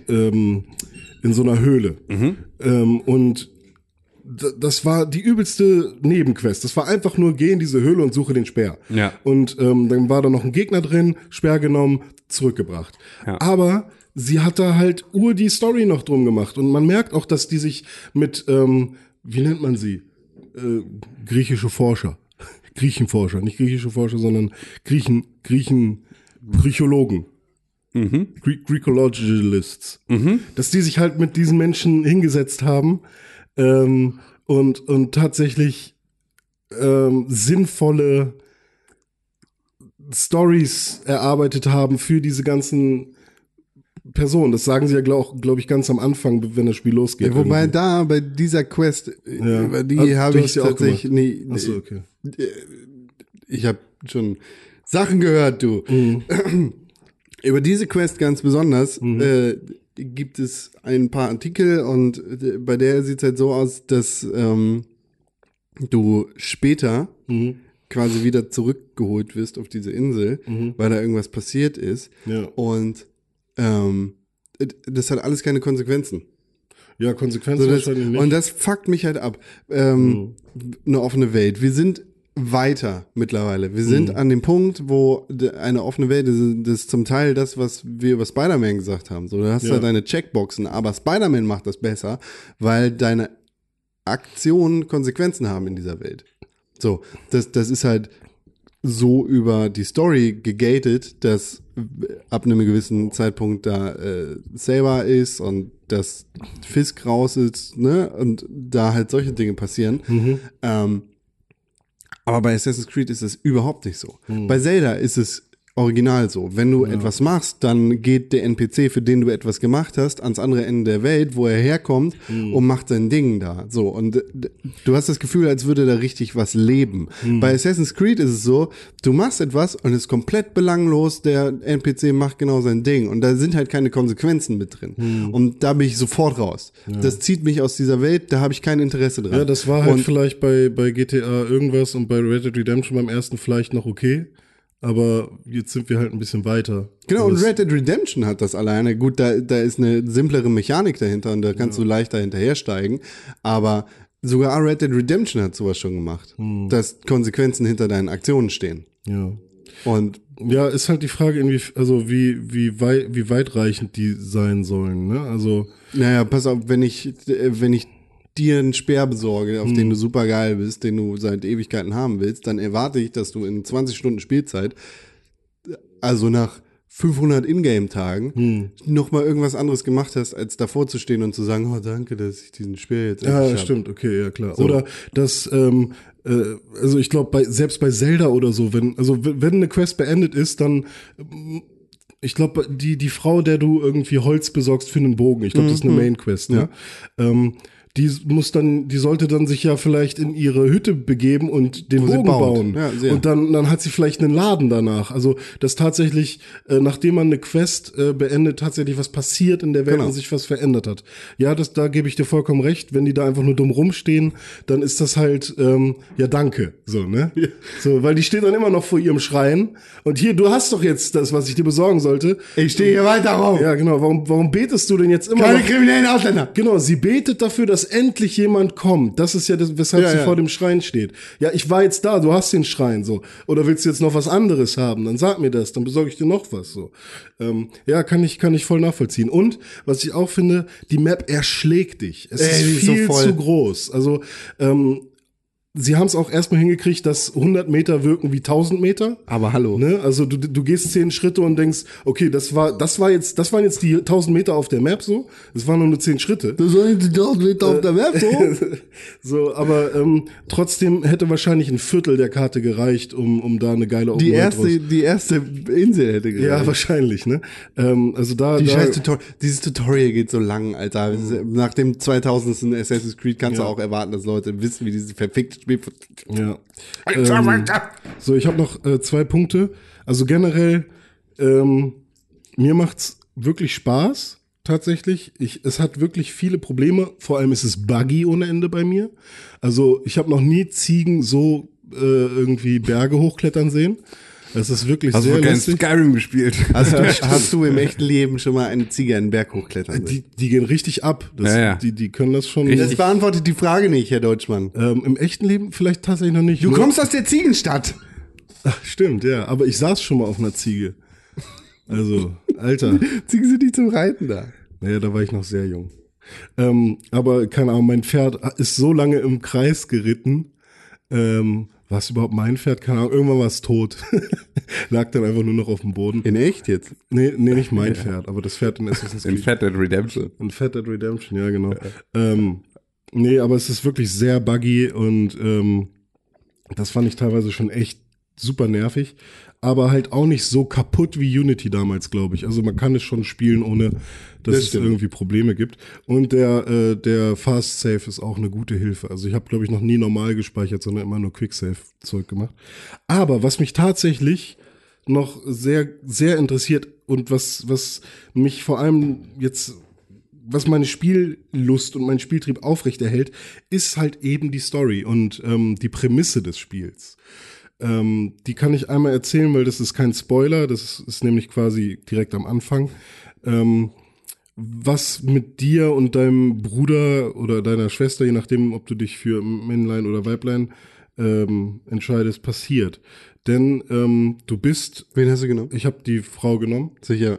ähm, in so einer Höhle. Ähm, und das war die übelste Nebenquest. Das war einfach nur, geh in diese Höhle und suche den Speer. Ja. Und ähm, dann war da noch ein Gegner drin, Speer genommen, zurückgebracht. Ja. Aber sie hat da halt ur die Story noch drum gemacht. Und man merkt auch, dass die sich mit, ähm, wie nennt man sie? Äh, griechische Forscher. *laughs* Griechenforscher, nicht griechische Forscher, sondern Griechen, Griechen, Psychologen. Gre Greekologicalists. Dass die sich halt mit diesen Menschen hingesetzt haben ähm, und, und tatsächlich ähm, sinnvolle Stories erarbeitet haben für diese ganzen Personen. Das sagen sie ja, glaube glaub ich, ganz am Anfang, wenn das Spiel losgeht. Ja, wobei irgendwie. da bei dieser Quest, Ja. über die Ah, habe ich tatsächlich, nee, Ach so, okay. ich habe schon Sachen gehört, du. Mhm. *clears throat* Über diese Quest ganz besonders äh, gibt es ein paar Artikel und äh, bei der sieht es halt so aus, dass ähm, du später Mhm. quasi wieder zurückgeholt wirst auf diese Insel, weil da irgendwas passiert ist. Mhm. Ja. Und ähm, das hat alles keine Konsequenzen. Ja, Konsequenzen So, das, wahrscheinlich nicht. und das fuckt mich halt ab. Ähm, Eine offene Welt. Wir sind weiter mittlerweile. Wir sind an dem Punkt, wo eine offene Welt, das ist, das ist zum Teil das, was wir über Spider-Man gesagt haben. So, du hast ja. Ja. deine Checkboxen, aber Spider-Man macht das besser, weil deine Aktionen Konsequenzen haben in dieser Welt. So, das, das ist halt so über die Story gegated, dass ab einem gewissen Zeitpunkt da äh, Saber ist und dass Fisk raus ist, ne? Und da halt solche Dinge passieren. Ähm, aber bei Assassin's Creed ist es überhaupt nicht so. Bei Zelda ist es original so. Wenn du etwas machst, dann geht der NPC, für den du etwas gemacht hast, ans andere Ende der Welt, wo er herkommt und macht sein Ding da. So. Und äh, du hast das Gefühl, als würde da richtig was leben. Bei Assassin's Creed ist es so, du machst etwas und es ist komplett belanglos, der NPC macht genau sein Ding. Und da sind halt keine Konsequenzen mit drin. Und da bin ich sofort raus. Das zieht mich aus dieser Welt, da habe ich kein Interesse dran. Ja, das war halt Und- vielleicht bei, bei GTA irgendwas und bei Red Dead Redemption beim ersten vielleicht noch okay. Aber jetzt sind wir halt ein bisschen weiter. Genau, und es- Red Dead Redemption hat das alleine. Gut, da, da ist eine simplere Mechanik dahinter und da kannst du leichter hinterhersteigen. Aber sogar Red Dead Redemption hat sowas schon gemacht, Hm. dass Konsequenzen hinter deinen Aktionen stehen. Ja. Und Ja, ist halt die Frage, inwie, also wie, wie, weit, wie weitreichend die sein sollen. Ne? Also, naja, pass auf, wenn ich, äh, wenn ich dir einen Speer besorge, auf Hm. den du super geil bist, den du seit Ewigkeiten haben willst, dann erwarte ich, dass du in 20 Stunden Spielzeit, also nach 500 Ingame-Tagen, Hm. noch mal irgendwas anderes gemacht hast, als davor zu stehen und zu sagen, oh danke, dass ich diesen Speer jetzt ja, stimmt, okay, ja klar. Oder dass, ähm, äh, also ich glaube, bei, selbst bei Zelda oder so, wenn, also wenn eine Quest beendet ist, dann ähm, ich glaube, die, die Frau, der du irgendwie Holz besorgst für einen Bogen, ich glaube, das ist eine Main Quest, ne? Ähm, die muss dann, die sollte dann sich ja vielleicht in ihre Hütte begeben und den Wo Bogen bauen. Ja, und dann, dann hat sie vielleicht einen Laden danach. Also, dass tatsächlich, äh, nachdem man eine Quest äh, beendet, tatsächlich was passiert in der Welt Genau. und sich was verändert hat. Ja, das, da gebe ich dir vollkommen recht. Wenn die da einfach nur dumm rumstehen, dann ist das halt, ähm, ja, danke. So, ne? So, weil die stehen dann immer noch vor ihrem Schrein. Und hier, du hast doch jetzt das, was ich dir besorgen sollte. Ich stehe hier weiter rum. Ja, genau. Warum, warum betest du denn jetzt immer Keine noch? kriminellen Ausländer. Genau, sie betet dafür, dass endlich jemand kommt. Das ist ja das, weshalb Ja, sie ja. vor dem Schrein steht. Ja, ich war jetzt da, du hast den Schrein so. Oder willst du jetzt noch was anderes haben? Dann sag mir das, dann besorge ich dir noch was so. Ähm, ja, kann ich kann ich voll nachvollziehen. Und was ich auch finde, die Map erschlägt dich. Es Ey, ist so viel voll. zu groß. Also ähm, Sie haben es auch erstmal hingekriegt, dass 100 Meter wirken wie 1000 Meter. Aber hallo. Ne? Also du, du gehst zehn Schritte und denkst, okay, das war, das war jetzt, das waren jetzt die 1000 Meter auf der Map so. Das waren nur zehn Schritte. Du sollst die 1000 Meter auf der Map so. *laughs* So, aber ähm, trotzdem hätte wahrscheinlich ein Viertel der Karte gereicht, um, um da eine geile Open Die erste, raus- die erste Insel hätte Ja, gereicht. wahrscheinlich, ne? Ähm, also da, Die da scheiß Tutorial, dieses Tutorial geht so lang, Alter. Nach dem 2000. Assassin's Creed kannst Ja. du auch erwarten, dass Leute wissen, wie dieses verfickte. Ja. Ähm, so, ich habe noch äh, zwei Punkte. Also generell, ähm, mir macht's wirklich Spaß, tatsächlich. Ich, es hat wirklich viele Probleme. Vor allem ist es buggy ohne Ende bei mir. Also ich habe noch nie Ziegen so äh, irgendwie Berge hochklettern sehen. Es ist wirklich Hast du sehr kein lustig. Skyrim gespielt? Hast du, *laughs* hast du im echten Leben schon mal eine Ziege einen Berg hochklettern? Die, die gehen richtig ab. Das, Ja, ja. Die, die können das schon. Das beantwortet die Frage nicht, Herr Deutschmann. Ähm, Im echten Leben vielleicht tatsächlich noch nicht. Du Nur- kommst aus der Ziegenstadt. Ach, stimmt, ja. Aber ich saß schon mal auf einer Ziege. Also, Alter. *laughs* Ziegen sind nicht zum Reiten da. Naja, da war ich noch sehr jung. Ähm, aber keine Ahnung, mein Pferd ist so lange im Kreis geritten. Ähm, war es überhaupt mein Pferd? Keine Ahnung, irgendwann war es tot. *laughs* Lag dann einfach nur noch auf dem Boden. In echt jetzt? Nee, nee, nicht mein Pferd, aber das Pferd in Assassin's In Creed. Fat Dead Redemption. In Fat Dead Redemption, ja, genau. Ähm, nee, aber es ist wirklich sehr buggy und ähm, das fand ich teilweise schon echt super nervig. Aber halt auch nicht so kaputt wie Unity damals, glaube ich. Also man kann es schon spielen, ohne dass Das es irgendwie Probleme gibt. Und der, äh, der Fast Save ist auch eine gute Hilfe. Also ich habe, glaube ich, noch nie normal gespeichert, sondern immer nur Quick Save Zeug gemacht. Aber was mich tatsächlich noch sehr, sehr interessiert und was, was mich vor allem jetzt was meine Spiellust und meinen Spieltrieb aufrechterhält, ist halt eben die Story und ähm, die Prämisse des Spiels. Ähm, die kann ich einmal erzählen, weil das ist kein Spoiler, das ist, ist nämlich quasi direkt am Anfang. Ähm, was mit dir und deinem Bruder oder deiner Schwester, je nachdem, ob du dich für Männlein oder Weiblein ähm, entscheidest, passiert. Denn ähm, du bist, Wen hast du genommen? ich habe die Frau genommen. Sicher.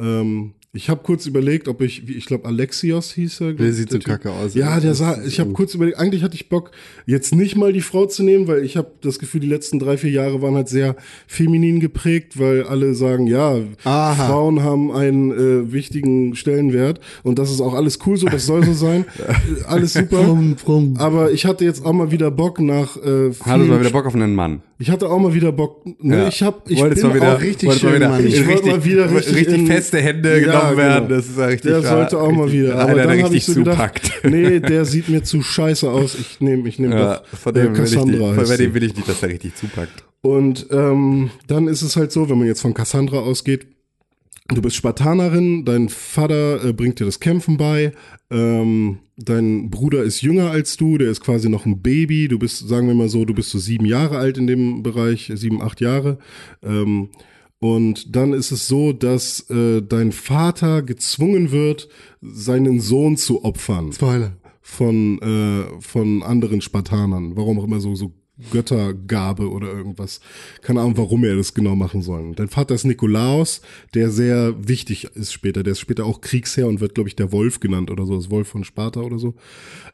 Ähm, ich habe kurz überlegt, ob ich, wie- ich glaube Alexios hieß er. Der sieht so Typ. kacke aus. Ja, der sah, ich habe kurz überlegt, eigentlich hatte ich Bock, jetzt nicht mal die Frau zu nehmen, weil ich habe das Gefühl, die letzten drei, vier Jahre waren halt sehr feminin geprägt, weil alle sagen, ja, Aha. Frauen haben einen äh, wichtigen Stellenwert und das ist auch alles cool so, das soll so sein. *laughs* Äh, alles *laughs* super. Aber ich hatte jetzt auch mal wieder Bock nach äh, Hattest vielen mal wieder Bock auf einen Mann. ich hatte auch mal wieder Bock. Ne, Ja. ich hab, ich Wolltest bin mal wieder, auch richtig wolltest mal schön, wieder, Mann. Ich wollte richtig, mal wieder richtig, in- feste Hände Ja, genommen genau. werden. Das ist ja richtig. Der sollte auch mal wieder. Aber Einer, dann der habe ich so gedacht, nee, der sieht mir zu scheiße aus. Ich nehme, ich nehme Ja, doch von dem, äh, will ich Cassandra. von heißt dem will ich nicht, dass er richtig zupackt. Und ähm, dann ist es halt so, wenn man jetzt von Cassandra ausgeht, du bist Spartanerin, dein Vater äh, bringt dir das Kämpfen bei, ähm, dein Bruder ist jünger als du, der ist quasi noch ein Baby, du bist, sagen wir mal so, du bist so sieben Jahre alt in dem Bereich, sieben, acht Jahre. Ähm, und dann ist es so, dass äh, dein Vater gezwungen wird, seinen Sohn zu opfern Spoiler. von, äh, von anderen Spartanern. Warum auch immer so, so Göttergabe oder irgendwas. Keine Ahnung, warum er das genau machen soll. Dein Vater ist Nikolaos, der sehr wichtig ist später. Der ist später auch Kriegsherr und wird, glaube ich, der Wolf genannt oder so. Das Wolf von Sparta oder so.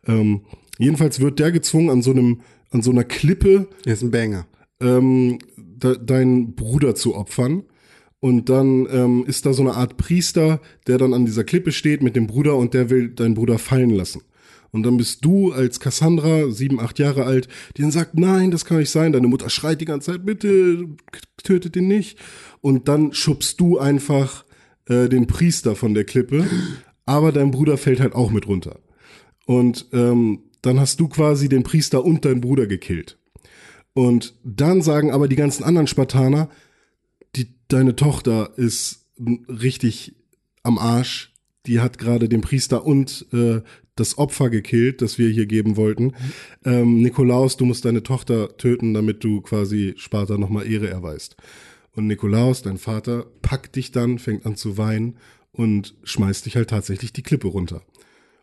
Ähm, jedenfalls wird der gezwungen, an so einem, an so einer Klippe Er ist ein Banger. ähm, de, deinen Bruder zu opfern. Und dann ähm, ist da so eine Art Priester, der dann an dieser Klippe steht mit dem Bruder und der will deinen Bruder fallen lassen. Und dann bist du als Cassandra, sieben, acht Jahre alt, die dann sagt, nein, das kann nicht sein. Deine Mutter schreit die ganze Zeit, bitte tötet ihn nicht. Und dann schubst du einfach äh, den Priester von der Klippe, aber dein Bruder fällt halt auch mit runter. Und ähm, dann hast du quasi den Priester und deinen Bruder gekillt. Und dann sagen aber die ganzen anderen Spartaner, die, deine Tochter ist richtig am Arsch. Die hat gerade den Priester und äh, das Opfer gekillt, das wir hier geben wollten. Ähm, Nikolaus, du musst deine Tochter töten, damit du quasi Sparta nochmal Ehre erweist. Und Nikolaus, dein Vater, packt dich dann, fängt an zu weinen und schmeißt dich halt tatsächlich die Klippe runter.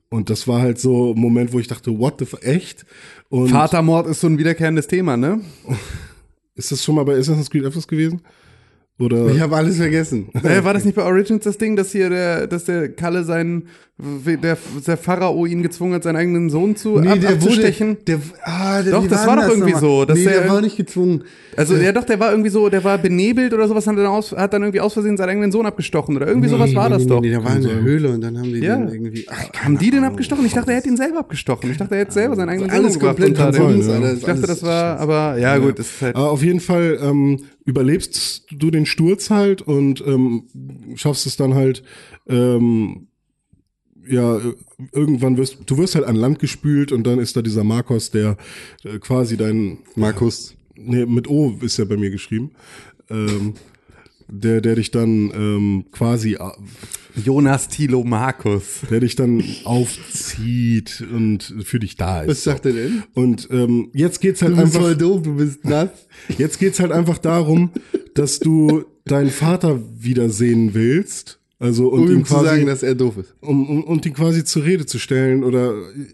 Und das war halt so ein Moment, wo ich dachte, what the f echt? Und Vatermord ist so ein wiederkehrendes Thema, ne? *laughs* ist das schon mal bei Assassin's Creed etwas gewesen? Oder Ich habe alles vergessen. *laughs* Äh, war das nicht bei Origins das Ding, dass hier der, dass der Kalle seinen, der, der Pharao ihn gezwungen hat, seinen eigenen Sohn zu ab, abzustechen? der, ah, der, Doch, das war doch irgendwie nochmal? so, dass nee, der- der war nicht gezwungen. Also ja doch, der war irgendwie so, der war benebelt oder sowas, hat dann, aus, hat dann irgendwie aus Versehen seinen eigenen Sohn abgestochen oder irgendwie sowas Nee, war nee, das nee, doch. Nee, der war in der sein. Höhle und dann haben die Ja. den irgendwie. Ach, Haben die den abgestochen? Ich dachte, er hätte ihn selber abgestochen. Ich dachte, er hätte selber seinen eigenen alles Sohn komplett unter konfus, ja. Alter. Ich dachte, das war, aber ja, gut, das ist halt. Aber auf jeden Fall ähm, überlebst du den Sturz halt und ähm, schaffst es dann halt, ähm, ja, äh, irgendwann wirst du wirst halt an Land gespült und dann ist da dieser Marcos, der äh, quasi dein, Markus. nee, mit O ist ja bei mir geschrieben, ähm, der, der dich dann ähm, quasi, äh, Jonas Thilo Markus. der dich dann aufzieht und für dich da ist. Was sagt er denn? Und ähm, jetzt geht's halt Du bist einfach. voll doof, du bist nass. Jetzt geht's halt einfach darum, dass du deinen Vater wiedersehen willst. Also und Um ihm ihm zu quasi, sagen, dass er doof ist. um, um, und ihn quasi zur Rede zu stellen oder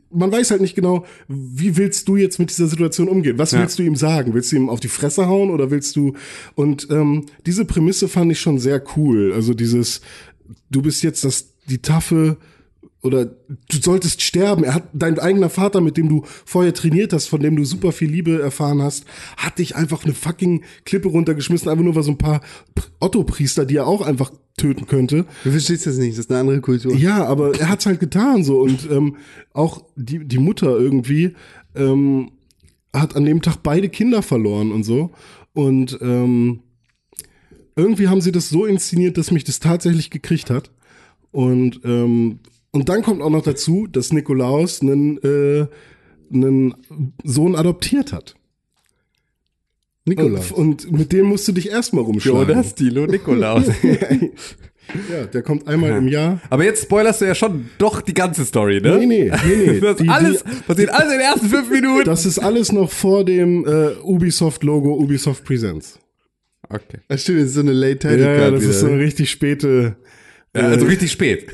man weiß halt nicht genau, wie willst du jetzt mit dieser Situation umgehen? Was Ja. willst du ihm sagen? Willst du ihm auf die Fresse hauen oder willst du? Und ähm, diese Prämisse fand ich schon sehr cool. Also dieses, du bist jetzt das die taffe oder du solltest sterben. Er hat dein eigener Vater, mit dem du vorher trainiert hast, von dem du super viel Liebe erfahren hast, hat dich einfach eine fucking Klippe runtergeschmissen, einfach nur weil so ein paar Otto-Priester, die er auch einfach töten könnte. Du verstehst das nicht, das ist eine andere Kultur. Ja, aber er hat's halt getan so und ähm, auch die die Mutter irgendwie ähm, hat an dem Tag beide Kinder verloren und so und ähm, irgendwie haben sie das so inszeniert, dass mich das tatsächlich gekriegt hat und ähm, und dann kommt auch noch dazu, dass Nikolaus einen äh, einen Sohn adoptiert hat. Nikolaus. Und, und mit dem musst du dich erstmal rumschlagen. Jonas Thilo Nikolaus. *laughs* Ja, der kommt einmal im Jahr. Aber jetzt spoilerst du ja schon doch die ganze Story, ne? Nee, nee, nee, nee. *laughs* Das Die- alles, die- passiert alles in den ersten fünf Minuten. Das ist alles noch vor dem äh, Ubisoft-Logo Ubisoft Presents. Okay. Das stimmt, das ist so eine late Ja, title ja, card das wieder. ist so eine ne? richtig späte, Ja, also richtig spät.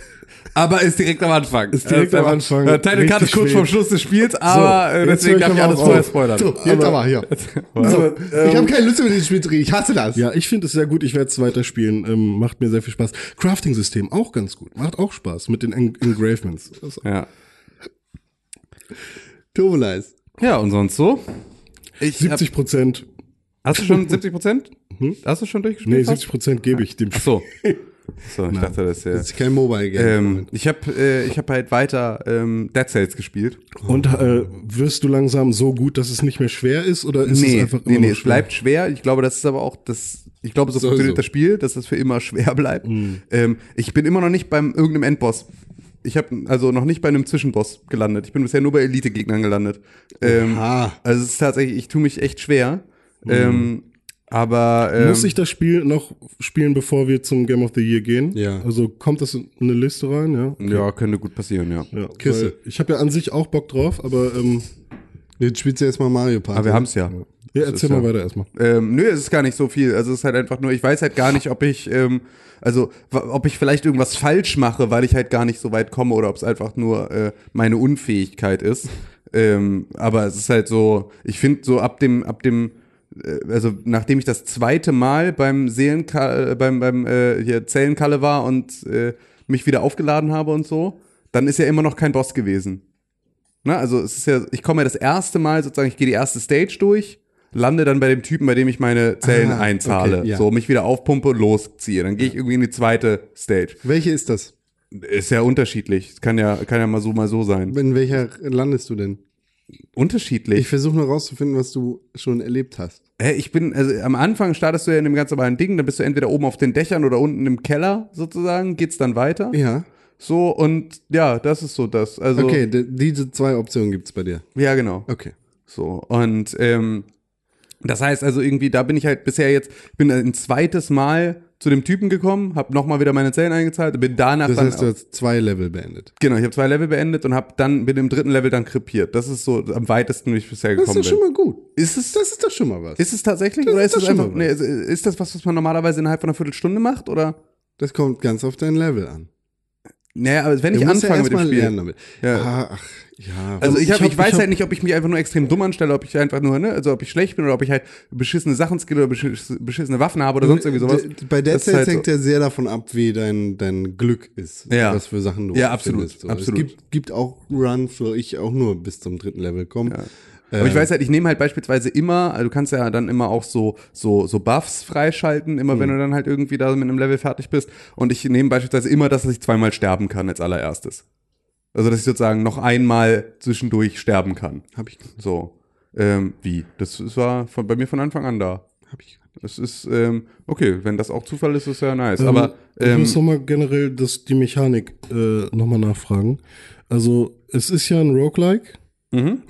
Aber ist direkt am Anfang. Ist direkt am Anfang. Äh, Title Card ist kurz spät. vorm Schluss des Spiels, aber äh, jetzt deswegen darf ich aber alles vorher spoilern. So, jetzt aber hier. *laughs* So, ich habe keine Lust mehr, dieses Spiel zu reden. Ich hasse das. Ja, ich finde es sehr gut. Ich werde es weiterspielen. Ähm, macht mir sehr viel Spaß. Crafting-System auch ganz gut. Macht auch Spaß mit den Eng Engravements. Ja. *laughs* Turbolize. ja, und sonst so? Ich hab, 70 Prozent. hast du schon 70 Prozent? Hast du schon durchgespielt? Nee, fast? 70 Prozent gebe ich dem Ach so. *laughs* So, ich dachte, das ist ja. Das ist kein Mobile-Game. Ähm, ich habe äh, ich hab halt weiter ähm, Dead Cells gespielt. Und äh, wirst du langsam so gut, dass es nicht mehr schwer ist? Oder ist es nee, einfach nee, immer nee, noch es bleibt schwer. Ich glaube, das ist aber auch das. Ich glaube, so So, funktioniert so. das Spiel, dass es für immer schwer bleibt. Ähm, ich bin immer noch nicht beim irgendeinem Endboss. Ich habe also noch nicht bei einem Zwischenboss gelandet. Ich bin bisher nur bei Elite-Gegnern gelandet. Ähm, also es ist tatsächlich, ich tue mich echt schwer. Ähm, aber ähm, Muss ich das Spiel noch spielen, bevor wir zum Game of the Year gehen? Ja. Also kommt das in eine Liste rein, ja? ja, könnte gut passieren, ja. Ja, Küsse. weil Ich habe ja an sich auch Bock drauf, aber ähm, Jetzt spielst du erstmal Mario Party. Aber wir haben es ja. ja, Das erzähl ist mal ja- weiter erstmal. Ähm, nö, es ist gar nicht so viel. Also es ist halt einfach nur, ich weiß halt gar nicht, ob ich, ähm, also ob ich vielleicht irgendwas falsch mache, weil ich halt gar nicht so weit komme oder ob es einfach nur äh, meine Unfähigkeit ist. Ähm, aber es ist halt so, ich finde so ab dem, ab dem, also nachdem ich das zweite Mal beim Seelenkalle, beim, beim äh, hier Zellenkalle war und äh, mich wieder aufgeladen habe und so, dann ist ja immer noch kein Boss gewesen. Ne, also es ist ja, ich komme ja das erste Mal sozusagen, ich gehe die erste Stage durch, lande dann bei dem Typen, bei dem ich meine Zellen Ah, einzahle, okay, ja. so mich wieder aufpumpe und losziehe. Dann gehe ich irgendwie in die zweite Stage. Welche ist das? Ist ja unterschiedlich. Es kann ja, kann ja mal so, mal so sein. In welcher landest du denn? Unterschiedlich. Ich versuche nur rauszufinden, was du schon erlebt hast. Hä, ich bin, also am Anfang startest du ja in dem ganz normalen Ding, dann bist du entweder oben auf den Dächern oder unten im Keller sozusagen, geht's dann weiter. Ja. So und ja, das ist so das. Also, Okay, diese zwei Optionen gibt's bei dir. Ja, genau. Okay. So, und ähm, das heißt also irgendwie, da bin ich halt bisher jetzt, bin ein zweites Mal zu dem Typen gekommen, habe nochmal wieder meine Zellen eingezahlt, bin danach Das dann, heißt, du hast zwei Level beendet. genau, ich habe zwei Level beendet und habe dann, bin im dritten Level dann krepiert. Das ist so am weitesten, wie ich bisher Das ist gekommen doch schon bin. mal gut. Ist es, Das ist doch schon mal was. ist es tatsächlich Das oder ist ist schon einfach, mal nee, ist, ist das was, was man normalerweise innerhalb von einer Viertelstunde macht oder? Das kommt ganz auf dein Level an. Naja, aber wenn Du ich musst ja anfange mit dem Spiel. lernen damit. Ja. Ah, ach, ja. Also ich, hab, ich, hab- weiß ich hab- halt nicht, ob ich mich einfach nur extrem dumm anstelle, ob ich einfach nur, ne, also ob ich schlecht bin oder ob ich halt beschissene Sachen skill oder beschiss- beschissene Waffen habe oder sonst irgendwie sowas. Bei ist Cells halt hängt ja sehr davon ab, wie dein, dein Glück ist. Ja. Was für Sachen du Ja, absolut, findest. So. absolut. Es gibt, gibt auch Runs, wo ich auch nur bis zum dritten Level komme. Aber ich weiß halt, ich nehme halt beispielsweise immer, also du kannst ja dann immer auch so, so, so Buffs freischalten, immer wenn du dann halt irgendwie da mit einem Level fertig bist. Und ich nehme beispielsweise immer das, dass ich zweimal sterben kann als allererstes. Also, dass ich sozusagen noch einmal zwischendurch sterben kann. Hab ich, So. Ähm, wie? Das, das war von, bei mir von Anfang an da. hab ich. Das ist, ähm, okay, wenn das auch Zufall ist, ist ja nice. Aber, ich ähm, muss nochmal generell das, die Mechanik äh, nochmal nachfragen. Also, es ist ja ein Roguelike. mhm.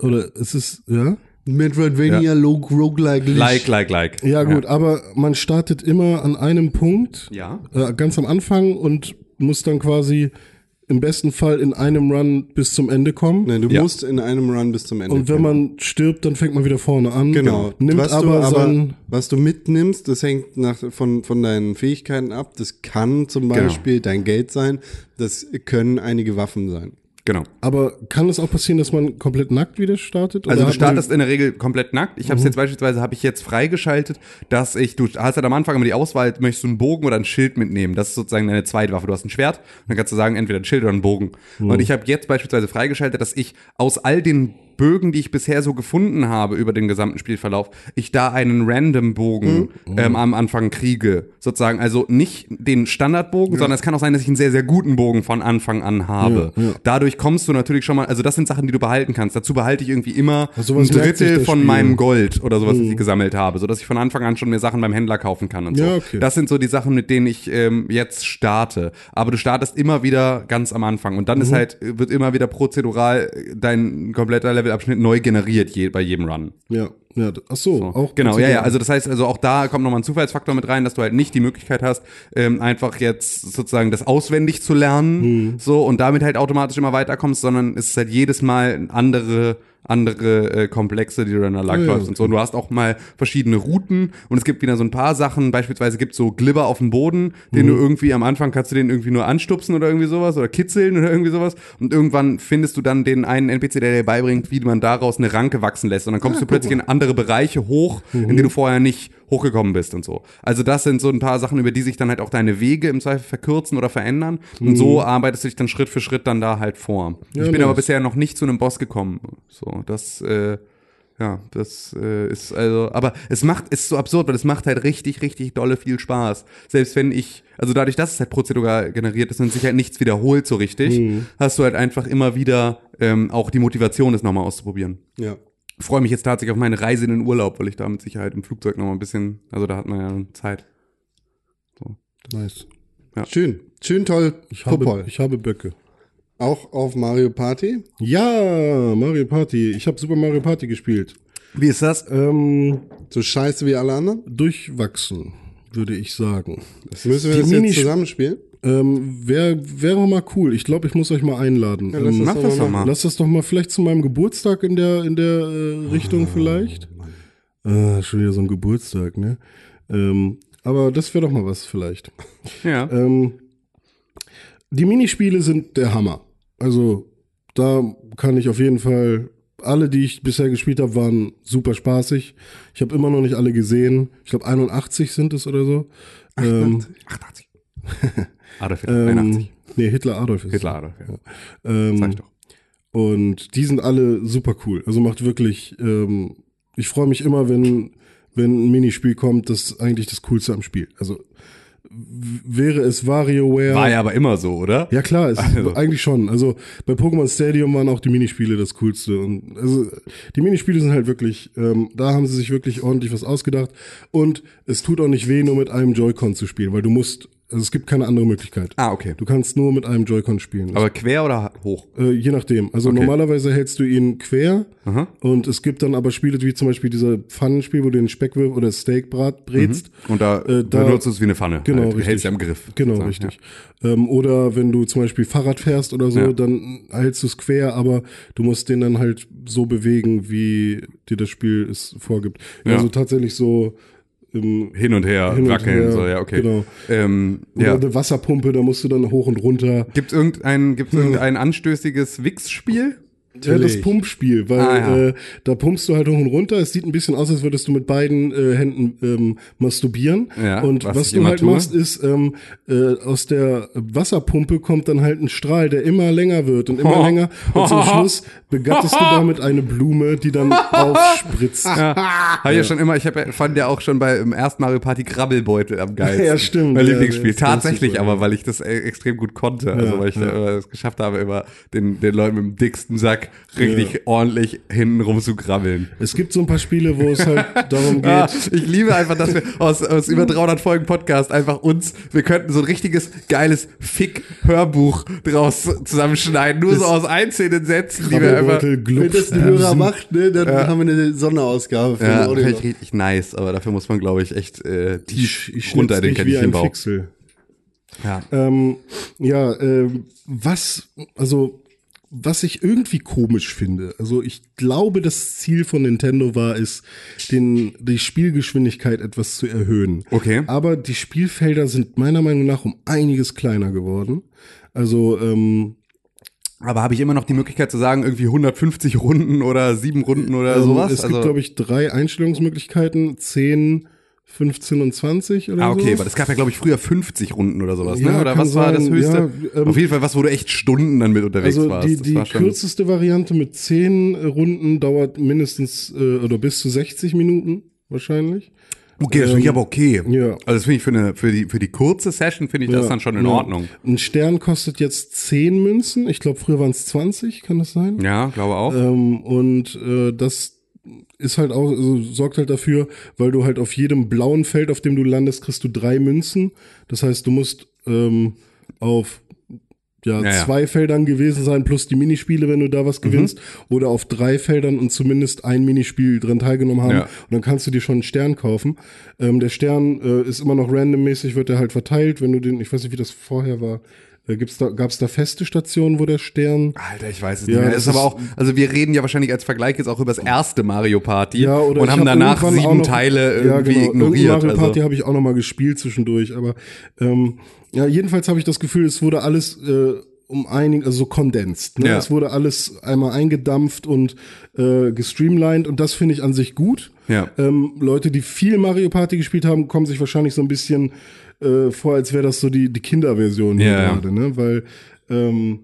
Oder es ist, ja? Metroidvania, Log, Roguelike, like, like, like. Ja, gut, aber man startet immer an einem Punkt, Ja. äh, ganz am Anfang und muss dann quasi im besten Fall in einem Run bis zum Ende kommen. Nein, du Ja. musst in einem Run bis zum Ende Und wenn kommen. man stirbt, dann fängt man wieder vorne an. Genau. Nimmt was aber, du, sein, was du mitnimmst, das hängt nach, von, von deinen Fähigkeiten ab. Das kann zum Genau. Beispiel dein Geld sein. Das können einige Waffen sein. Genau. aber kann es auch passieren, dass man komplett nackt wieder startet? Also du startest in der Regel komplett nackt. Ich habe es jetzt beispielsweise habe ich jetzt freigeschaltet, dass ich du hast halt am Anfang immer die Auswahl, möchtest du einen Bogen oder ein Schild mitnehmen. Das ist sozusagen deine zweite Waffe. Du hast ein Schwert, und dann kannst du sagen entweder ein Schild oder ein Bogen. Und ich habe jetzt beispielsweise freigeschaltet, dass ich aus all den Bögen, die ich bisher so gefunden habe über den gesamten Spielverlauf, ich da einen random Bogen ähm, am Anfang kriege. Sozusagen, also nicht den Standardbogen, sondern es kann auch sein, dass ich einen sehr, sehr guten Bogen von Anfang an habe. Ja, ja. Dadurch kommst du natürlich schon mal, also das sind Sachen, die du behalten kannst. Dazu behalte ich irgendwie immer Also ein Drittel das von Spiel. Mhm. meinem Gold oder sowas, was ich gesammelt habe, sodass ich von Anfang an schon mir Sachen beim Händler kaufen kann und so. Ja, okay. Das sind so die Sachen, mit denen ich ähm, jetzt starte. Aber du startest immer wieder ganz am Anfang und dann Mhm. ist halt, wird immer wieder prozedural dein kompletter Levelabschnitt neu generiert je, bei jedem Run. Ja, ja, ach so, auch genau, ja, ja. Also das heißt, also auch da kommt nochmal ein Zufallsfaktor mit rein, dass du halt nicht die Möglichkeit hast, ähm, einfach jetzt sozusagen das auswendig zu lernen, Hm. so und damit halt automatisch immer weiterkommst, sondern es ist halt jedes Mal eine andere andere äh, Komplexe, die du dann da langläufst ja, und so. Und du hast auch mal verschiedene Routen und es gibt wieder so ein paar Sachen. Beispielsweise gibt es so Glibber auf dem Boden, den du irgendwie am Anfang kannst du den irgendwie nur anstupsen oder irgendwie sowas oder kitzeln oder irgendwie sowas. Und irgendwann findest du dann den einen NPC, der dir beibringt, wie man daraus eine Ranke wachsen lässt. Und dann kommst du plötzlich in andere Bereiche hoch, in denen du vorher nicht hochgekommen bist und so. Also das sind so ein paar Sachen, über die sich dann halt auch deine Wege im Zweifel verkürzen oder verändern. Und so arbeitest du dich dann Schritt für Schritt dann da halt vor. ich bin nice. aber bisher noch nicht zu einem Boss gekommen. So, das, äh, ja, das äh, ist also, aber es macht, ist so absurd, weil es macht halt richtig, richtig dolle viel Spaß. Selbst wenn ich, also dadurch, dass es halt prozedural generiert ist und sich halt nichts wiederholt so richtig, hast du halt einfach immer wieder ähm, auch die Motivation, es nochmal auszuprobieren Ja. freue mich jetzt tatsächlich auf meine Reise in den Urlaub, weil ich da mit Sicherheit im Flugzeug noch mal ein bisschen, also da hat man ja Zeit. Nice. Schön. Schön toll. Ich habe, ich habe Böcke. Auch auf Mario Party. Ja, Mario Party. Ich habe Super Mario Party gespielt. Wie ist das? Ähm, So scheiße wie alle anderen. durchwachsen, würde ich sagen. Müssen wir das jetzt Minis- zusammenspielen? Ähm, wär, wäre mal cool. Ich glaube, ich muss euch mal einladen. Ja, lass ähm, das Mach das doch mal. Lass das doch mal vielleicht zu meinem Geburtstag in der, in der äh, Richtung vielleicht. Ah, schon wieder so ein Geburtstag, ne? Ähm, aber das wäre doch mal was vielleicht. Ja. Ähm, die Minispiele sind der Hammer. Also da kann ich auf jeden Fall, alle, die ich bisher gespielt habe, waren super spaßig. Ich habe immer noch nicht alle gesehen. Ich glaube 81 sind es oder so. Ähm, 88. Adolf Hitler, ähm, 81. nee, Hitler Adolf ist. Hitler, Adolf, ja. Ähm, Sag ich doch. Und die sind alle super cool. Also macht wirklich, ähm, ich freue mich immer, wenn, wenn ein Minispiel kommt, das ist eigentlich das Coolste am Spiel. Also wäre es WarioWare. War ja aber immer so, oder? Ja klar, Also. eigentlich schon. Also bei Pokémon Stadium waren auch die Minispiele das Coolste. Und also die Minispiele sind halt wirklich, ähm, da haben sie sich wirklich ordentlich was ausgedacht. Und es tut auch nicht weh, nur mit einem Joy-Con zu spielen, weil du musst, also es gibt keine andere Möglichkeit. Ah, okay. Du kannst nur mit einem Joy-Con spielen. Aber quer oder hoch? Äh, je nachdem. Also Okay. normalerweise hältst du ihn quer Aha. und es gibt dann aber Spiele wie zum Beispiel dieser Pfannenspiel, wo du den Speck wirf oder Steak brat, brätst. Und da, Äh, da- benutzt du es wie eine Pfanne. Genau, halt. Du richtig. hältst ja im Griff. Genau, sozusagen, richtig. Ähm, oder wenn du zum Beispiel Fahrrad fährst oder so, Ja. dann hältst du es quer, aber du musst den dann halt so bewegen, wie dir das Spiel es vorgibt. Ja. Also tatsächlich so im. Hin und her, Hin und wackeln, her, so, ja, okay. genau. Ähm, oder ja. eine Wasserpumpe, da musst du dann hoch und runter. Gibt's irgendein, gibt's irgendein anstößiges Wix-Spiel? Ja, das. Pumpspiel, weil Ah, ja. äh, da pumpst du halt hoch und runter. Es sieht ein bisschen aus, als würdest du mit beiden äh, Händen ähm, masturbieren. Ja, und was was, du halt tue. machst, ist ähm, äh, aus der Wasserpumpe kommt dann halt ein Strahl, der immer länger wird und immer *laughs* länger. Und zum Schluss begattest du damit eine Blume, die dann *laughs* aufspritzt. Ja. *laughs* Habe ich ja schon immer, ich hab, fand ja auch schon bei im ersten Mario Party Krabbelbeutel am geilsten. Ja, stimmt. Mein Ja, Lieblingsspiel. Tatsächlich super, aber, weil ich das e- extrem gut konnte. Also weil ich immer es geschafft habe, immer den, den Leuten mit dem dicksten Sack richtig ordentlich hinten rum zu krabbeln. Es gibt so ein paar Spiele, wo es halt *laughs* darum geht. Ja, ich liebe einfach, dass wir aus, aus über 300 Folgen Podcast einfach uns, wir könnten so ein richtiges geiles Fick-Hörbuch draus zusammenschneiden. Nur so aus einzelnen Sätzen, die wir einfach. Wenn das ein Hörer macht, ne, dann haben wir eine Sonderausgabe für Ja, den Audio. richtig, richtig nice, aber dafür muss man, glaube ich, echt äh, tief Ich, ich runter den Kaninchenbau. Ja. Ähm, ja, ähm, was, also, was ich irgendwie komisch finde, also ich glaube, das Ziel von Nintendo war es, den, die Spielgeschwindigkeit etwas zu erhöhen. Okay. Aber die Spielfelder sind meiner Meinung nach um einiges kleiner geworden. Also, ähm, Aber habe ich immer noch die Möglichkeit zu sagen, irgendwie 150 Runden oder sieben Runden oder ähm, sowas? es gibt, glaube ich, drei Einstellungsmöglichkeiten, 10, 15 und 20 oder Ah, okay, so. aber das gab ja, glaube ich, früher 50 Runden oder sowas, Ja, ne? Oder was war das sein, höchste? ja, ähm, Auf jeden Fall was, wo du echt Stunden dann mit unterwegs Also warst. die, Das die war kürzeste Variante mit 10 Runden dauert mindestens äh, oder bis zu 60 Minuten wahrscheinlich. Okay, das finde ich aber okay. ja. Also das finde ich für, eine, für, die, für die kurze Session finde ich das Ja, dann schon in ja. Ordnung. Ein Stern kostet jetzt 10 Münzen. Ich glaube, früher waren es 20, kann das sein? Ja, glaube auch. Ähm, und äh, das ist halt auch, also sorgt halt dafür, weil du halt auf jedem blauen Feld, auf dem du landest, kriegst du drei Münzen. Das heißt, du musst ähm, auf ja, Ja, ja. zwei Feldern gewesen sein, plus die Minispiele, wenn du da Mhm. was gewinnst, oder auf drei Feldern und zumindest ein Minispiel drin teilgenommen haben. Ja. Und dann kannst du dir schon einen Stern kaufen. Ähm, der Stern äh, ist immer noch randommäßig, wird er halt verteilt, wenn du den, ich weiß nicht, wie das vorher war. Da gibt's da, gab's da feste Stationen, wo der Stern. Alter, ich weiß es Ja, nicht mehr. das ist aber auch, also wir reden ja wahrscheinlich als Vergleich jetzt auch über das erste Mario Party Ja, oder und haben hab danach sieben noch- Teile irgendwie ja, genau. ignoriert. Irgendein Mario Party also. habe ich auch noch mal gespielt zwischendurch, aber ähm, ja, jedenfalls habe ich das Gefühl, es wurde alles äh, um einig, also so kondensiert. Ne? Ja. Es wurde alles einmal eingedampft und äh, gestreamlined und das finde ich an sich gut. Ja. Ähm, Leute, die viel Mario Party gespielt haben, kommen sich wahrscheinlich so ein bisschen äh, vor, als wäre das so die, die Kinderversion hier Ja, gerade, ne? Weil ähm,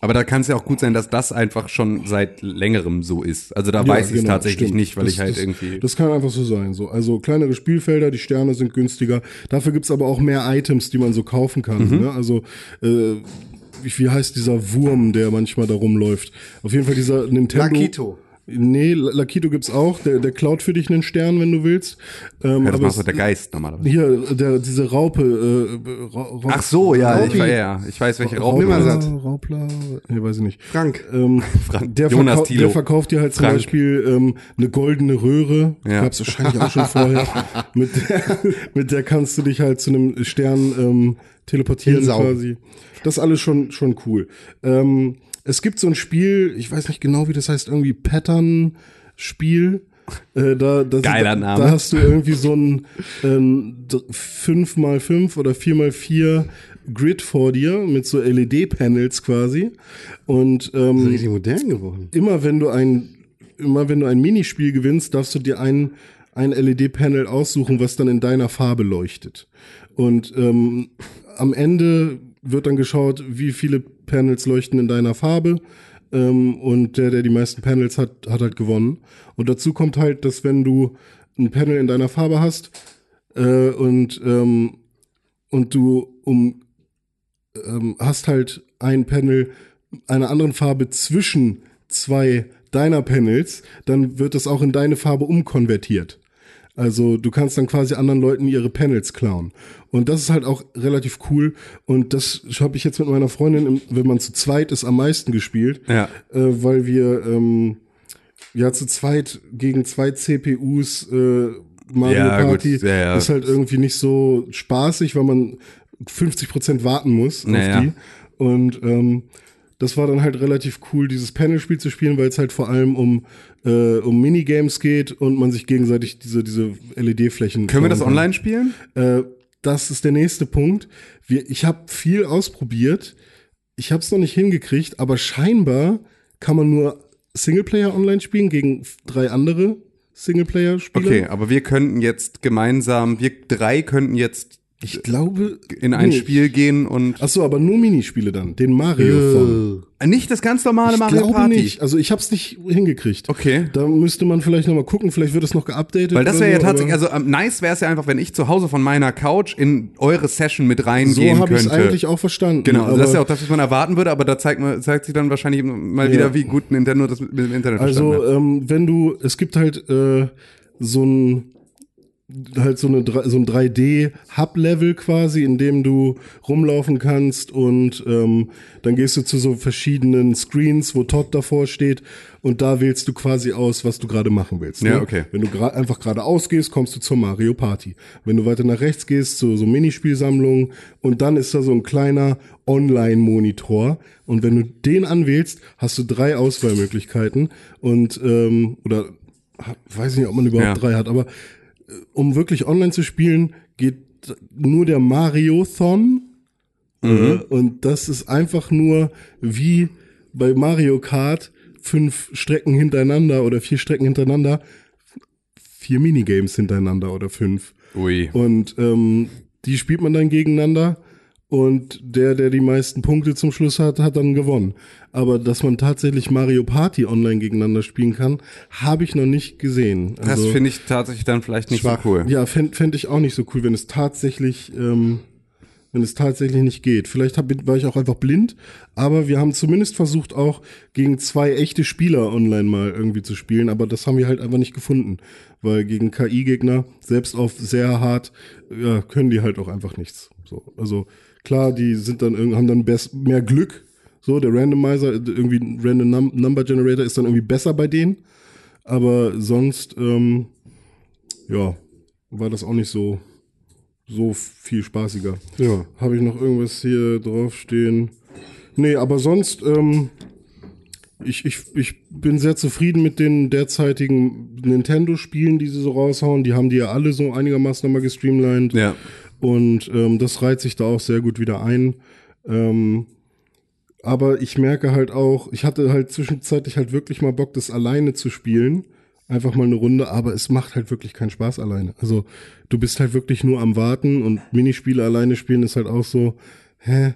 Aber da kann es ja auch gut sein, dass das einfach schon seit längerem so ist. Also da Ja, weiß ich es genau, tatsächlich stimmt. nicht, weil Das- ich halt das, irgendwie. Das kann einfach so sein. So. Also kleinere Spielfelder, die Sterne sind günstiger. Dafür gibt's aber auch mehr Items, die man so kaufen kann. Mhm. Ne? Also äh, wie, wie heißt dieser Wurm, der manchmal da rumläuft? Auf jeden Fall dieser Nintendo. Lakito. Nee, La- Lakito gibt's auch. Der, der klaut für dich einen Stern, wenn du willst. Ähm, ja, das aber macht es- so der Geist normalerweise. hier, der, diese Raupe. Äh, Ra Ra Ach so, ja, ich, Raupi. ja, ja, ich weiß, welche Raupe. Nimmer Raupler, nee, weiß ich nicht. Frank. Ähm, *laughs* der, Jonas verkau Thilo. der verkauft dir halt zum Frank. Beispiel ähm, eine goldene Röhre. Ja. Gab's wahrscheinlich auch schon vorher. *laughs* mit, der, *laughs* mit der kannst du dich halt zu einem Stern ähm, teleportieren quasi. Das ist alles schon, schon cool. Ähm, es gibt so ein Spiel, ich weiß nicht genau, wie das heißt, irgendwie Pattern-Spiel. Äh, da, da, Geiler Name. Da hast du irgendwie so ein ähm, 5x5 oder 4x4 Grid vor dir mit so LED-Panels quasi. Und ähm, Richtig modern geworden. immer wenn du ein immer wenn du ein Minispiel gewinnst, darfst du dir ein ein LED-Panel aussuchen, was dann in deiner Farbe leuchtet. Und ähm, am Ende wird dann geschaut, wie viele Panels leuchten in deiner Farbe. Ähm, und der, der die meisten Panels hat, hat halt gewonnen. Und dazu kommt halt, dass wenn du ein Panel in deiner Farbe hast äh, und ähm, und du um ähm, hast halt ein Panel einer anderen Farbe zwischen zwei deiner Panels, dann wird das auch in deine Farbe umkonvertiert. Also du kannst dann quasi anderen Leuten ihre Panels klauen. Und das ist halt auch relativ cool. Und das habe ich jetzt mit meiner Freundin, im, wenn man zu zweit ist, am meisten gespielt. Ja. Äh, weil wir ähm, ja zu zweit gegen zwei CPUs äh, Mario Ja. Party Ja, ja. ist halt irgendwie nicht so spaßig, weil man 50% warten muss auf Naja. die. Und ähm, das war dann halt relativ cool, dieses Panel-Spiel zu spielen, weil es halt vor allem um, äh, um Minigames geht und man sich gegenseitig diese, diese LED-Flächen. Können wir das online spielen? Äh, das ist der nächste Punkt. Wir, ich habe viel ausprobiert. Ich habe es noch nicht hingekriegt, aber scheinbar kann man nur Singleplayer online spielen gegen drei andere Singleplayer-Spieler. Okay, aber wir könnten jetzt gemeinsam, wir drei könnten jetzt Ich glaube. in ein nee. Spiel gehen und Ach so, aber nur Minispiele dann. Den Mario von. Äh, nicht das ganz normale Ich Mario glaube Party. nicht. Also ich habe es nicht hingekriegt. Okay. Da müsste man vielleicht noch mal gucken. Vielleicht wird es noch geupdatet. Weil das wäre ja so, tatsächlich, also ähm, nice wäre es ja einfach, wenn ich zu Hause von meiner Couch in eure Session mit so reingehen habe ich es könnte. eigentlich auch verstanden. Genau, also das ist ja auch das, was man erwarten würde, aber da zeigt, man, zeigt sich dann wahrscheinlich mal Ja. wieder, wie gut Nintendo das mit, mit dem Internet Also, ähm, wenn du, es gibt halt äh, so ein halt so, eine, so ein 3D-Hub-Level quasi, in dem du rumlaufen kannst und ähm, dann gehst du zu so verschiedenen Screens, wo Todd davor steht und da wählst du quasi aus, was du gerade machen willst. Ja, ne? okay. Wenn du gra- einfach geradeaus gehst, kommst du zur Mario Party. Wenn du weiter nach rechts gehst, zu so Minispielsammlungen und dann ist da so ein kleiner Online-Monitor und wenn du den anwählst, hast du drei Auswahlmöglichkeiten und ähm, oder weiß nicht, ob man überhaupt Ja. drei hat, aber um wirklich online zu spielen, geht nur der Mario-Thon äh, und das ist einfach nur wie bei Mario Kart fünf Strecken hintereinander oder vier Strecken hintereinander, vier Minigames hintereinander oder fünf. Ui. Und ähm, die spielt man dann gegeneinander und der, der die meisten Punkte zum Schluss hat, hat dann gewonnen. Aber dass man tatsächlich Mario Party online gegeneinander spielen kann, habe ich noch nicht gesehen. Das Also, finde ich tatsächlich dann vielleicht nicht schwach. so cool. ja, fände fänd ich auch nicht so cool, wenn es tatsächlich, ähm, wenn es tatsächlich nicht geht. Vielleicht hab, war ich auch einfach blind, aber wir haben zumindest versucht, auch gegen zwei echte Spieler online mal irgendwie zu spielen, aber das haben wir halt einfach nicht gefunden. Weil gegen KI-Gegner, selbst auf sehr hart, ja, können die halt auch einfach nichts. So, also klar, die sind dann haben dann best, mehr Glück. So, der Randomizer, irgendwie ein Random Num Number Generator ist dann irgendwie besser bei denen. Aber sonst, ähm, ja, war das auch nicht so, so viel spaßiger. Ja. Habe ich noch irgendwas hier draufstehen? Nee, aber sonst, ähm, ich, ich, ich bin sehr zufrieden mit den derzeitigen Nintendo-Spielen, die sie so raushauen. Die haben die ja alle so einigermaßen nochmal gestreamlined. Ja. Und ähm, das reiht sich da auch sehr gut wieder ein. Ähm, aber ich merke halt auch, ich hatte halt zwischenzeitlich halt wirklich mal Bock, das alleine zu spielen. Einfach mal eine Runde, aber es macht halt wirklich keinen Spaß alleine. Also du bist halt wirklich nur am Warten und Minispiele alleine spielen ist halt auch so, hä?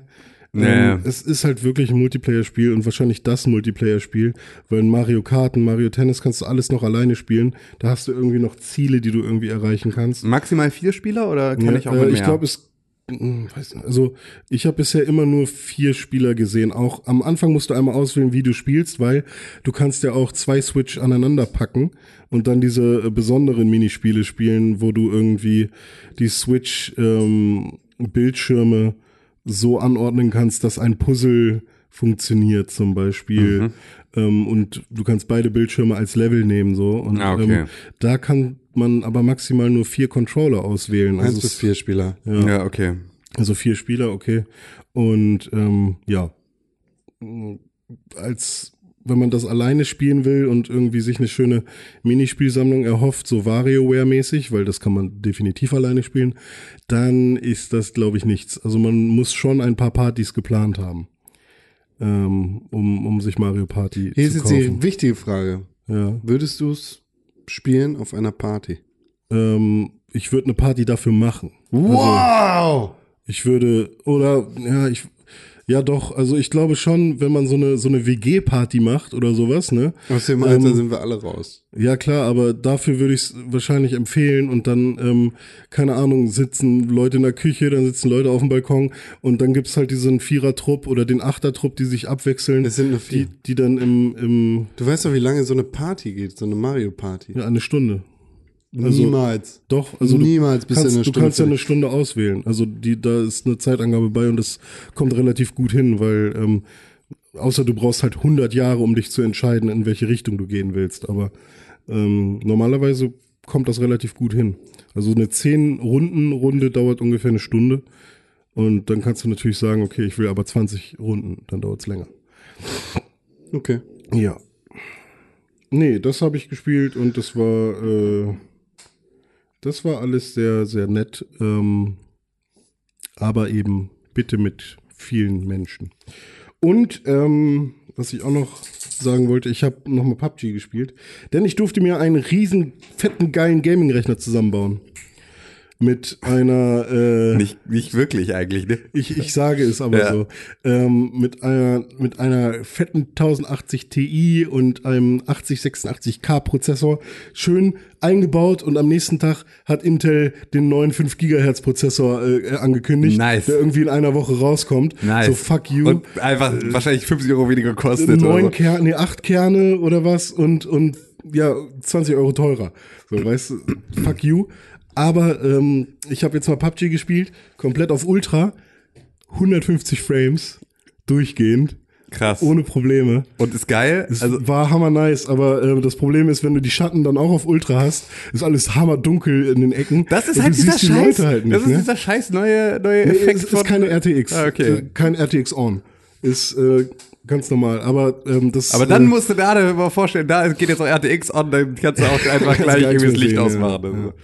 Nee. Ähm, es ist halt wirklich ein Multiplayer-Spiel und wahrscheinlich das Multiplayer-Spiel, weil in Mario Kart und Mario Tennis kannst du alles noch alleine spielen. Da hast du irgendwie noch Ziele, die du irgendwie erreichen kannst. Maximal vier Spieler oder kann Ja, ich auch äh, mehr? Ich glaube, es. hm, also ich habe bisher immer nur vier Spieler gesehen. Auch am Anfang musst du einmal auswählen, wie du spielst, weil du kannst ja auch zwei Switch aneinander packen und dann diese äh, besonderen Minispiele spielen, wo du irgendwie die Switch ähm, Bildschirme so anordnen kannst, dass ein Puzzle funktioniert zum Beispiel. Ähm, und du kannst beide Bildschirme als Level nehmen so. Und Ah, okay. ähm, da kann man aber maximal nur vier Controller auswählen. Eins Also bis vier Spieler. ja. okay. also vier Spieler, okay. Und ähm, ja, als wenn man das alleine spielen will und irgendwie sich eine schöne Minispielsammlung erhofft, so WarioWare-mäßig, weil das kann man definitiv alleine spielen, dann ist das, glaube ich, nichts. Also man muss schon ein paar Partys geplant haben, ähm, um, um sich Mario Party Hier ist zu jetzt kaufen. die wichtige Frage. Ja. Würdest du es spielen auf einer Party? Ähm, ich würde eine Party dafür machen. Wow! Ich würde, oder, ja, ich, ja doch, also ich glaube schon, wenn man so eine, so eine WG-Party macht oder sowas, ne? Aus dem Alter Ähm, sind wir alle raus. Ja klar, aber dafür würde ich es wahrscheinlich empfehlen und dann, ähm, keine Ahnung, sitzen Leute in der Küche, dann sitzen Leute auf dem Balkon und dann gibt's halt diesen Vierer-Trupp oder den Achter-Trupp, die sich abwechseln, Es sind nur vier. die, die dann im, im, Du weißt doch, wie lange so eine Party geht, so eine Mario-Party. ja, eine Stunde. Also- Niemals. Doch, also du Niemals bist du kannst, eine du Stunde kannst ja eine. Stunde auswählen. Also die, da ist eine Zeitangabe bei und das kommt relativ gut hin, weil ähm, außer du brauchst halt 100 Jahre, um dich zu entscheiden, in welche Richtung du gehen willst. Aber ähm, normalerweise kommt das relativ gut hin. Also eine 10 Runden Runde dauert ungefähr eine Stunde und dann kannst du natürlich sagen, okay, ich will aber 20 Runden, dann dauert's länger. Okay. Ja. Nee, das habe ich gespielt und das war, äh, das war alles sehr, sehr nett. Ähm, aber eben bitte mit vielen Menschen. Und ähm, was ich auch noch sagen wollte, ich habe nochmal PUBG gespielt, denn ich durfte mir einen riesen, fetten, geilen Gaming-Rechner zusammenbauen. Mit einer äh, Nicht, nicht wirklich eigentlich, ne? ich, ich sage es aber Ja. so. Ähm, mit einer mit einer fetten 1080 Ti und einem 8086K Prozessor schön eingebaut und am nächsten Tag hat Intel den neuen 5 Gigahertz Prozessor äh, angekündigt, Nice. der irgendwie in einer Woche rauskommt. Nice. So fuck you. Und einfach wahrscheinlich 50 Euro weniger kostet. neun oder so. Kerne, nee, acht Kerne oder was und, und ja, 20 Euro teurer. So, weißt du, fuck you. Aber ähm, ich habe jetzt mal PUBG gespielt, komplett auf Ultra, 150 Frames, durchgehend, Krass. ohne Probleme. Und ist geil. Es Also, war hammer nice, aber äh, das Problem ist, wenn du die Schatten dann auch auf Ultra hast, ist alles hammer dunkel in den Ecken. das ist halt dieser die Scheiß. Leute halt nicht, das ist ne? dieser Scheiß neue, neue Nee, Effekt es von. ist keine RTX. Ah, okay. Äh, Kein RTX On. Ist äh, ganz normal. Aber ähm, das. aber dann äh, musst du gerade mal vorstellen, da geht jetzt auch RTX an, dann kannst du auch *laughs* einfach gleich irgendwie das Licht sehen, ausmachen. Ja. Also. Ja.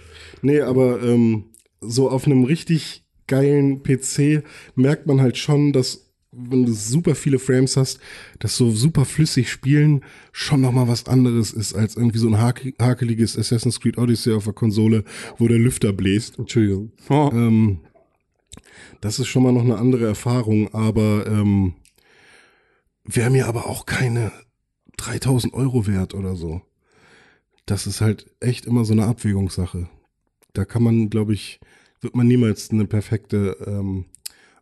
Nee, aber ähm, so auf einem richtig geilen PC merkt man halt schon, dass wenn du super viele Frames hast, dass so super flüssig spielen schon noch mal was anderes ist als irgendwie so ein hake- hakeliges Assassin's Creed Odyssey auf der Konsole, wo der Lüfter bläst. Entschuldigung. Oh. *laughs* Ähm, das ist schon mal noch eine andere Erfahrung, aber ähm, wäre mir aber auch keine 3000 Euro wert oder so. Das ist halt echt immer so eine Abwägungssache. Da kann man, glaube ich, wird man niemals eine perfekte ähm,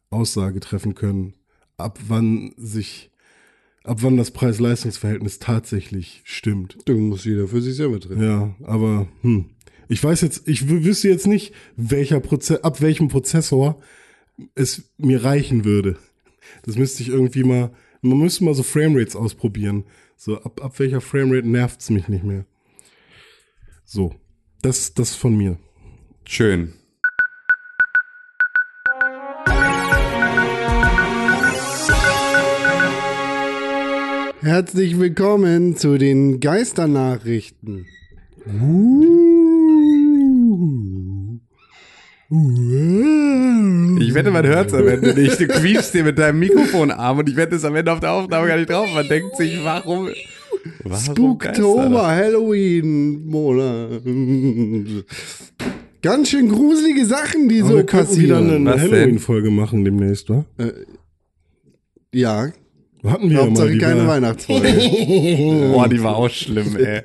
Aussage treffen können, ab wann sich, ab wann das Preis-Leistungs-Verhältnis tatsächlich stimmt. Du musst jeder für sich selber treffen. Ja, aber hm. ich weiß jetzt, ich wüsste jetzt nicht, welcher Proze ab welchem Prozessor es mir reichen würde. Das müsste ich irgendwie mal, man müsste mal so Framerates ausprobieren. So, ab, ab welcher Framerate nervt's mich nicht mehr. So, das, das von mir. Schön. Herzlich willkommen zu den Geisternachrichten. Ich wette, man hört es am Ende nicht. Du quiefst dir mit deinem Mikrofonarm und ich wette es am Ende auf der Aufnahme gar nicht drauf. Man denkt sich, warum. warum Spooktober, Halloween, Monat. Ganz schön gruselige Sachen, die Aber so wir könnten wieder passieren. eine? Halloween-Folge machen demnächst, wa? Ja, Hatten wir ja mal. Hauptsache die keine war- Weihnachtsfolge. *laughs* Boah, die war auch schlimm, ey.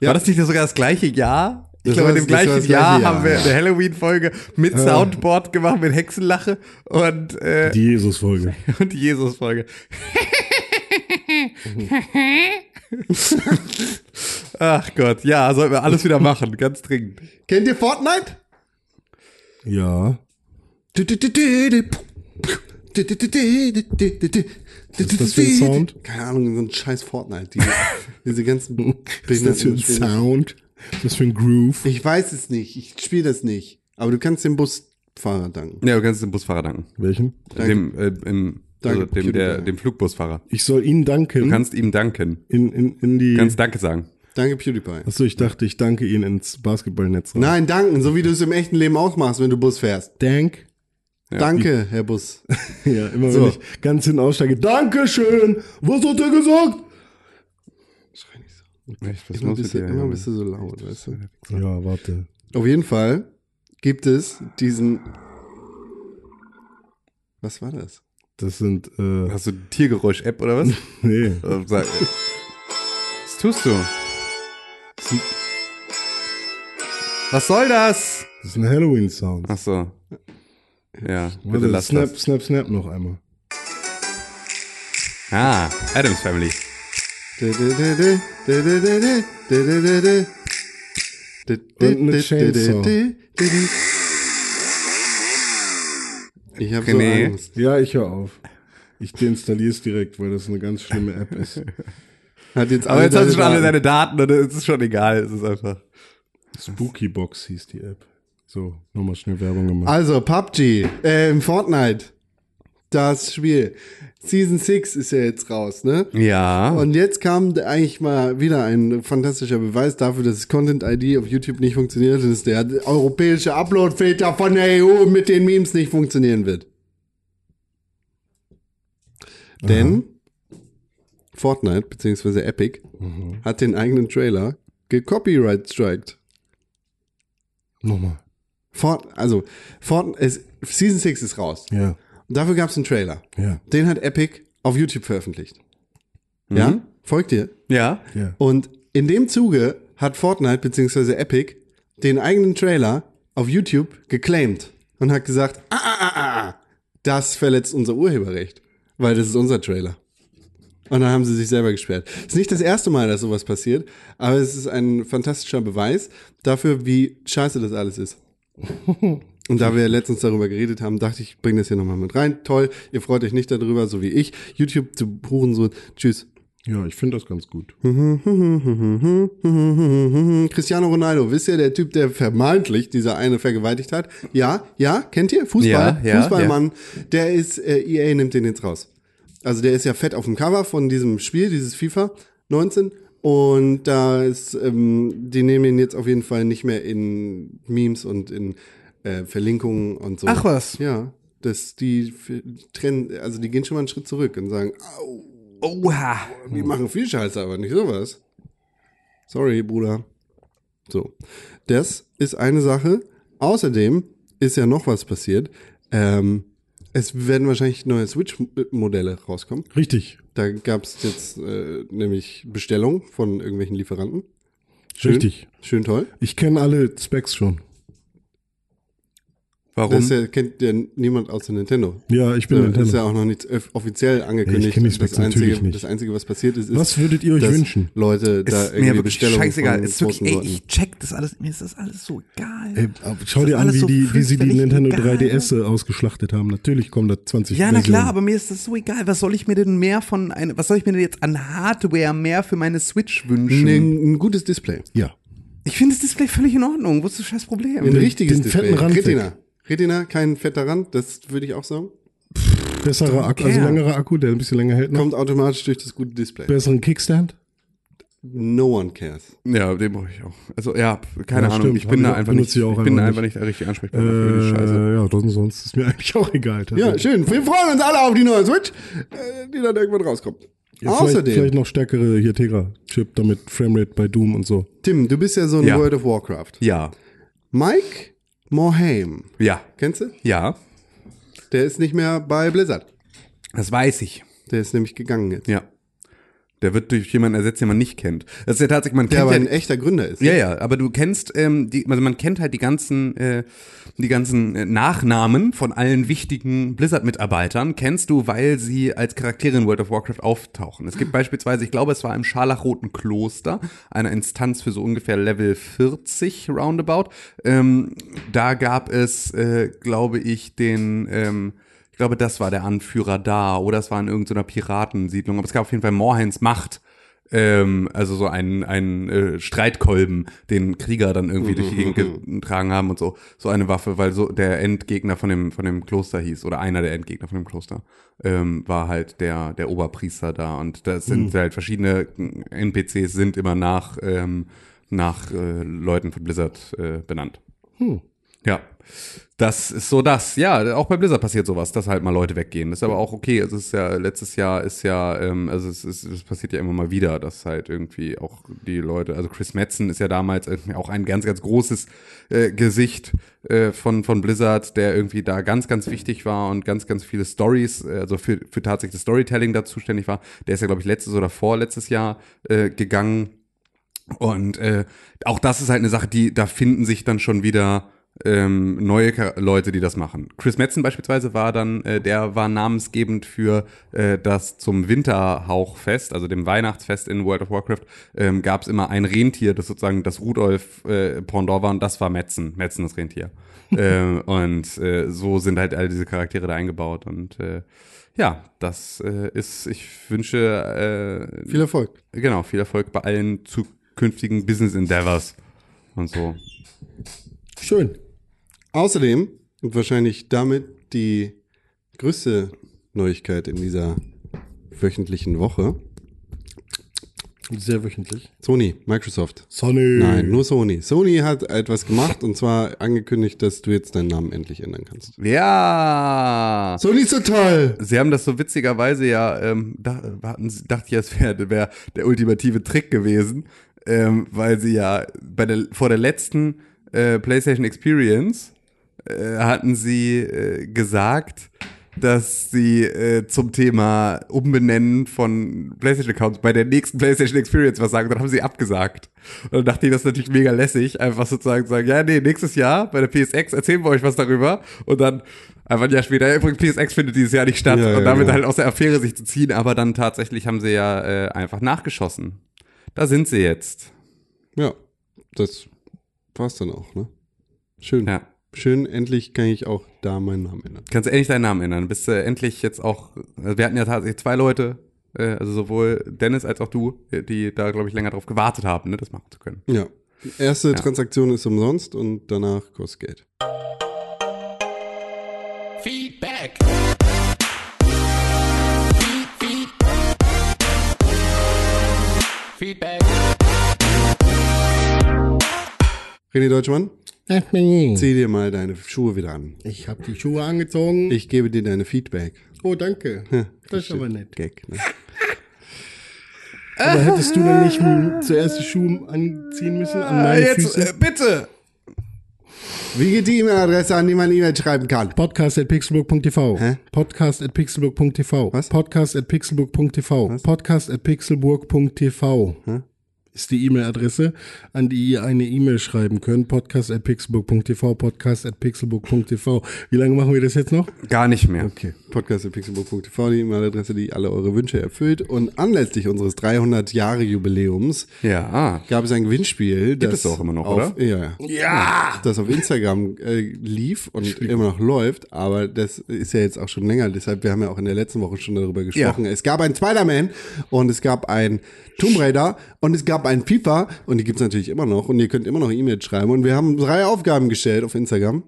Ja. War das nicht sogar das gleiche Jahr? Ich Das glaube, in dem gleichen Jahr, gleiche Jahr, haben wir ja. eine Halloween-Folge mit Soundboard gemacht, mit Hexenlache und, äh, Die Jesus-Folge. *laughs* und die Jesus-Folge. *laughs* Ach Gott, ja, sollten wir alles wieder machen, ganz dringend. Kennt ihr Fortnite? Ja. Was ist das für ein Sound? Keine Ahnung, so ein scheiß Fortnite. Die, diese ganzen Was ist das für ein Sound? Was ist das für ein Groove? Ich weiß es nicht. Ich spiele das nicht. Aber du kannst dem Busfahrer danken. Ja, du kannst dem Busfahrer danken. Welchen? Dem, äh, im, also Danke, dem, der, dem Flugbusfahrer. Ich soll Ihnen danken. Du kannst ihm danken. in, in, in die. Du kannst Danke sagen. Danke, PewDiePie. Achso, ich dachte, ich danke Ihnen ins Basketballnetz. rein. Nein, danken, so wie du es im echten Leben auch machst, wenn du Bus fährst. Dank. Danke, Herr Bus. *laughs* Ja, immer So. wenn ich ganz hinten aussteige. Dankeschön! Was hat er gesagt? Echt, was Immer, bist du, dir? immer bist du so laut, weißt du? Ja, warte. Auf jeden Fall gibt es diesen. Was war das? Das sind, äh, Hast du Tiergeräusch-App oder was? *laughs* nee. Äh, *laughs* was tust du? Was soll das? Das sind Halloween-Sounds. Ach so. Ja, bitte Warte, lass snap, das. snap, snap noch einmal. Ah, Adams Family. Und eine Chainsaw. Ich habe so. Angst. Ja, ich höre auf. Ich deinstalliere es direkt, weil das eine ganz schlimme App ist. Hat jetzt Aber jetzt hast du schon alle deine Daten und es ist schon egal. Es ist einfach. Spooky Box hieß die App. So, nochmal schnell Werbung gemacht. Also, PUBG, äh, Fortnite. Das Spiel. Season 6 ist ja jetzt raus, ne? Ja. Und jetzt kam eigentlich mal wieder ein fantastischer Beweis dafür, dass Content ID auf YouTube nicht funktioniert, dass der europäische Upload-Filter von der EU mit den Memes nicht funktionieren wird. Denn Fortnite bzw. Epic hat den eigenen Trailer gecopyright-striked. Nochmal. Fort, also, Fort, es, Season 6 ist raus. Ja, Und dafür gab es einen Trailer. ja, Den hat Epic auf YouTube veröffentlicht. Ja? Folgt ihr? Ja. ja. Und in dem Zuge hat Fortnite bzw. Epic den eigenen Trailer auf YouTube geclaimed und hat gesagt, ah, ah, ah, ah, das verletzt unser Urheberrecht, weil das ist unser Trailer. Und dann haben sie sich selber gesperrt. Ist nicht das erste Mal, dass sowas passiert, aber es ist ein fantastischer Beweis dafür, wie scheiße das alles ist. *laughs* Und da wir letztens darüber geredet haben, dachte ich, bring das hier nochmal mit rein. Toll, ihr freut euch nicht darüber, so wie ich. YouTube zu Hurensohn. Tschüss. Ja, ich finde das ganz gut. *laughs* Cristiano Ronaldo, wisst ihr, der Typ, der vermeintlich dieser eine vergewaltigt hat? Ja, ja, kennt ihr? Fußball, Ja, ja, Fußballmann, der ist, äh, EA nimmt den jetzt raus. Also der ist ja fett auf dem Cover von diesem Spiel, dieses FIFA 19. Und da ist, ähm, die nehmen ihn jetzt auf jeden Fall nicht mehr in Memes und in äh, Verlinkungen und so. Ach was. Ja, das, die trennen, also die gehen schon mal einen Schritt zurück und sagen, au, Oha. die machen viel Scheiße, aber nicht sowas. Sorry, Bruder. So. Das ist eine Sache. Außerdem ist ja noch was passiert. Ähm, es werden wahrscheinlich neue Switch-Modelle rauskommen. Richtig. Da gab es jetzt äh, nämlich Bestellungen von irgendwelchen Lieferanten. Schön, Richtig. Schön toll. Ich kenne alle Specs schon. Warum? Das ja, kennt ja niemand außer Nintendo. Ja, ich bin So, Nintendo. ist ja auch noch nicht offiziell angekündigt. Ich die Specs das, Einzige, natürlich nicht. das Einzige, was passiert ist, ist, Was würdet ihr euch wünschen? Leute da ist irgendwie mir Bestellungen scheißegal. von Ist wirklich, großen ey, Leuten- ich check das alles. Mir ist das alles so egal. Ey, aber schau Das dir an, wie, so die, wie sie die Nintendo egal. 3DS ausgeschlachtet haben. Natürlich kommen da 20 ja, na klar, Versionen. aber mir ist das so egal. Was soll ich mir denn mehr von eine, was soll ich mir denn jetzt an Hardware mehr für meine Switch wünschen? ein, ein gutes Display. Ja. Ich finde das Display völlig in Ordnung. Wo ist das scheiß Problem? Ein richtiges den Display. fetten Rand. Retina, kein fetter Rand, das würde ich auch sagen. Besserer Akku, also längerer Akku, der ein bisschen länger hält. Noch. Kommt automatisch durch das gute Display. Besseren Kickstand. No one cares. Ja, den brauche ich auch. Also ja, keine Ja, Ahnung. stimmt. Ich bin Hab da einfach nicht, ich auch ich bin da einfach nicht der richtige Ansprechpartner für die Scheiße. Äh, ja, sonst, sonst ist mir *laughs* eigentlich auch egal. Ja, schön. Wir freuen uns alle auf die neue Switch, äh, die dann irgendwann rauskommt. Ja, vielleicht, Außerdem, vielleicht noch stärkere hier Tegra-Chip, damit Framerate bei Doom und so. Tim, du bist ja so ein Ja. World of Warcraft. Ja, Mike Morhaime, ja, kennst du? ja, Der ist nicht mehr bei Blizzard. das weiß ich. Der ist nämlich gegangen jetzt. Ja. Der wird durch jemanden ersetzt, den man nicht kennt. Das ist ja tatsächlich, man Der kennt aber ja, ein echter Gründer ist. Ja, ja, aber du kennst, ähm, die, also man kennt halt die ganzen, äh, die ganzen äh, Nachnamen von allen wichtigen Blizzard-Mitarbeitern, kennst du, weil sie als Charaktere in World of Warcraft auftauchen. Es gibt beispielsweise, ich glaube, es war im Scharlachroten Kloster, eine Instanz für so ungefähr Level 40 roundabout. Ähm, da gab es, äh, glaube ich, den, ähm, ich glaube, das war der Anführer da, oder es war in irgendeiner Piratensiedlung, aber es gab auf jeden Fall Morhains Macht. Ähm, also so ein, ein äh, Streitkolben, den Krieger dann irgendwie durch die Gegend getragen haben und so. So eine Waffe, weil so der Endgegner von dem, von dem Kloster hieß, oder einer der Endgegner von dem Kloster, ähm, war halt der, der Oberpriester da. Und das sind halt verschiedene NPCs sind immer nach, ähm, nach äh, Leuten von Blizzard äh, benannt. Ja. Das ist so das. Ja, auch bei Blizzard passiert sowas, dass halt mal Leute weggehen. Das ist aber auch okay. Es ist ja, letztes Jahr ist ja, ähm, also es, ist, es passiert ja immer mal wieder, dass halt irgendwie auch die Leute, also Chris Metzen ist ja damals irgendwie auch ein ganz, ganz großes äh, Gesicht äh, von, von Blizzard, der irgendwie da ganz, ganz wichtig war und ganz, ganz viele Stories, äh, also für, für tatsächlich das Storytelling da zuständig war. Der ist ja, glaube ich, letztes oder vorletztes Jahr äh, gegangen. Und äh, auch das ist halt eine Sache, die, da finden sich dann schon wieder ähm, neue Ka- Leute, die das machen. Chris Metzen beispielsweise war dann, äh, der war namensgebend für äh, das zum Winterhauchfest, also dem Weihnachtsfest in World of Warcraft, ähm, gab es immer ein Rentier, das sozusagen das Rudolf äh, Pendant war und das war Metzen, Metzen das Rentier. *laughs* äh, und äh, so sind halt all diese Charaktere da eingebaut und äh, ja, das äh, ist, ich wünsche äh, Viel Erfolg. Genau, viel Erfolg bei allen zukünftigen Business Endeavors und so. Schön. Außerdem, und wahrscheinlich damit die größte Neuigkeit in dieser wöchentlichen Woche, Sehr wöchentlich. Sony, Microsoft. Sonny. Nein, nur Sony. Sony hat etwas gemacht und zwar angekündigt, dass du jetzt deinen Namen endlich ändern kannst. Ja! Sony ist so toll! Sie haben das so witzigerweise ja, ähm, da, hatten, sie- dachte ich, es wäre wär der ultimative Trick gewesen, ähm, weil sie ja bei der, vor der letzten äh, PlayStation Experience äh, hatten sie äh, gesagt, dass sie äh, zum Thema Umbenennen von PlayStation-Accounts bei der nächsten PlayStation Experience was sagen. Dann haben sie abgesagt. Und dann dachte ich, das ist natürlich mega lässig, einfach sozusagen sagen, ja, nee, nächstes Jahr bei der PSX erzählen wir euch was darüber. Und dann einfach ein Jahr später, übrigens, PSX findet dieses Jahr nicht statt. Ja, ja, und damit ja. halt aus der Affäre sich zu ziehen. Aber dann tatsächlich haben sie ja äh, einfach nachgeschossen. Da sind sie jetzt. Ja, das war's dann auch, ne? Schön. Ja. Schön, endlich kann ich auch da meinen Namen ändern. Kannst du endlich deinen Namen ändern. Bist du endlich jetzt auch. Also wir hatten ja tatsächlich zwei Leute, äh, also sowohl Dennis als auch du, die da, glaube ich, länger drauf gewartet haben, ne, das machen zu können. Ja. Erste Transaktion ist umsonst und danach kostet Geld. Feedback. Feed, feed. Feedback. René Deutschmann, Ich zieh dir mal deine Schuhe wieder an. habe die Schuhe angezogen. Ich gebe dir deine Feedback. oh, danke. *laughs* Das ist aber nett. Gag, ne? Aber hättest du denn nicht zuerst die Schuhe anziehen müssen an meine Füße? äh, bitte! Wie geht die E-Mail-Adresse, an die man E-Mail schreiben kann? Podcast at pixelburg.tv. Podcast at pixelburg.tv. Was? Podcast at pixelburg.tv. Podcast at pixelburg.tv. Ist die E-Mail-Adresse, an die ihr eine E-Mail schreiben könnt. Podcast at pixelburg.tv. Podcast at pixelburg.tv. Wie lange machen wir das jetzt noch? Gar nicht mehr. Okay. Podcast.pixelburg.tv, die E-Mail-Adresse, die alle eure Wünsche erfüllt. Und anlässlich unseres 300-Jahre-Jubiläums Ja. gab es ein Gewinnspiel. Gibt es auch immer noch, auf, oder? Ja. Ja! Das auf Instagram äh, lief und immer noch läuft, aber das ist ja jetzt auch schon länger. Deshalb, wir haben ja auch in der letzten Woche schon darüber gesprochen. Es gab ein Spider-Man und es gab ein Tomb Raider und es gab ein FIFA und die gibt's natürlich immer noch und ihr könnt immer noch E-Mails schreiben und wir haben drei Aufgaben gestellt auf Instagram.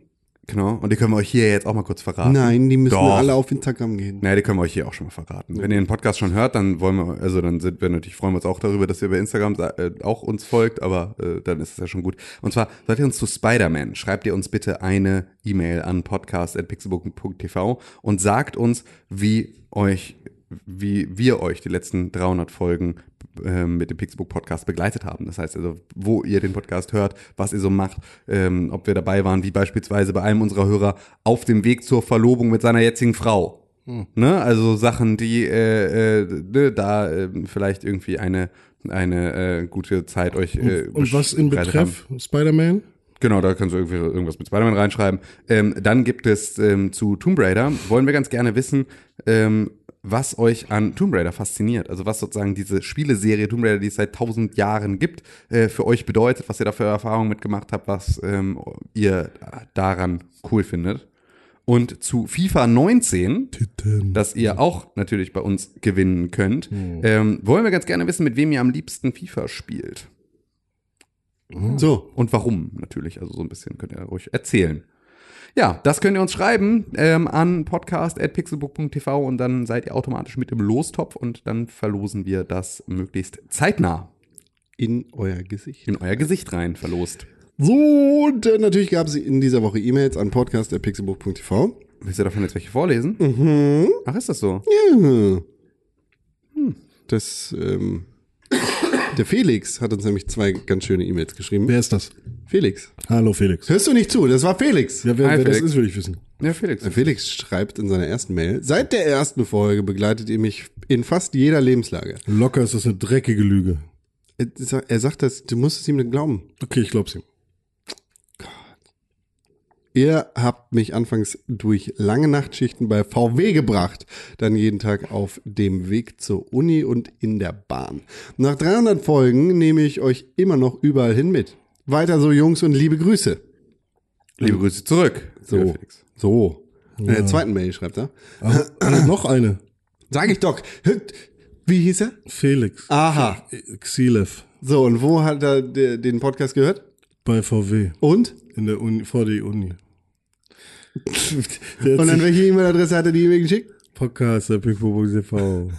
Genau. Und die können wir euch hier jetzt auch mal kurz verraten. Nein, die müssen Doch. alle auf Instagram gehen. Naja, die können wir euch hier auch schon mal verraten. Wenn ihr den Podcast schon hört, dann wollen wir, also dann sind wir natürlich, freuen wir uns auch darüber, dass ihr bei Instagram äh, auch uns folgt, aber äh, dann ist es ja schon gut. Und zwar, seid ihr uns zu Spider-Man, schreibt ihr uns bitte eine E-Mail an podcast.pixelbook.tv und sagt uns, wie euch, wie wir euch die letzten 300 Folgen ähm, mit dem Pixelbook Podcast begleitet haben. Das heißt also, wo ihr den Podcast hört, was ihr so macht, ähm, ob wir dabei waren, wie beispielsweise bei einem unserer Hörer auf dem Weg zur Verlobung mit seiner jetzigen Frau. Ne? Also Sachen, die äh, äh, ne, da äh, vielleicht irgendwie eine eine äh, gute Zeit euch äh, Und was in. Betreff Spider-Man? Genau, da kannst du irgendwie irgendwas mit Spider-Man reinschreiben. Ähm, dann gibt es ähm, zu Tomb Raider, wollen wir ganz gerne wissen, ähm, was euch an Tomb Raider fasziniert. Also was sozusagen diese Spieleserie Tomb Raider, die es seit tausend Jahren gibt, äh, für euch bedeutet, was ihr da für Erfahrungen mitgemacht habt, was ähm, ihr daran cool findet. Und zu FIFA 19, Titten. das ihr auch natürlich bei uns gewinnen könnt, ähm, wollen wir ganz gerne wissen, mit wem ihr am liebsten FIFA spielt. So, Und warum natürlich. Also so ein bisschen könnt ihr ruhig erzählen. Ja, das könnt ihr uns schreiben ähm, an podcast.pixelbook.tv und dann seid ihr automatisch mit im Lostopf und dann verlosen wir das möglichst zeitnah in euer Gesicht. in euer Gesicht rein verlost. So, und äh, natürlich gab es in dieser Woche E-Mails an podcast.pixelbook.tv. Willst du davon jetzt welche vorlesen? Mhm. Ach, ist das so? Ja. Das, ähm, der Felix hat uns nämlich zwei ganz schöne E-Mails geschrieben. Wer ist das? Felix. Hallo Felix. Hörst du nicht zu? Das war Felix. Ja, wer, Hi, wer das Felix. ist, will ich wissen. Ja, Felix. Der Felix schreibt in seiner ersten Mail, seit der ersten Folge begleitet ihr mich in fast jeder Lebenslage. Locker ist das eine dreckige Lüge. Er er sagt das, du musst es ihm nicht glauben. Okay, ich glaub's ihm. Ihr habt mich anfangs durch lange Nachtschichten bei VW gebracht, dann jeden Tag auf dem Weg zur Uni und in der Bahn. Nach 300 Folgen nehme ich euch immer noch überall hin mit. Weiter so, Jungs, und liebe Grüße. Liebe Grüße zurück. So, so. In der zweiten Mail schreibt er. Ah, ah, noch eine. Sag ich doch. Wie hieß er? Felix. Aha. Xilev. So, und wo hat er de- den Podcast gehört? Bei VW. Und? In der Uni, vor der Uni. Und an sich welche E-Mail-Adresse hat er die E-Mail geschickt? Podcast, der TV.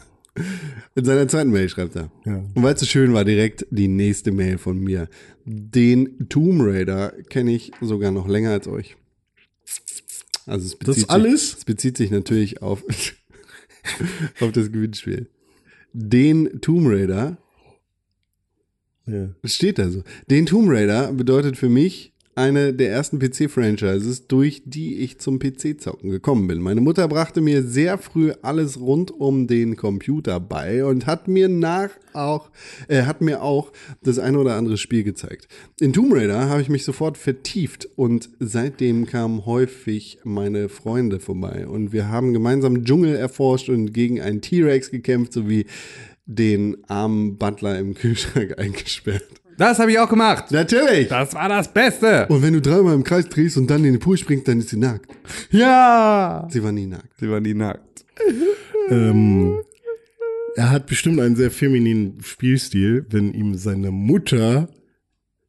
In seiner zweiten Mail schreibt er. Ja. Und weil es so schön war, direkt die nächste Mail von mir. Den Tomb Raider kenne ich sogar noch länger als euch. Also es bezieht sich, alles? Es bezieht sich natürlich auf, *laughs* auf das Gewinnspiel. Den Tomb Raider, Ja. steht da so. Den Tomb Raider bedeutet für mich eine der ersten PC-Franchises, durch die ich zum PC-Zocken gekommen bin. Meine Mutter brachte mir sehr früh alles rund um den Computer bei und hat mir nach auch, äh, hat mir auch das eine oder andere Spiel gezeigt. In Tomb Raider habe ich mich sofort vertieft und seitdem kamen häufig meine Freunde vorbei und wir haben gemeinsam Dschungel erforscht und gegen einen T-Rex gekämpft sowie den armen Butler im Kühlschrank *laughs* eingesperrt. Das habe ich auch gemacht. Natürlich! Das war das Beste. Und wenn du dreimal im Kreis drehst und dann in den Pool springst, dann ist sie nackt. Ja. Sie war nie nackt. Sie war nie nackt. *laughs* Ähm, er hat bestimmt einen sehr femininen Spielstil, wenn ihm seine Mutter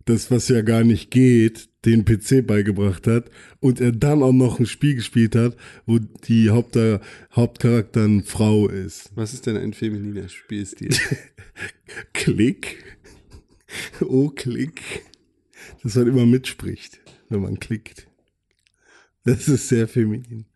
das, was ja gar nicht geht, den PC beigebracht hat und er dann auch noch ein Spiel gespielt hat, wo die Haupter Hauptcharakter eine Frau ist. Was ist denn ein femininer Spielstil? *laughs* Klick. *laughs* Oh, Klick. Dass man immer mitspricht, wenn man klickt. Das ist sehr feminin.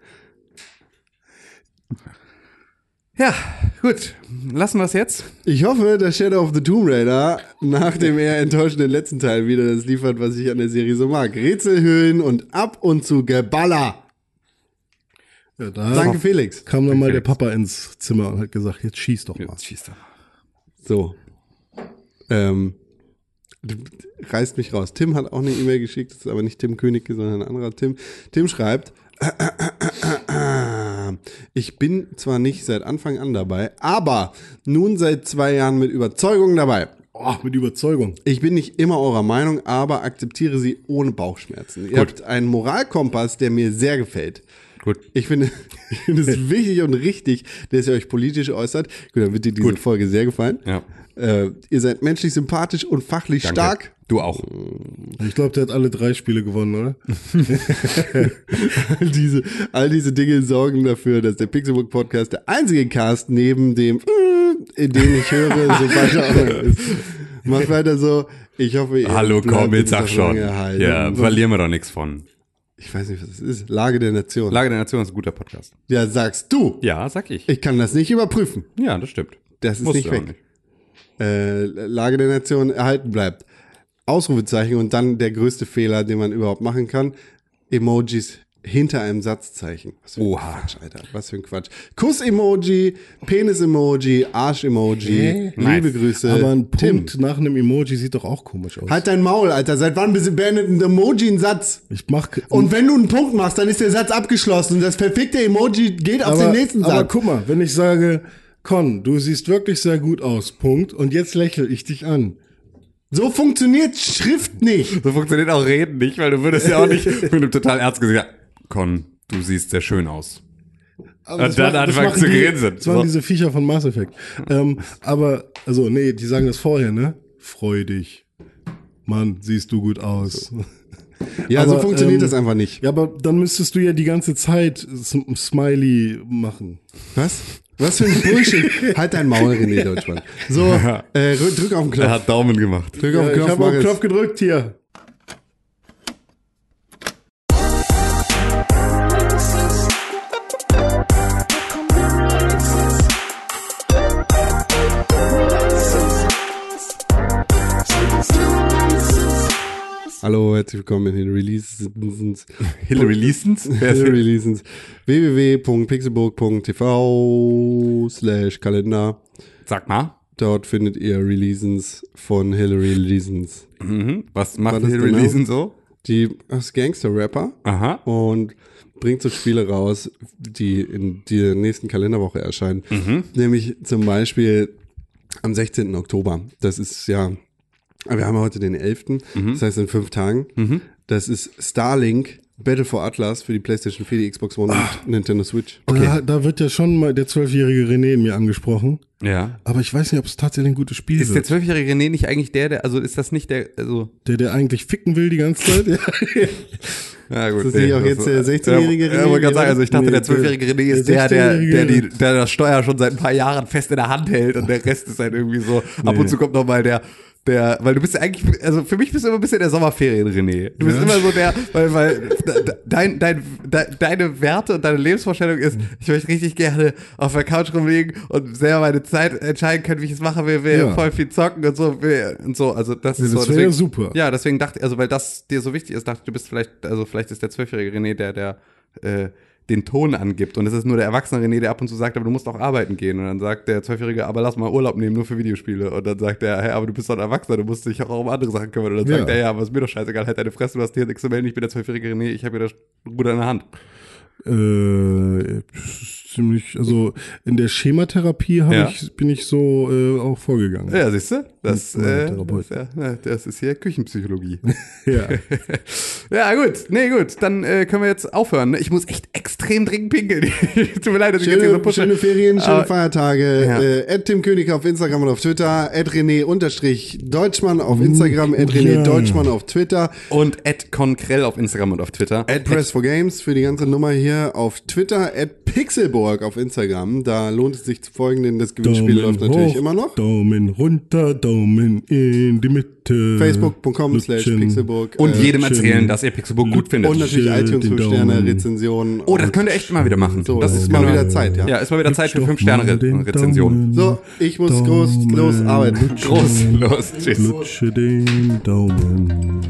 Ja, gut. Lassen wir es jetzt. Ich hoffe, dass Shadow of the Tomb Raider nach dem eher enttäuschenden letzten Teil wieder das liefert, was ich an der Serie so mag. Rätselhöhlen und ab und zu Geballer. Ja, da Danke, Felix. kam dann mal der Papa ins Zimmer und hat gesagt, jetzt schieß doch mal. Jetzt schießt er. So. Ähm, reißt mich raus. Tim hat auch eine E-Mail geschickt, das ist aber nicht Tim Königke, sondern ein anderer Tim. Tim schreibt, *clears throat* ich bin zwar nicht seit Anfang an dabei, aber nun seit zwei Jahren mit Überzeugung dabei. Oh, mit Überzeugung. Ich bin nicht immer eurer Meinung, aber akzeptiere sie ohne Bauchschmerzen. Ihr habt einen Moralkompass, der mir sehr gefällt. Gut. Ich finde, *laughs* ich finde es *laughs* wichtig und richtig, dass ihr euch politisch äußert. Gut, dann wird dir diese Folge sehr gefallen. Ja. Äh, ihr seid menschlich sympathisch und fachlich Danke. stark. Du auch. Ich glaube, der hat alle drei Spiele gewonnen, oder? all, *laughs* diese, all diese Dinge sorgen dafür, dass der Pixelbook Podcast der einzige Cast neben dem, äh, den ich höre, so weiter auch ist. Macht weiter so. Ich hoffe, ihr Hallo, komm, jetzt sag schon. Ja, verlieren wir doch nichts von. Ich weiß nicht, was es ist. Lage der Nation. Lage der Nation ist ein guter Podcast. ja, sagst du. Ja, sag ich. Ich kann das nicht überprüfen. Ja, das stimmt. Das ist Musst nicht du auch weg. Äh, Lage der Nation erhalten bleibt. Ausrufezeichen und dann der größte Fehler, den man überhaupt machen kann. Emojis hinter einem Satzzeichen. Was für ein Oha. Quatsch, Alter. Was für ein Quatsch. Kuss-Emoji, Penis-Emoji, Arsch-Emoji. Nice. Liebe Grüße. Aber ein Tim. Punkt nach einem Emoji sieht doch auch komisch aus. Halt dein Maul, Alter. Seit wann beendet ein Emoji einen Satz? Ich mach. Und wenn du einen Punkt machst, dann ist der Satz abgeschlossen und das perfekte Emoji geht auf aber, den nächsten aber Satz. guck mal, wenn ich sage, Con, du siehst wirklich sehr gut aus, Punkt, und jetzt lächle ich dich an. So funktioniert Schrift nicht. So funktioniert auch Reden nicht, weil du würdest ja auch nicht *laughs* mit einem total ernst gesagt, Con, du siehst sehr schön aus. Aber Und dann das anfangen zu grinsen. Das waren So. diese Viecher von Mass Effect. ähm, aber, also, nee, die sagen das vorher, ne? Freu dich. Mann, siehst du gut aus. *laughs* Ja, so Aber, funktioniert ähm, das einfach nicht. Ja, aber dann müsstest du ja die ganze Zeit Smiley machen. Was? Was für ein *laughs* Bullshit. halt dein Maul, René Deutschmann. So, äh, rü- drück auf den Er Knopf. hat Daumen gemacht. Drück auf Ja, den ich Knopf, habe mach auf den. Knopf gedrückt hier. Hallo, herzlich willkommen in. Hillary Leesons? *laughs* Wer ist Hillary Releases. www.pixelburg.tv slash Kalender. Sag mal. Dort findet ihr Releases von Hillary Leesons. Mhm. Was macht Hillary genau? So? Die ist Gangster-Rapper Aha. und bringt so Spiele raus, die in der nächsten Kalenderwoche erscheinen. Nämlich zum Beispiel am 16. Oktober. Das ist ja, wir haben heute den 11. Das heißt in fünf Tagen. Das ist Starlink Battle for Atlas für die PlayStation 4, die Xbox One und Nintendo Switch. Da, da wird ja schon mal der zwölfjährige René in mir angesprochen. Ja. Aber ich weiß nicht, ob es tatsächlich ein gutes Spiel Ist der wird. zwölfjährige René nicht eigentlich der, der, also ist das nicht der, also, Der, der eigentlich ficken will die ganze Zeit. *laughs* Ja. ja gut. Ist das nicht auch jetzt der 16-jährige Ja, ja, René? wollte gerade sagen, also ich dachte, der der- zwölfjährige René ist der der, der, der, 16-jährige die, der das Steuer schon seit ein paar Jahren fest in der Hand hält und der Rest ist halt irgendwie so, ab und zu kommt noch mal der, der, weil du bist ja eigentlich, also für mich bist du immer ein bisschen der Sommerferien-René. Du bist Ja. immer so der, weil, weil dein, dein, de, deine Werte und deine Lebensvorstellung ist, ich möchte richtig gerne auf der Couch rumliegen und selber meine Zeit entscheiden können, wie ich es machen will, will Ja. voll viel zocken und so, will, und so, also das ist das so. deswegen- super. Ja, deswegen dachte ich, also weil das dir so wichtig ist, dachte ich, du bist vielleicht, also vielleicht ist der zwölfjährige René der, der äh, den Ton angibt. Und es ist nur der erwachsene René, der ab und zu sagt, aber du musst auch arbeiten gehen. Und dann sagt der zwölfjährige, aber lass mal Urlaub nehmen, nur für Videospiele. Und dann sagt er, hey, aber du bist doch ein Erwachsener, du musst dich auch um andere Sachen kümmern. Und dann Ja. sagt er, ja, aber ist mir doch scheißegal, halt deine Fresse, du hast hier nichts zu melden, ich bin der zwölfjährige René, ich habe hier das Ruder in der Hand. Äh, ziemlich, also in der Schematherapie Ja. ich, bin ich so äh, auch vorgegangen. Ja, siehst du? Das, äh, das, ja, das ist hier Küchenpsychologie. *laughs* Ja. *laughs* ja, gut. Nee, gut. Dann äh, können wir jetzt aufhören. Ich muss echt extrem dringend pinkeln. *laughs* Tut mir leid, dass ich jetzt hier so Schöne, pushe. schöne Ferien, schöne Aber- Feiertage. Ja. Äh, Tim König auf Instagram und auf Twitter. Ed René unterstrich Deutschmann auf Instagram. Ed René Ja. Deutschmann auf Twitter. Und Ed Konkrell auf Instagram und auf Twitter. Ed Press for Games für die ganze Nummer hier auf Twitter. Ed Pixelborg auf Instagram. Da lohnt es sich zu folgen, denn das Gewinnspiel läuft natürlich hoch, immer noch. Daumen runter, Daumen in die Mitte. Facebook.com slash. Pixelburg. Und äh, jedem erzählen, dass ihr Pixelbook gut findet. und natürlich iTunes den 5 Sterne Daumen. Rezensionen. oh, das könnt ihr echt mal wieder machen. So, das ist mal mal wieder Zeit, ja. Ja, ist mal wieder Zeit für Doch 5 mal Sterne den Rezensionen. Daumen. So, ich muss groß los arbeiten. Lutschen. Groß, los, tschüss. Lutsche den Daumen.